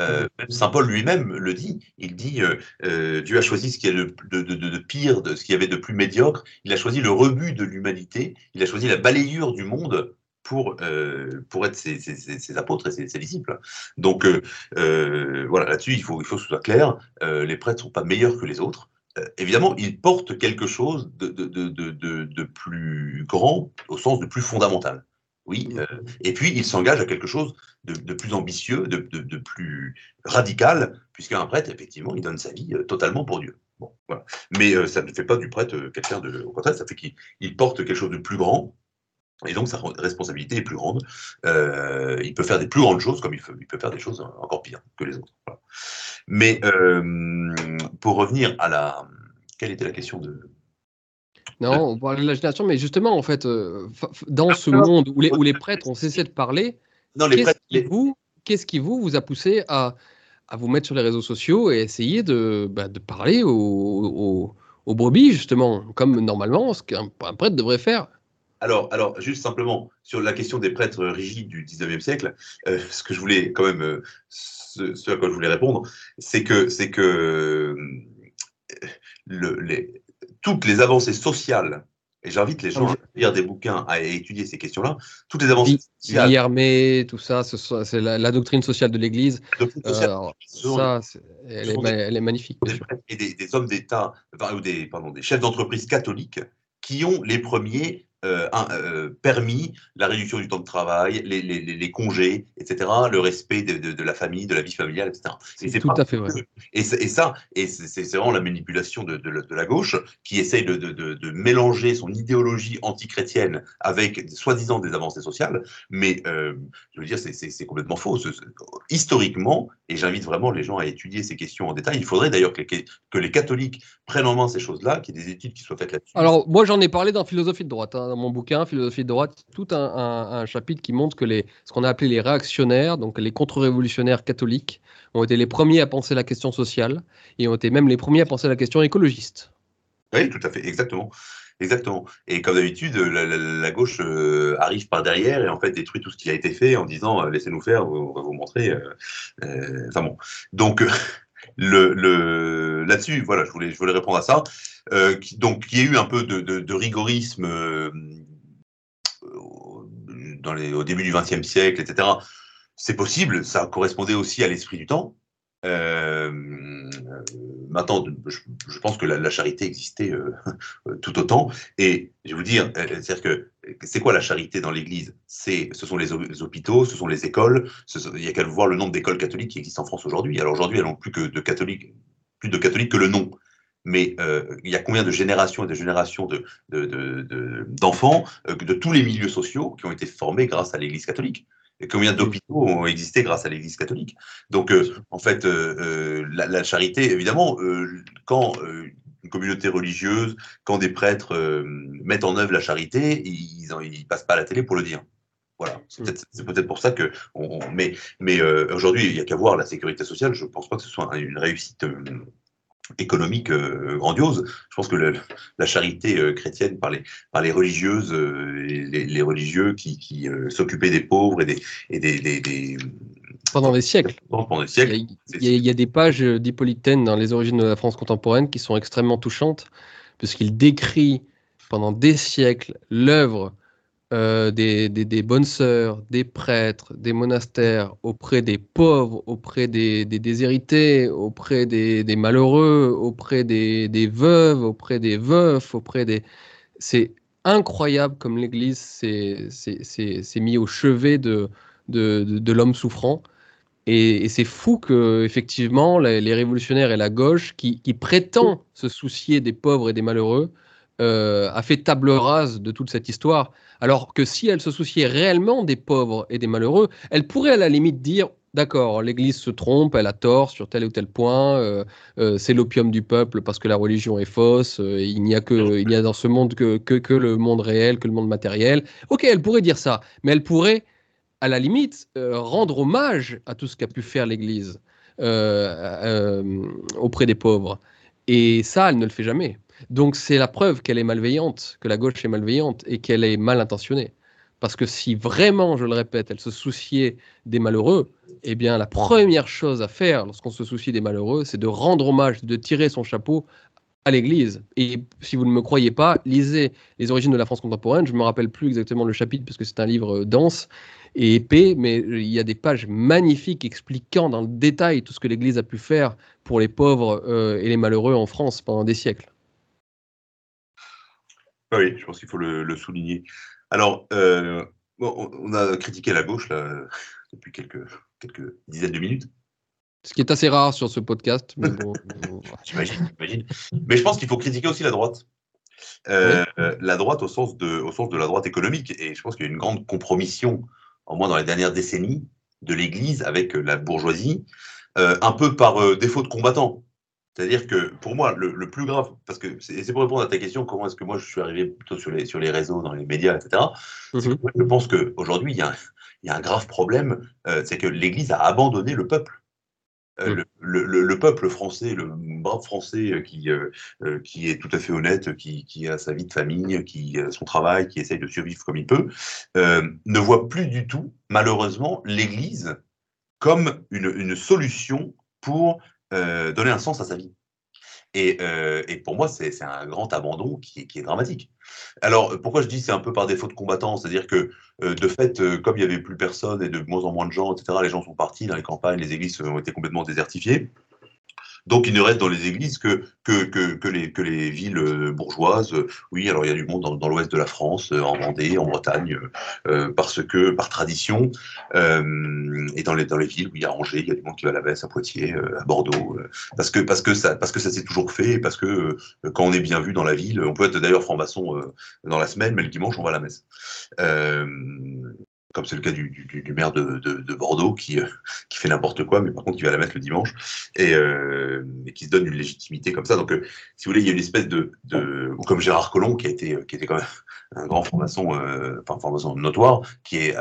Mm. Saint Paul lui-même le dit. Il dit Dieu a choisi ce qui est de, de, de, pire, de ce qu'il y avait de plus médiocre. Il a choisi le rebut de l'humanité. Il a choisi la balayure du monde pour, euh, pour être ses, ses, apôtres et ses, disciples. Donc euh, euh, voilà, là-dessus, il faut, il faut que ce soit clair, les prêtres ne sont pas meilleurs que les autres. évidemment, ils portent quelque chose de, de, de, de, plus grand, au sens de plus fondamental. Oui, et puis ils s'engagent à quelque chose de, plus ambitieux, de, plus radical, puisqu'un prêtre, effectivement, il donne sa vie totalement pour Dieu. Bon, voilà. Mais ça ne fait pas du prêtre quelqu'un de. Au contraire, ça fait qu'il porte quelque chose de plus grand, et donc sa responsabilité est plus grande. Euh, il peut faire des plus grandes choses comme il peut, il peut faire des choses encore pires que les autres. Mais euh, pour revenir à la... Quelle était la question de... Non, on parlait de la génération, mais justement, en fait, euh, dans ce monde où les, où les prêtres ont cessé de parler, qu'est-ce qui, vous, qui vous, vous a poussé à, à vous mettre sur les réseaux sociaux et essayer de, bah, de parler aux, aux, brebis, justement, comme normalement ce qu'un prêtre devrait faire? Alors, alors, juste simplement, sur la question des prêtres rigides du 19e siècle, euh, ce que je voulais quand même, euh, ce, à quoi je voulais répondre, c'est que, c'est que euh, le, les, toutes les avancées sociales, et j'invite les gens à lire des bouquins, à étudier ces questions-là, toutes les avancées sociales. tout ça, c'est la, doctrine sociale de l'Église. ça, elle, est, magnifique. Et des, hommes d'État, ou des, pardon, des chefs d'entreprise catholiques qui ont les premiers euh, euh, permis la réduction du temps de travail, les, les, les congés, etc., le respect de, de, de, la famille, de la vie familiale, etc. C'est tout à fait vrai. Et, et ça, et c'est vraiment la manipulation de, de la gauche qui essaye de, mélanger son idéologie antichrétienne avec soi-disant des avancées sociales, mais euh, je veux dire, c'est complètement faux. Historiquement, et j'invite vraiment les gens à étudier ces questions en détail, il faudrait d'ailleurs que, que, les catholiques prennent en main ces choses-là, qu'il y ait des études qui soient faites là-dessus. Alors, moi, j'en ai parlé dans Philosophie de droite. Hein mon bouquin, Philosophie de droite, tout un, chapitre qui montre que les, ce qu'on a appelé les réactionnaires, donc les contre-révolutionnaires catholiques, ont été les premiers à penser la question sociale et ont été même les premiers à penser la question écologiste. Oui, tout à fait, exactement. Exactement. Et comme d'habitude, la, gauche euh, arrive par derrière et en fait détruit tout ce qui a été fait en disant euh, laissez-nous faire, on va vous montrer. Euh, enfin bon. Donc là-dessus, voilà, je voulais, répondre à ça. Euh, donc, il y a eu un peu de, rigorisme euh, au début du XXe siècle, etc. C'est possible, ça correspondait aussi à l'esprit du temps. Euh, maintenant, je, pense que la, charité existait tout autant. Et je vais vous dire, c'est-à-dire que c'est quoi la charité dans l'Église? C'est, ce sont les, hôpitaux, ce sont les écoles. il y a qu'à voir le nombre d'écoles catholiques qui existent en France aujourd'hui. Alors aujourd'hui, elles n'ont plus que de catholiques, plus de catholiques que le nom mais euh, il y a combien de générations et de générations d'enfants de, de, de, tous les milieux sociaux qui ont été formés grâce à l'Église catholique? Et combien d'hôpitaux ont existé grâce à l'Église catholique? Donc, euh, en fait, euh, la, charité, évidemment, quand une communauté religieuse, quand des prêtres mettent en œuvre la charité, ils ne passent pas à la télé pour le dire. Voilà, c'est mm. peut-être pour ça que. On, mais mais aujourd'hui, il n'y a qu'à voir la sécurité sociale. Je ne pense pas que ce soit une réussite économique euh, grandiose. Je pense que la charité euh, chrétienne par les, par les religieuses, euh, les, religieux qui, qui s'occupaient des pauvres et des... Et des, Pendant des siècles. Pendant des siècles. Il y, a, des pages d'Hippolytaine dans les origines de la France contemporaine qui sont extrêmement touchantes, puisqu'il décrit pendant des siècles l'œuvre euh, des, bonnes sœurs, des prêtres, des monastères, auprès des pauvres, auprès des, déshérités, auprès des, malheureux, auprès des, veuves, auprès des veufs, auprès des... C'est incroyable comme l'Église s'est mis au chevet de, de, l'homme souffrant. Et, c'est fou que effectivement les, révolutionnaires et la gauche, qui, prétend se soucier des pauvres et des malheureux, euh, a fait table rase de toute cette histoire. Alors que si elle se souciait réellement des pauvres et des malheureux, elle pourrait à la limite dire D'accord, l'Église se trompe, elle a tort sur tel ou tel point, euh, euh, c'est l'opium du peuple parce que la religion est fausse, il n'y a que, a dans ce monde que, que, le monde réel, que le monde matériel. Ok, elle pourrait dire ça, mais elle pourrait, à la limite, rendre hommage à tout ce qu'a pu faire l'Église auprès des pauvres. Et ça, elle ne le fait jamais. Donc c'est la preuve qu'elle est malveillante, que la gauche est malveillante et qu'elle est mal intentionnée. Parce que si vraiment, je le répète, elle se souciait des malheureux, eh bien la première chose à faire lorsqu'on se soucie des malheureux, c'est de rendre hommage, de tirer son chapeau à l'Église. Et si vous ne me croyez pas, lisez Les origines de la France contemporaine. Je ne me rappelle plus exactement le chapitre parce que c'est un livre euh, dense et épais, mais il y a des pages magnifiques expliquant dans le détail tout ce que l'Église a pu faire pour les pauvres euh, et les malheureux en France pendant des siècles. Ah oui, je pense qu'il faut le, souligner. Alors, euh, on a critiqué la gauche là, depuis quelques, quelques dizaines de minutes. Ce qui est assez rare sur ce podcast. Mais j'imagine, Mais je pense qu'il faut critiquer aussi la droite. Euh, la droite au sens, de, au sens de la droite économique. Et je pense qu'il y a une grande compromission, au moins dans les dernières décennies, de l'Église avec la bourgeoisie, euh, un peu par défaut de combattants. C'est-à-dire que pour moi, le, plus grave, parce que c'est pour répondre à ta question, comment est-ce que moi je suis arrivé plutôt sur les, sur les réseaux, dans les médias, etc. Mhm. je pense qu'aujourd'hui, il, y, a un grave problème, euh, c'est que l'Église a abandonné le peuple. Euh, mhm. le, peuple français, le brave français euh, qui, qui est tout à fait honnête, qui, qui, a sa vie de famille, qui a son travail, qui essaye de survivre comme il peut, ne voit plus du tout, malheureusement, l'Église comme une, une solution pour euh, donner un sens à sa vie. Et, euh, et pour moi, c'est un grand abandon qui est, dramatique. Alors, pourquoi je dis c'est un peu par défaut de combattant? C'est-à-dire que, euh, de fait, comme il n'y avait plus personne et de moins en moins de gens, etc., les gens sont partis dans les campagnes, les églises ont été complètement désertifiées. Donc, il ne reste dans les églises que, que, que, les, que les villes euh, bourgeoises. Oui, alors il y a du monde dans, dans l'ouest de la France, euh, en Vendée, en Bretagne, euh, parce que, par tradition, euh, et dans les, dans les villes où il y a Angers, il y a du monde qui va à la messe, à Poitiers, à Bordeaux, parce que, parce que ça, parce que ça s'est toujours fait, parce que quand on est bien vu dans la ville, on peut être d'ailleurs franc-maçon dans la semaine, mais le dimanche, on va à la messe comme c'est le cas du, maire de, de, de, Bordeaux, qui, euh, qui fait n'importe quoi, mais par contre qui va la mettre le dimanche, et, euh, et qui se donne une légitimité comme ça. Donc, euh, si vous voulez, il y a une espèce de, ou comme Gérard Collomb, qui a été, qui était quand même un grand franc-maçon, euh, enfin franc-maçon notoire, qui est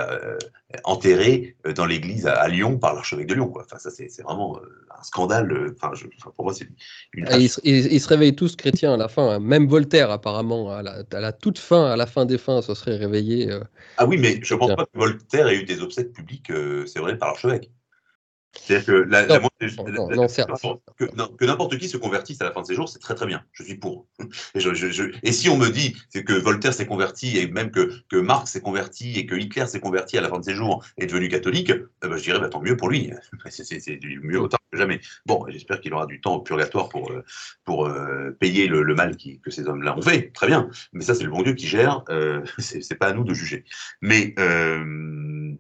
enterré dans l'église à, Lyon par l'archevêque de Lyon. Enfin, ça, c'est vraiment scandale. Enfin, je, pour moi, c'est une. ils, se réveillent tous chrétiens à la fin. Hein. Même Voltaire, apparemment, à la, à la, toute fin, à la fin des fins, se serait réveillé. ah oui, mais je pense pas que Voltaire ait eu des obsèques publiques, c'est vrai, par l'archevêque. C'est-à-dire que la, que, n'importe qui se convertisse à la fin de ses jours, c'est très très bien. Je suis pour. Et, je, et si on me dit que Voltaire s'est converti et même que, que Marx s'est converti et que Hitler s'est converti à la fin de ses jours et est devenu catholique, eh ben, je dirais bah, tant mieux pour lui. C'est mieux autant que jamais. Bon, j'espère qu'il aura du temps au purgatoire pour, euh, pour euh, payer le, mal qui, que ces hommes-là ont fait. Très bien. Mais ça, c'est le bon Dieu qui gère. Euh, c'est pas à nous de juger. Mais euh,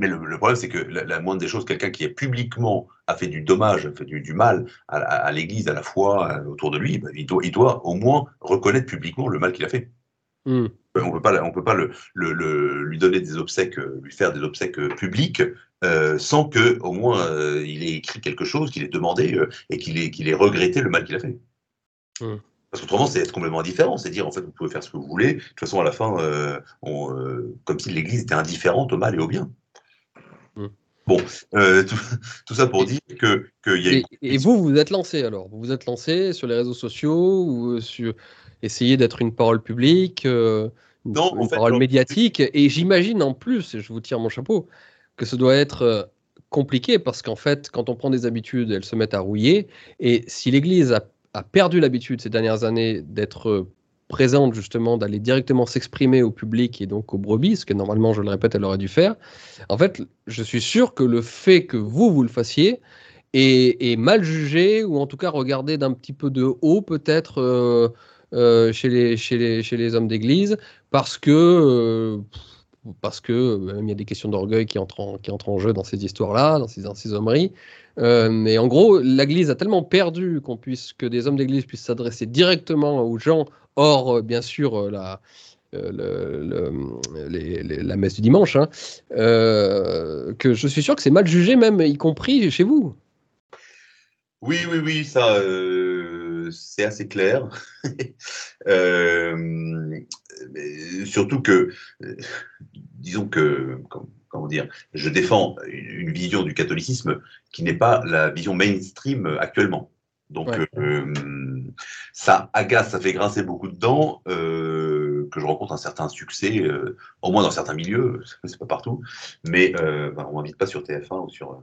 mais le, problème, c'est que la, moindre des choses, quelqu'un qui est publiquement a fait du dommage, a fait du, mal à, l'Église, à la foi euh, autour de lui, bah, il, doit, il, doit, au moins reconnaître publiquement le mal qu'il a fait. Hmm. Euh, on peut pas, on peut pas le, lui donner des obsèques, euh, lui faire des obsèques publiques sans que, au moins, il ait écrit quelque chose, qu'il ait demandé et qu'il ait, qu'il ait regretté le mal qu'il a fait. Hmm. Parce qu'autrement, c'est être complètement différent. C'est dire, en fait, vous pouvez faire ce que vous voulez. De toute façon, à la fin, comme si l'Église était indifférente au mal et au bien. Bon, euh, tout, ça pour dire que qu'il y a. Et, et, vous, vous êtes lancé alors Vous vous êtes lancé sur les réseaux sociaux ou sur essayer d'être une parole publique, euh, une, non, parole médiatique Et j'imagine en plus, et je vous tire mon chapeau, que ce doit être euh, compliqué parce qu'en fait, quand on prend des habitudes, elles se mettent à rouiller. Et si l'Église a, a perdu l'habitude ces dernières années d'être présente justement d'aller directement s'exprimer au public et donc aux brebis, ce que normalement, je le répète, elle aurait dû faire. En fait, je suis sûr que le fait que vous, vous le fassiez est, mal jugé ou en tout cas regardé d'un petit peu de haut peut-être euh, euh, chez, les, hommes d'église parce que... Euh, parce que il y a des questions d'orgueil qui entrent, en, qui entrent en jeu dans ces histoires-là, dans ces, dans ces hommeries. mais en gros, l'Église a tellement perdu qu'on puisse que des hommes d'Église puissent s'adresser directement aux gens Or, euh, bien sûr, euh, la, euh, la messe du dimanche, hein, que je suis sûr que c'est mal jugé, même y compris chez vous. Oui, oui, oui, ça, c'est assez clair. surtout que, disons que, comment dire, je défends une vision du catholicisme qui n'est pas la vision mainstream actuellement. Donc, euh, ça agace, ça fait grincer beaucoup de dents, euh, que je rencontre un certain succès, euh, au moins dans certains milieux, c'est pas partout, mais ben, on m'invite pas sur TF1 ou sur.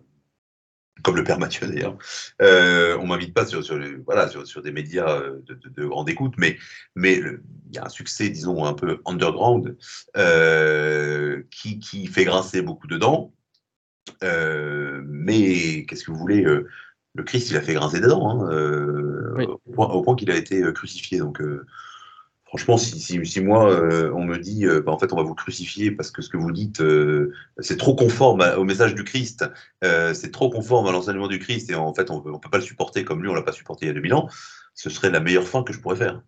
Comme le père Mathieu d'ailleurs, on m'invite pas sur, voilà, sur, des médias de, grande écoute, mais il y a un succès, disons, un peu underground qui, qui, fait grincer beaucoup de dents. mais qu'est-ce que vous voulez le Christ, il a fait grincer des dents, hein, euh, au point, qu'il a été euh, crucifié. Donc, euh, franchement, si, moi, on me dit, bah, en fait, on va vous crucifier parce que ce que vous dites, c'est trop conforme au message du Christ, c'est trop conforme à l'enseignement du Christ, et en fait, on ne peut pas le supporter comme lui, on l'a pas supporté il y a 2000 ans, ce serait la meilleure fin que je pourrais faire.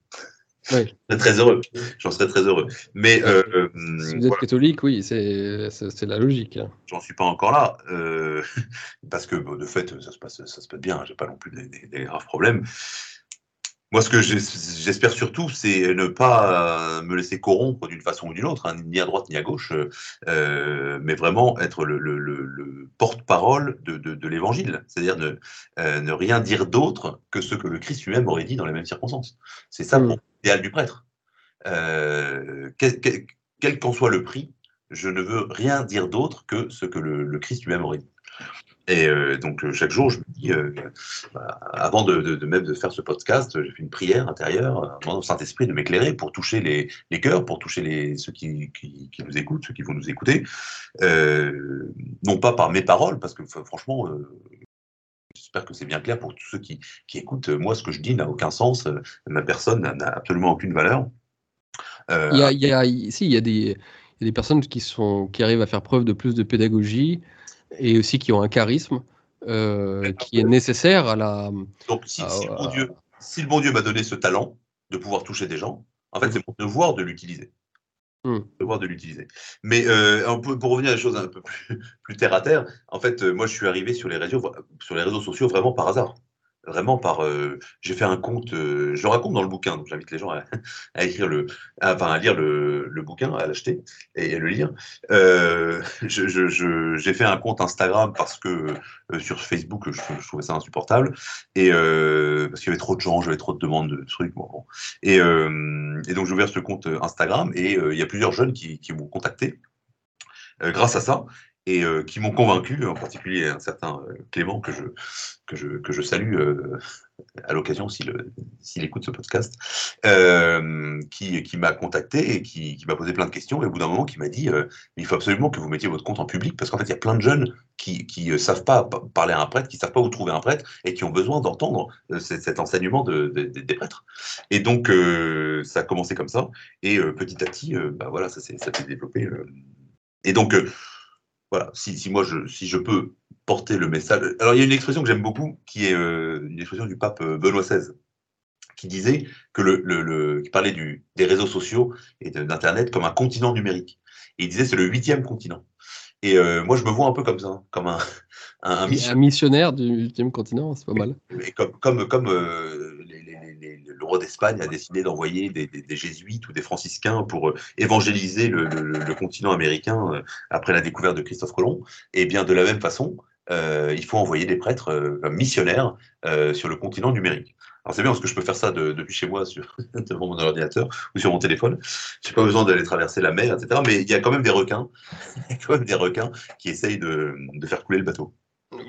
Oui. très heureux. J'en serais très heureux. Mais euh, euh, si vous êtes catholique, oui, c'est la logique. Hein. J'en suis pas encore là, euh, parce que de fait, ça se passe, ça se passe bien. J'ai pas non plus des, des, graves problèmes. Moi, ce que j'espère surtout, c'est ne pas me laisser corrompre d'une façon ou d'une autre, hein, ni à droite ni à gauche, mais vraiment être le, porte-parole de, l'Évangile, c'est-à-dire ne, ne, rien dire d'autre que ce que le Christ lui-même aurait dit dans les mêmes circonstances. C'est ça mon idéal du prêtre. Euh, quel qu'en soit le prix, je ne veux rien dire d'autre que ce que le Christ lui-même aurait dit. Et euh, donc euh, chaque jour, je me dis, bah, avant de, même de faire ce podcast, j'ai fait une prière intérieure, demandant au Saint-Esprit de m'éclairer pour toucher les, cœurs, pour toucher les, ceux qui, nous écoutent, ceux qui vont nous écouter. non pas par mes paroles, parce que franchement, j'espère que c'est bien clair pour tous ceux qui, qui, écoutent. Moi, ce que je dis n'a aucun sens, ma personne n'a absolument aucune valeur. il, y a, il, y a, il y a des, des personnes qui, sont, qui arrivent à faire preuve de plus de pédagogie et aussi qui ont un charisme euh, qui est nécessaire à la. Donc, si, le, bon Dieu, m'a donné ce talent de pouvoir toucher des gens, en fait, mmh. c'est mon devoir de l'utiliser. Mmh. Devoir de l'utiliser. Mais euh, pour revenir à des choses un peu plus, terre à terre, en fait, euh, moi, je suis arrivé sur les réseaux, sur les réseaux sociaux vraiment par hasard vraiment par. Euh, j'ai fait un compte, euh, je raconte dans le bouquin, donc j'invite les gens à, écrire le, enfin à lire le, bouquin, à l'acheter et, à le lire. Euh, j'ai fait un compte Instagram parce que sur Facebook, je, trouvais ça insupportable et parce qu'il y avait trop de gens, j'avais trop de demandes de trucs. Et, donc j'ai ouvert ce compte Instagram et il y a plusieurs jeunes qui m'ont contacté grâce à ça. Et euh, qui m'ont convaincu, en particulier un certain euh, Clément que je, que je, que je salue euh, à l'occasion s'il écoute ce podcast, qui, qui m'a contacté et qui, qui m'a posé plein de questions et au bout d'un moment qui m'a dit il faut absolument que vous mettiez votre compte en public parce qu'en fait il y a plein de jeunes qui ne savent pas parler à un prêtre, qui ne savent pas où trouver un prêtre et qui ont besoin d'entendre cet enseignement de, des prêtres. Et donc ça a commencé comme ça et petit à petit bah, voilà, ça s'est développé. et donc voilà, si, moi je, si je peux porter le message. Alors il y a une expression que j'aime beaucoup, qui est euh, une expression du pape euh, Benoît XVI, qui disait que le, le, qui parlait du, des réseaux sociaux et d'internet comme un continent numérique. Et il disait c'est le huitième continent. Et euh, moi je me vois un peu comme ça, comme un, un, missionnaire. du huitième continent, c'est pas mal. Et comme comme, comme le roi d'Espagne a décidé d'envoyer des, jésuites ou des franciscains pour euh, évangéliser le, continent américain euh, après la découverte de Christophe Colomb. Et bien de la même façon, euh, il faut envoyer des prêtres missionnaires sur le continent numérique. Alors c'est bien parce que je peux faire ça depuis chez moi sur, devant mon ordinateur ou sur mon téléphone. Je n'ai pas besoin d'aller traverser la mer, etc. Mais il y a quand même des requins, quand même des requins qui essayent de faire couler le bateau.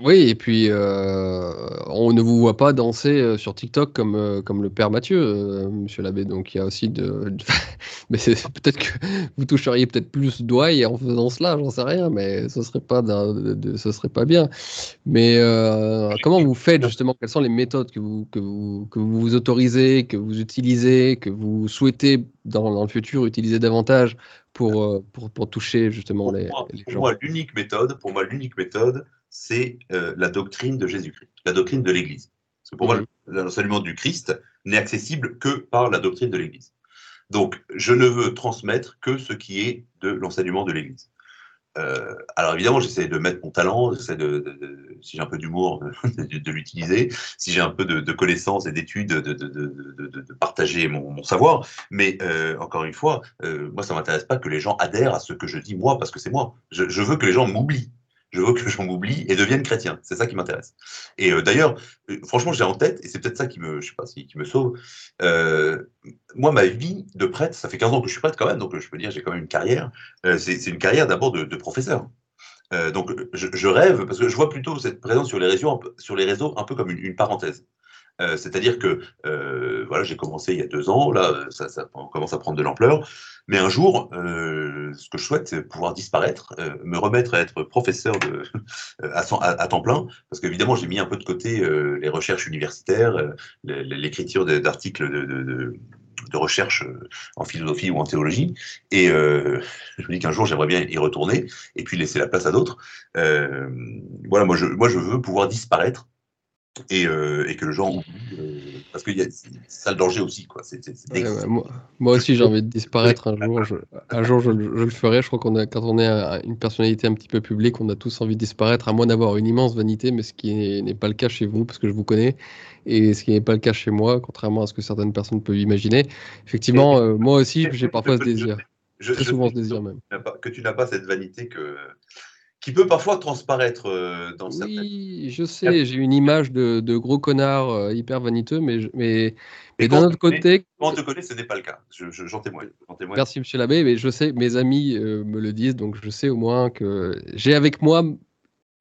Oui, et puis euh, on ne vous voit pas danser euh, sur TikTok comme, euh, comme le père Mathieu, monsieur l'abbé. Donc il y a aussi de. mais c'est peut-être que vous toucheriez peut-être plus doigts en faisant cela, j'en sais rien, mais ce serait pas de, ce serait pas bien. Mais comment vous faites justement? Quelles sont les méthodes que vous, que vous, que vous autorisez, que vous utilisez, que vous souhaitez dans, dans le futur utiliser davantage pour, pour, pour toucher justement les, les gens? Pour moi, l'unique méthode, pour moi, l'unique méthode c'est euh, la doctrine de Jésus-Christ, la doctrine de l'Église. Parce que pour moi, l'enseignement du Christ n'est accessible que par la doctrine de l'Église. Donc, je ne veux transmettre que ce qui est de l'enseignement de l'Église. Euh, alors évidemment, j'essaie de mettre mon talent, j'essaie de, si j'ai un peu d'humour, de, l'utiliser, si j'ai un peu de, connaissances et d'études, de, partager mon, savoir. Mais euh, encore une fois, moi, ça m'intéresse pas que les gens adhèrent à ce que je dis moi, parce que c'est moi. je veux que les gens m'oublient je veux que j'en m'oublie et devienne chrétien. C'est ça qui m'intéresse. Et euh, d'ailleurs, euh, franchement, j'ai en tête, et c'est peut-être ça qui me, je sais pas, qui me sauve. Euh, moi, ma vie de prêtre, ça fait 15 ans que je suis prêtre quand même, donc je peux dire j'ai quand même une carrière. c'est une carrière d'abord de, professeur. donc je, rêve, parce que je vois plutôt cette présence sur les réseaux, sur les réseaux un peu comme une parenthèse. Euh, c'est-à-dire que euh, voilà, j'ai commencé il y a deux ans, là, ça, commence à prendre de l'ampleur. Mais un jour, euh, ce que je souhaite, c'est pouvoir disparaître, me remettre à être professeur à, temps plein, parce qu'évidemment, j'ai mis un peu de côté les recherches universitaires, l'écriture d'articles de, recherche en philosophie ou en théologie. Et je me dis qu'un jour, j'aimerais bien y retourner et puis laisser la place à d'autres. voilà, moi, je veux pouvoir disparaître euh, et, que le genre euh, parce que c'est ça le danger aussi quoi. moi, aussi j'ai envie de disparaître un jour. Je, un jour je, le ferai. Je crois qu'on a quand on est une personnalité un petit peu publique, on a tous envie de disparaître, à moins d'avoir une immense vanité, mais ce qui n'est pas le cas chez vous parce que je vous connais et ce qui n'est pas le cas chez moi, contrairement à ce que certaines personnes peuvent imaginer. Effectivement, euh, moi aussi j'ai parfois ce désir. Je, Très souvent ce désir même. Que tu n'as pas cette vanité que qui peut parfois transparaître euh, dans certaines... Oui, je sais, j'ai une image de, de gros connard euh, hyper vaniteux, mais, mais, mais d'un autre côté... Quand on te connaît, ce n'est pas le cas, j'en je, témoigne, témoigne, Merci, monsieur l'abbé, mais je sais, mes amis euh, me le disent, donc je sais au moins que j'ai avec moi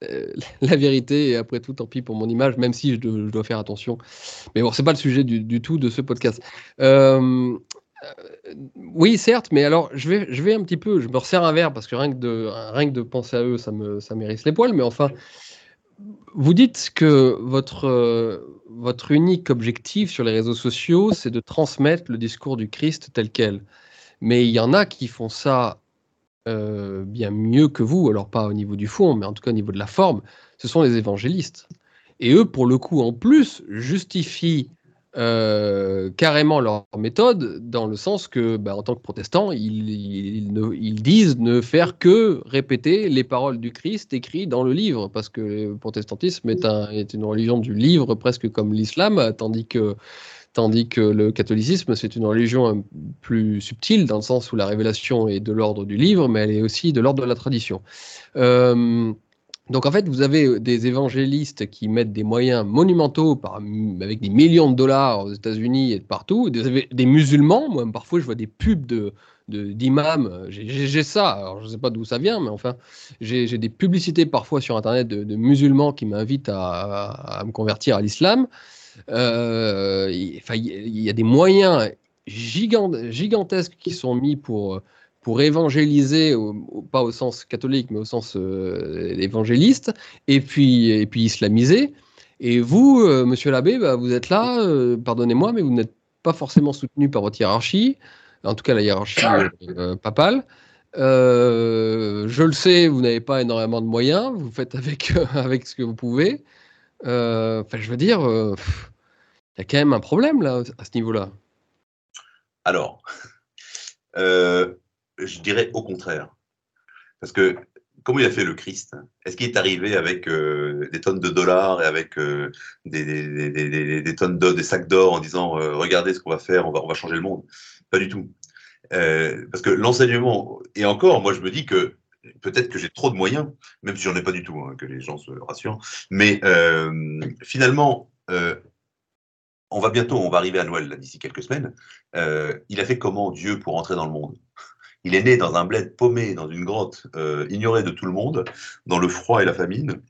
la vérité, et après tout, tant pis pour mon image, même si je, dois faire attention. Mais bon, c'est pas le sujet du, du, tout de ce podcast. Euh, oui, certes, mais alors je vais, je vais un petit peu, je me resserre un verre parce que rien que de, rien que de penser à eux, ça me, ça les poils. Mais enfin, vous dites que votre, euh, votre unique objectif sur les réseaux sociaux, c'est de transmettre le discours du Christ tel quel. Mais il y en a qui font ça euh, bien mieux que vous, alors pas au niveau du fond, mais en tout cas au niveau de la forme. Ce sont les évangélistes. Et eux, pour le coup, en plus, justifient euh, carrément leur méthode, dans le sens que, bah, en tant que protestants, ils, disent ne faire que répéter les paroles du Christ écrites dans le livre, parce que le protestantisme est, un, est une religion du livre, presque comme l'islam, tandis que, tandis que le catholicisme, c'est une religion plus subtile, dans le sens où la révélation est de l'ordre du livre, mais elle est aussi de l'ordre de la tradition. Euh, Donc en fait, vous avez des évangélistes qui mettent des moyens monumentaux par, avec des millions de dollars aux États-Unis et de partout. Des, des musulmans, moi parfois je vois des pubs de, d'imams. J'ai ça, je ne sais pas d'où ça vient, mais enfin, j'ai des publicités parfois sur Internet de, musulmans qui m'invitent à, me convertir à l'islam. Euh, il y, a des moyens gigantesques qui sont mis pour, pour évangéliser, pas au sens catholique, mais au sens euh, évangéliste, et puis, et puis islamiser. Et vous, euh, monsieur l'abbé, bah, vous êtes là, pardonnez-moi, mais vous n'êtes pas forcément soutenu par votre hiérarchie en tout cas la hiérarchie euh, papale. Euh, je le sais, vous n'avez pas énormément de moyens, vous faites avec, avec ce que vous pouvez. Euh, enfin, je veux dire, il y a quand même un problème là, à ce niveau-là. Alors, je dirais au contraire. Parce que comment il a fait le Christ? Est-ce qu'il est arrivé avec des tonnes de dollars et avec des, des, tonnes de, des sacs d'or en disant regardez ce qu'on va faire, on va, changer le monde? Pas du tout. Euh, parce que l'enseignement, et encore, moi je me dis que peut-être que j'ai trop de moyens, même si j'en ai pas du tout, hein, que les gens se rassurent, mais euh, finalement, euh, on va bientôt, on va arriver à Noël d'ici quelques semaines. il a fait comment Dieu pour entrer dans le monde? Il est né dans un bled paumé, dans une grotte, ignoré de tout le monde, dans le froid et la famine.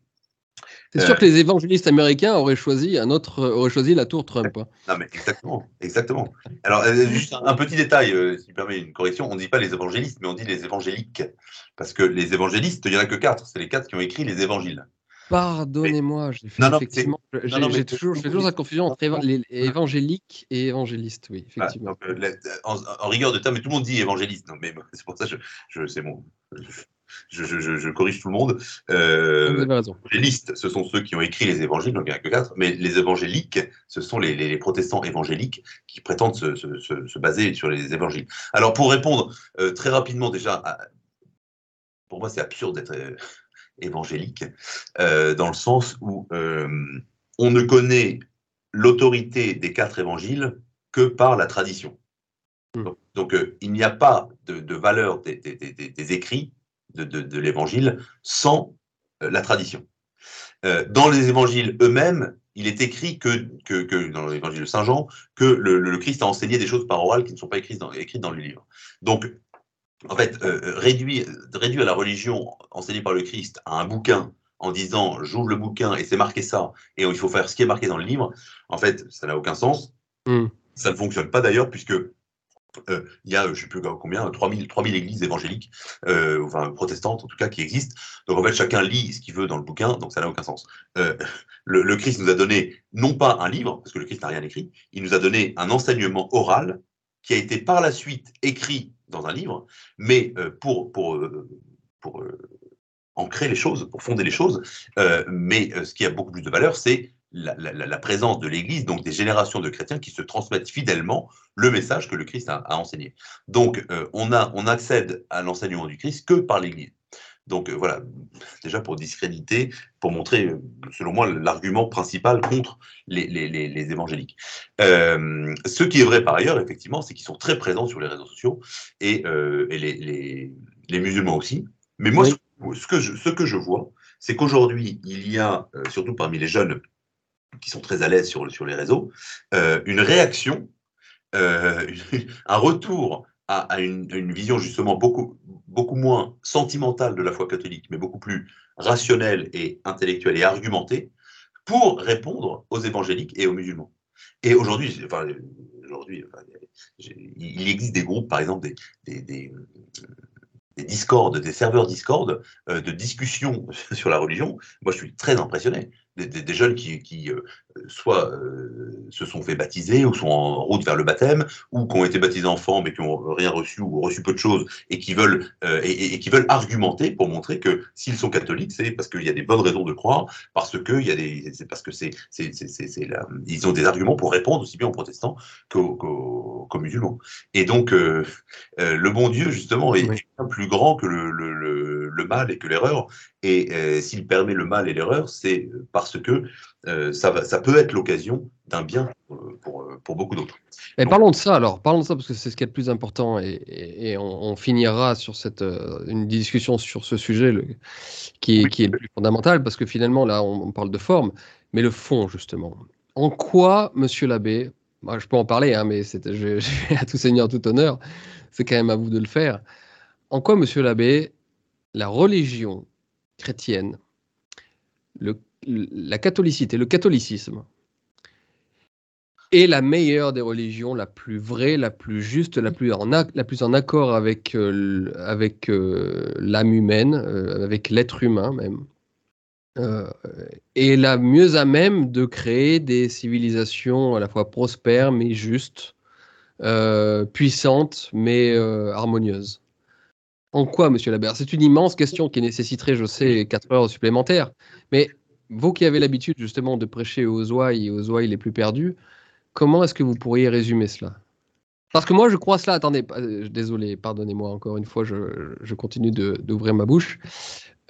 C'est sûr que les évangélistes américains auraient choisi un autre, auraient choisi la tour Trump. Hein. Non, mais exactement, exactement. Alors, euh, juste un, petit détail, euh, s'il permet une correction, on ne dit pas les évangélistes, mais on dit les évangéliques. Parce que les évangélistes, il n'y en a que quatre, c'est les quatre qui ont écrit les évangiles. Pardonnez-moi, j'ai effectivement, j'ai toujours, la confusion entre les évangéliques et évangélistes, oui, ah, effectivement. Euh, en, rigueur de terme, mais tout le monde dit évangéliste, mais c'est pour ça que je, c'est bon je, corrige tout le monde. Euh, les listes, ce sont ceux qui ont écrit les évangiles, donc il n'y en a que quatre, mais les évangéliques, ce sont les, protestants évangéliques qui prétendent se, baser sur les évangiles. Alors pour répondre euh, très rapidement déjà, pour moi c'est absurde d'être euh, évangélique, dans le sens où on ne connaît l'autorité des quatre évangiles que par la tradition. Hmm. Donc, il n'y a pas de, valeur des écrits de, l'évangile sans euh, la tradition. Euh, dans les évangiles eux-mêmes, il est écrit que, que, dans l'évangile de Saint Jean, que le, Christ a enseigné des choses par oral qui ne sont pas écrites dans, écrites dans le livre. Donc, en fait, euh, réduire, réduire la religion enseignée par le Christ à un bouquin en disant j'ouvre le bouquin et c'est marqué ça, et il faut faire ce qui est marqué dans le livre, en fait, ça n'a aucun sens. Hmm. Ça ne fonctionne pas d'ailleurs, puisque euh, il y a, je ne sais plus combien, 3000, 3000 églises évangéliques, euh, enfin protestantes en tout cas, qui existent. Donc en fait, chacun lit ce qu'il veut dans le bouquin, donc ça n'a aucun sens. Euh, le, Christ nous a donné non pas un livre, parce que le Christ n'a rien écrit, il nous a donné un enseignement oral qui a été par la suite écrit dans un livre, mais pour, pour, pour ancrer les choses, pour fonder les choses. mais ce qui a beaucoup plus de valeur, c'est la, présence de l'Église, donc des générations de chrétiens qui se transmettent fidèlement le message que le Christ a, enseigné. Donc, euh, on, a, on accède à l'enseignement du Christ que par l'Église. Donc euh, voilà, déjà pour discréditer, pour montrer, euh, selon moi, l'argument principal contre les, évangéliques. ce qui est vrai par ailleurs, effectivement, c'est qu'ils sont très présents sur les réseaux sociaux et, les, musulmans aussi. Mais moi, ce, que je, ce que je vois, c'est qu'aujourd'hui, il y a, surtout parmi les jeunes, qui sont très à l'aise sur, sur les réseaux, euh, une réaction, euh, un retour à, une, vision justement beaucoup, beaucoup moins sentimentale de la foi catholique, mais beaucoup plus rationnelle et intellectuelle et argumentée, pour répondre aux évangéliques et aux musulmans. Et aujourd'hui, enfin, aujourd'hui, il existe des groupes, par exemple, des, des, des des serveurs Discord euh, de discussion sur la religion. Moi, je suis très impressionné des, jeunes qui, euh, soit euh, se sont fait baptiser ou sont en route vers le baptême, ou qui ont été baptisés enfants mais qui n'ont rien reçu ou reçu peu de choses et qui veulent, euh, et, qui veulent argumenter pour montrer que s'ils sont catholiques, c'est parce qu'il y a des bonnes raisons de croire, parce que il y a des, c'est parce que c'est, c'est, ils ont des arguments pour répondre aussi bien aux protestants qu'aux, musulmans. Et donc, le bon Dieu, justement, est, bien plus grand que le, le, le mal et que l'erreur. Et s'il permet le mal et l'erreur, c'est parce que euh, ça, ça, peut être l'occasion d'un bien pour, pour beaucoup d'autres. Mais parlons de ça alors, parlons de ça parce que c'est ce qui est le plus important et, on, finira sur cette euh, une discussion sur ce sujet qui, est, qui est le plus fondamental parce que finalement là on, parle de forme, mais le fond justement. En quoi, Monsieur l'abbé, moi je peux en parler, hein, mais je, je vais à tout seigneur tout honneur, c'est quand même à vous de le faire. En quoi, Monsieur l'abbé, la religion chrétienne, le, la catholicité, le catholicisme, est la meilleure des religions, la plus vraie, la plus juste, la plus en, accord avec, euh, euh, l'âme humaine, euh, avec l'être humain même, et la mieux à même de créer des civilisations à la fois prospères mais justes, puissantes mais harmonieuses. En quoi, monsieur Labert C'est une immense question qui nécessiterait, je sais, quatre heures supplémentaires. Mais vous qui avez l'habitude justement de prêcher aux ouailles et aux ouailles les plus perdus, comment est-ce que vous pourriez résumer cela? Parce que moi, je crois cela. Attendez, euh, désolé, pardonnez-moi encore une fois, je, continue d'ouvrir ma bouche.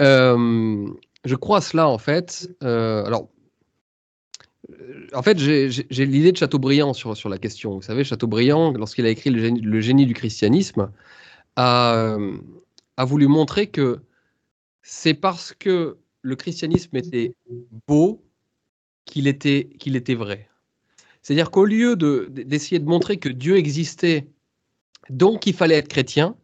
Euh, je crois cela en fait. Euh, alors, en fait, j'ai l'idée de Chateaubriand sur, sur la question. Vous savez, Chateaubriand, lorsqu'il a écrit le génie du christianisme, a, voulu montrer que c'est parce que le christianisme était beau qu'il était, vrai. C'est-à-dire qu'au lieu d'essayer de, montrer que Dieu existait, donc il fallait être chrétien,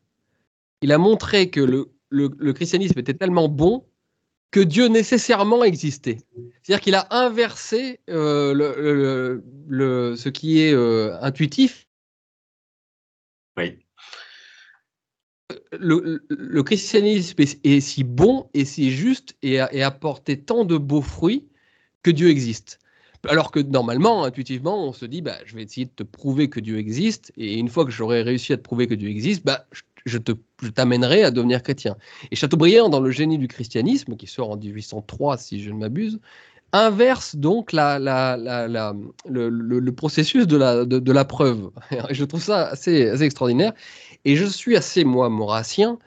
il a montré que le, christianisme était tellement bon que Dieu nécessairement existait. C'est-à-dire qu'il a inversé euh, ce qui est euh, intuitif. Oui le, christianisme est, si bon et si juste et, a, apporté tant de beaux fruits que Dieu existe. Alors que normalement, intuitivement, on se dit, bah, je vais essayer de te prouver que Dieu existe, et une fois que j'aurai réussi à te prouver que Dieu existe, bah, je, t'amènerai à devenir chrétien. Et Chateaubriand, dans le génie du christianisme, qui sort en 1803, si je ne m'abuse, inverse donc le, processus de la, preuve. je trouve ça assez extraordinaire. Et je suis assez, moi, maurassien,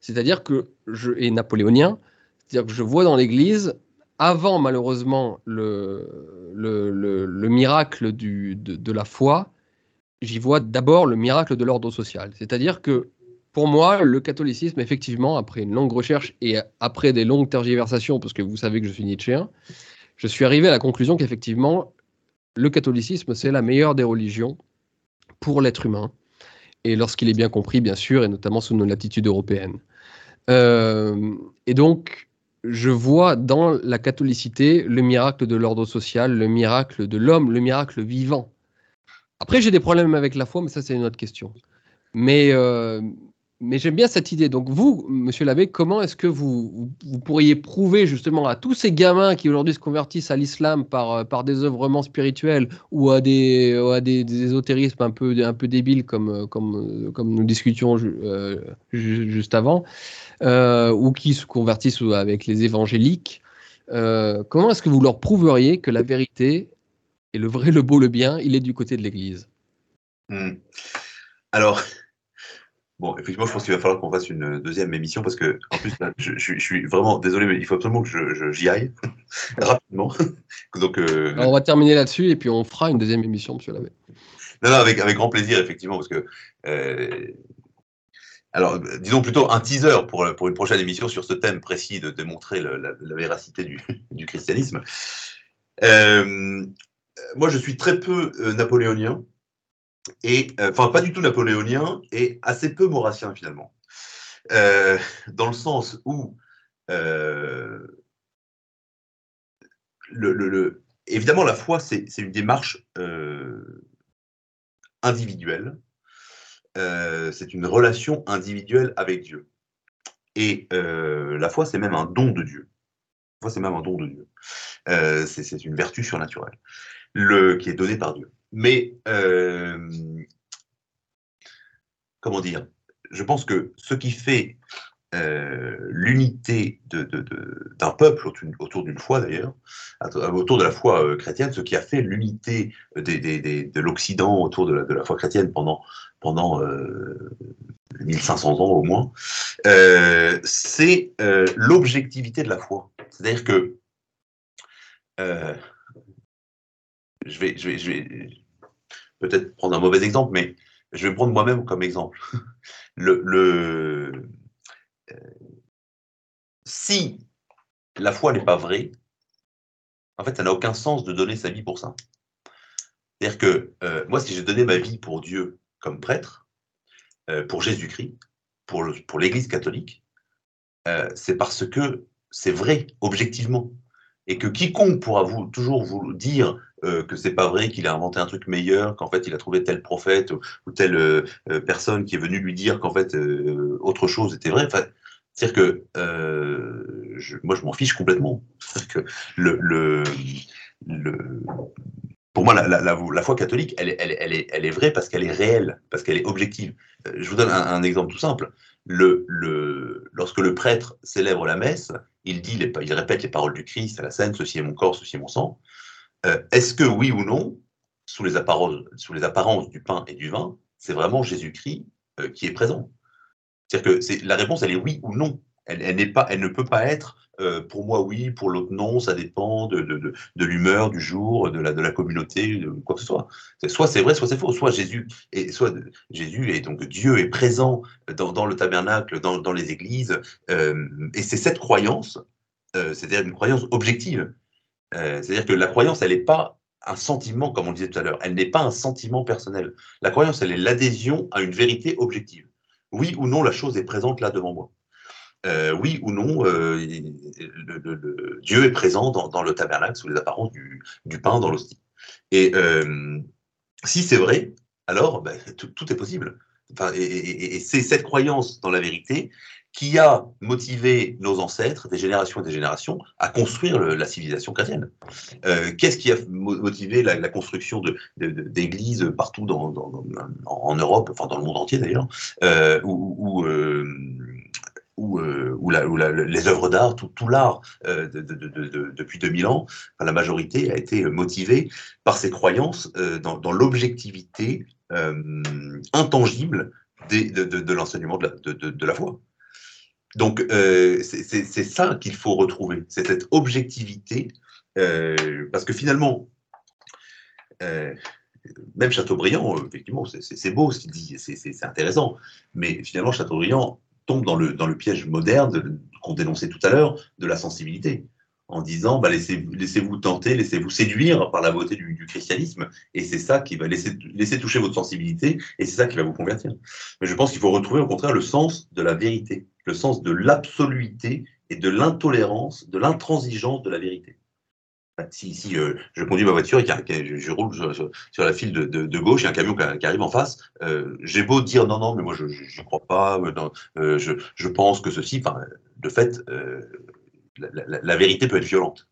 c'est-à-dire que je, et napoléonien, c'est-à-dire que je vois dans l'Église, avant malheureusement le, le, le, miracle du, de, de, la foi, j'y vois d'abord le miracle de l'ordre social. C'est-à-dire que pour moi, le catholicisme, effectivement, après une longue recherche et après des longues tergiversations, parce que vous savez que je suis nietzschéen, je suis arrivé à la conclusion qu'effectivement, le catholicisme, c'est la meilleure des religions pour l'être humain et lorsqu'il est bien compris, bien sûr, et notamment sous nos latitudes européennes. Euh, et donc, je vois dans la catholicité le miracle de l'ordre social, le miracle de l'homme, le miracle vivant. Après, j'ai des problèmes avec la foi, mais ça, c'est une autre question. Mais, euh, mais j'aime bien cette idée. Donc vous, monsieur l'abbé, comment est-ce que vous, vous, pourriez prouver justement à tous ces gamins qui aujourd'hui se convertissent à l'islam par, euh, par des œuvrements spirituels ou à des, à des, ésotérismes un peu, un peu débiles comme, euh, comme, euh, comme nous discutions juste avant, ou qui se convertissent avec les évangéliques, comment est-ce que vous leur prouveriez que la vérité et le vrai, le beau, le bien, il est du côté de l'Église? Hmm. Alors, Bon, effectivement, je pense qu'il va falloir qu'on fasse une deuxième émission parce que, en plus, je, suis vraiment désolé, mais il faut absolument que je, j'y aille rapidement. Donc, euh, on va terminer là-dessus et puis on fera une deuxième émission, monsieur Lavé. Non, non, avec, avec grand plaisir, effectivement, parce que. Euh, alors, disons plutôt un teaser pour, pour une prochaine émission sur ce thème précis de démontrer la, véracité du, du christianisme. Euh, moi, je suis très peu napoléonien et euh, pas du tout napoléonien et assez peu maurassien finalement, euh, dans le sens où euh, évidemment la foi c'est une démarche individuelle, c'est une relation individuelle avec Dieu. Et la foi c'est même un don de Dieu. La foi c'est même un don de Dieu. c'est une vertu surnaturelle le, qui est donné par Dieu. Mais, euh, comment dire, je pense que ce qui fait euh, l'unité d'un de, peuple autour d'une foi d'ailleurs, autour de la foi euh, chrétienne, ce qui a fait l'unité de l'Occident autour de la, foi chrétienne pendant, pendant 1500 ans au moins, c'est l'objectivité de la foi. C'est-à-dire que je vais, peut-être prendre un mauvais exemple, mais je vais prendre moi-même comme exemple. Le, euh, si la foi n'est pas vraie, en fait, ça n'a aucun sens de donner sa vie pour ça. C'est-à-dire que euh, moi, si j'ai donné ma vie pour Dieu comme prêtre, euh, pour Jésus-Christ, pour, l'Église catholique, c'est parce que c'est vrai, objectivement. Et que quiconque pourra toujours vous dire euh, que c'est pas vrai, qu'il a inventé un truc meilleur, qu'en fait il a trouvé tel prophète ou, telle euh, euh, personne qui est venue lui dire qu'en fait autre chose était vrai. C'est-à-dire que moi je m'en fiche complètement. Que le, le, pour moi, la, foi catholique, elle, elle, elle, est, elle est vraie parce qu'elle est réelle, parce qu'elle est objective. Je vous donne un, exemple tout simple. Le, lorsque le prêtre célèbre la messe, il dit, il répète les paroles du Christ à la scène, ceci est mon corps, ceci est mon sang. Euh, est-ce que oui ou non, sous les, apparences, du pain et du vin, c'est vraiment Jésus-Christ euh, qui est présent? C'est-à-dire que la réponse, elle est oui ou non. Elle, elle, pas, elle ne peut pas être euh, pour moi oui, pour l'autre non, ça dépend de, l'humeur, du jour, de la, communauté, de quoi que ce soit. Soit c'est vrai, soit c'est faux. Soit Jésus et donc Dieu est présent dans, dans le tabernacle, dans, dans les églises, et c'est cette croyance, c'est-à-dire une croyance objective, euh, c'est-à-dire que la croyance, elle n'est pas un sentiment, comme on disait tout à l'heure. Elle n'est pas un sentiment personnel. La croyance, elle est l'adhésion à une vérité objective. Oui ou non, la chose est présente là devant moi. Euh, oui ou non, euh, Dieu est présent dans, le tabernacle sous les apparences du, pain dans l'hostie. Et si c'est vrai, alors ben, tout, est possible. et c'est cette croyance dans la vérité qui a motivé nos ancêtres, des générations et des générations, à construire la civilisation chrétienne. Euh, qu'est-ce qui a motivé la, construction d'églises de, partout en Europe, enfin dans le monde entier d'ailleurs, euh, où, euh, les œuvres d'art, tout, l'art depuis 2000 ans, la majorité a été motivée par ces croyances dans, l'objectivité intangible de, l'enseignement de, la foi. Donc, euh, c'est ça qu'il faut retrouver, c'est cette objectivité, euh, parce que finalement, euh, même Chateaubriand, effectivement, c'est beau ce qu'il dit, c'est intéressant, mais finalement, Chateaubriand tombe dans le, dans le piège moderne qu'on dénonçait tout à l'heure de la sensibilité en disant bah, laissez-vous tenter, laissez-vous séduire par la beauté du, christianisme, et c'est ça qui va laisser, laisser toucher votre sensibilité, et c'est ça qui va vous convertir. Mais je pense qu'il faut retrouver au contraire le sens de la vérité, le sens de l'absoluité et de l'intolérance, de l'intransigeance de la vérité. Si, si euh, je conduis ma voiture et je, roule sur, la file de, gauche, il y a un camion qui, arrive en face, euh, j'ai beau dire non, non, mais moi je ne crois pas, euh, je, pense que ceci, de fait, la, vérité peut être violente.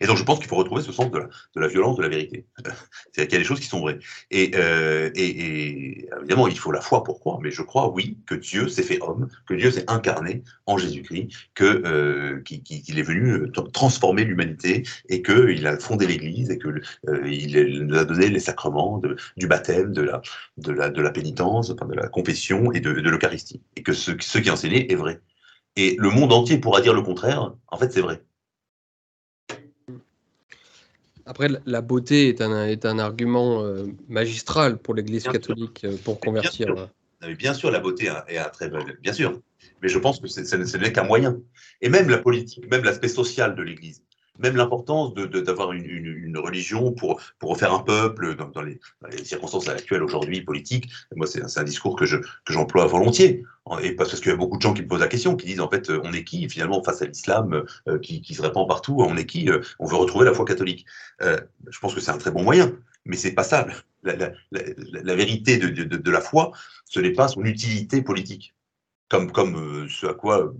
Et donc, je pense qu'il faut retrouver ce sens de la, violence de la vérité. C'est-à-dire qu'il y a des choses qui sont vraies. Euh, et, évidemment, il faut la foi pour croire, mais je crois, oui, que Dieu s'est fait homme, que Dieu s'est incarné en Jésus-Christ, qu'il euh, est venu euh, transformer l'humanité et qu'il a fondé l'Église et qu'il il nous a donné les sacrements du baptême, de la, de la, de pénitence, de la confession et de, l'Eucharistie. Et que ce, ce qui est enseigné est vrai. Et le monde entier pourra dire le contraire. En fait, c'est vrai. Après, la beauté est un, est un argument euh, magistral pour l'Église catholique euh, pour convertir. Bien sûr. bien sûr, la beauté est un très bien sûr. Mais je pense que ce n'est qu'un moyen. Et même la politique, même l'aspect social de l'Église même l'importance d'avoir de, une, une, religion pour, pour refaire un peuple dans, les, circonstances actuelles aujourd'hui politiques. Moi, c'est un discours que j'emploie que volontiers. Et parce qu'il y a beaucoup de gens qui me posent la question, qui disent en fait, on est qui finalement face à l'islam euh, qui, qui, se répand partout On est qui euh, On veut retrouver la foi catholique. Euh, je pense que c'est un très bon moyen, mais c'est pas ça. La, vérité de, de, la foi, ce n'est pas son utilité politique, comme, comme ce à quoi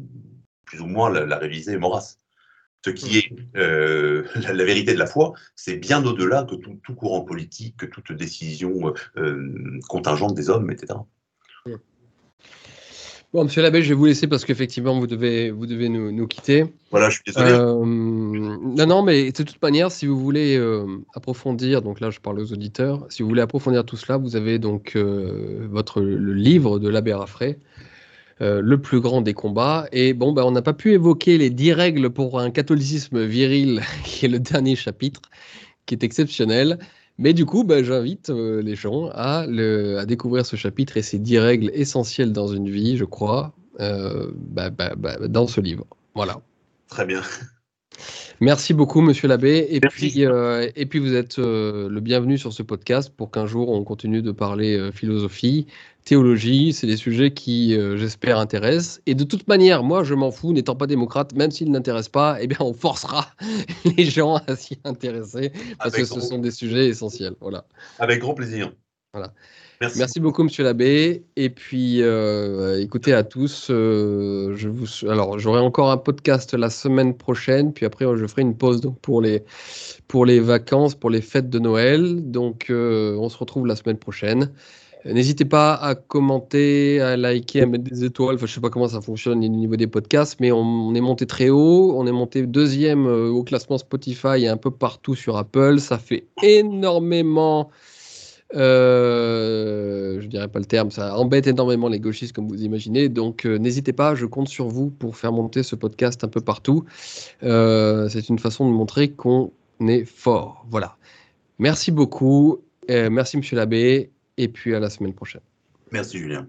plus ou moins l'a révisé Maurras. Ce qui est euh, la, vérité de la foi, c'est bien au-delà que tout, courant politique, que toute décision euh, contingente des hommes, etc. Bon, monsieur l'abbé, je vais vous laisser parce qu'effectivement, vous devez, vous devez nous, quitter. Voilà, je suis désolé. Euh, non, non, mais de toute manière, si vous voulez approfondir, donc là, je parle aux auditeurs, si vous voulez approfondir tout cela, vous avez donc votre le livre de l'abbé Raffray, euh, le plus grand des combats. Et bon, ben, on n'a pas pu évoquer les dix règles pour un catholicisme viril, qui est le dernier chapitre, qui est exceptionnel. Mais du coup, bah, j'invite les gens à, le, à découvrir ce chapitre et ces dix règles essentielles dans une vie, je crois, bah, bah, dans ce livre. Voilà. Très bien. Merci beaucoup, monsieur l'abbé. Et, puis, euh, et puis, vous êtes euh, le bienvenu sur ce podcast pour qu'un jour on continue de parler euh, philosophie, théologie. C'est des sujets qui, j'espère, intéressent. Et de toute manière, moi, je m'en fous, n'étant pas démocrate, même s'ils n'intéressent pas, eh bien, on forcera les gens à s'y intéresser parce que ce sont des sujets essentiels. Voilà. Avec grand plaisir. Voilà. Merci. beaucoup, Monsieur l'abbé. Et puis, euh, écoutez à tous. Euh, alors, j'aurai encore un podcast la semaine prochaine, puis après, je ferai une pause pour les pour les vacances, pour les fêtes de Noël. Donc, euh, on se retrouve la semaine prochaine. N'hésitez pas à commenter, à liker, à mettre des étoiles. Enfin, je ne sais pas comment ça fonctionne au niveau des podcasts, mais on, est monté très haut. On est monté deuxième au classement Spotify et un peu partout sur Apple. Ça fait énormément je dirais pas le terme, ça embête énormément les gauchistes comme vous imaginez. Donc euh, n'hésitez pas, je compte sur vous pour faire monter ce podcast un peu partout. Euh, c'est une façon de montrer qu'on est fort. Voilà. Merci beaucoup. merci Monsieur l'abbé. Et puis à la semaine prochaine. Merci Julien.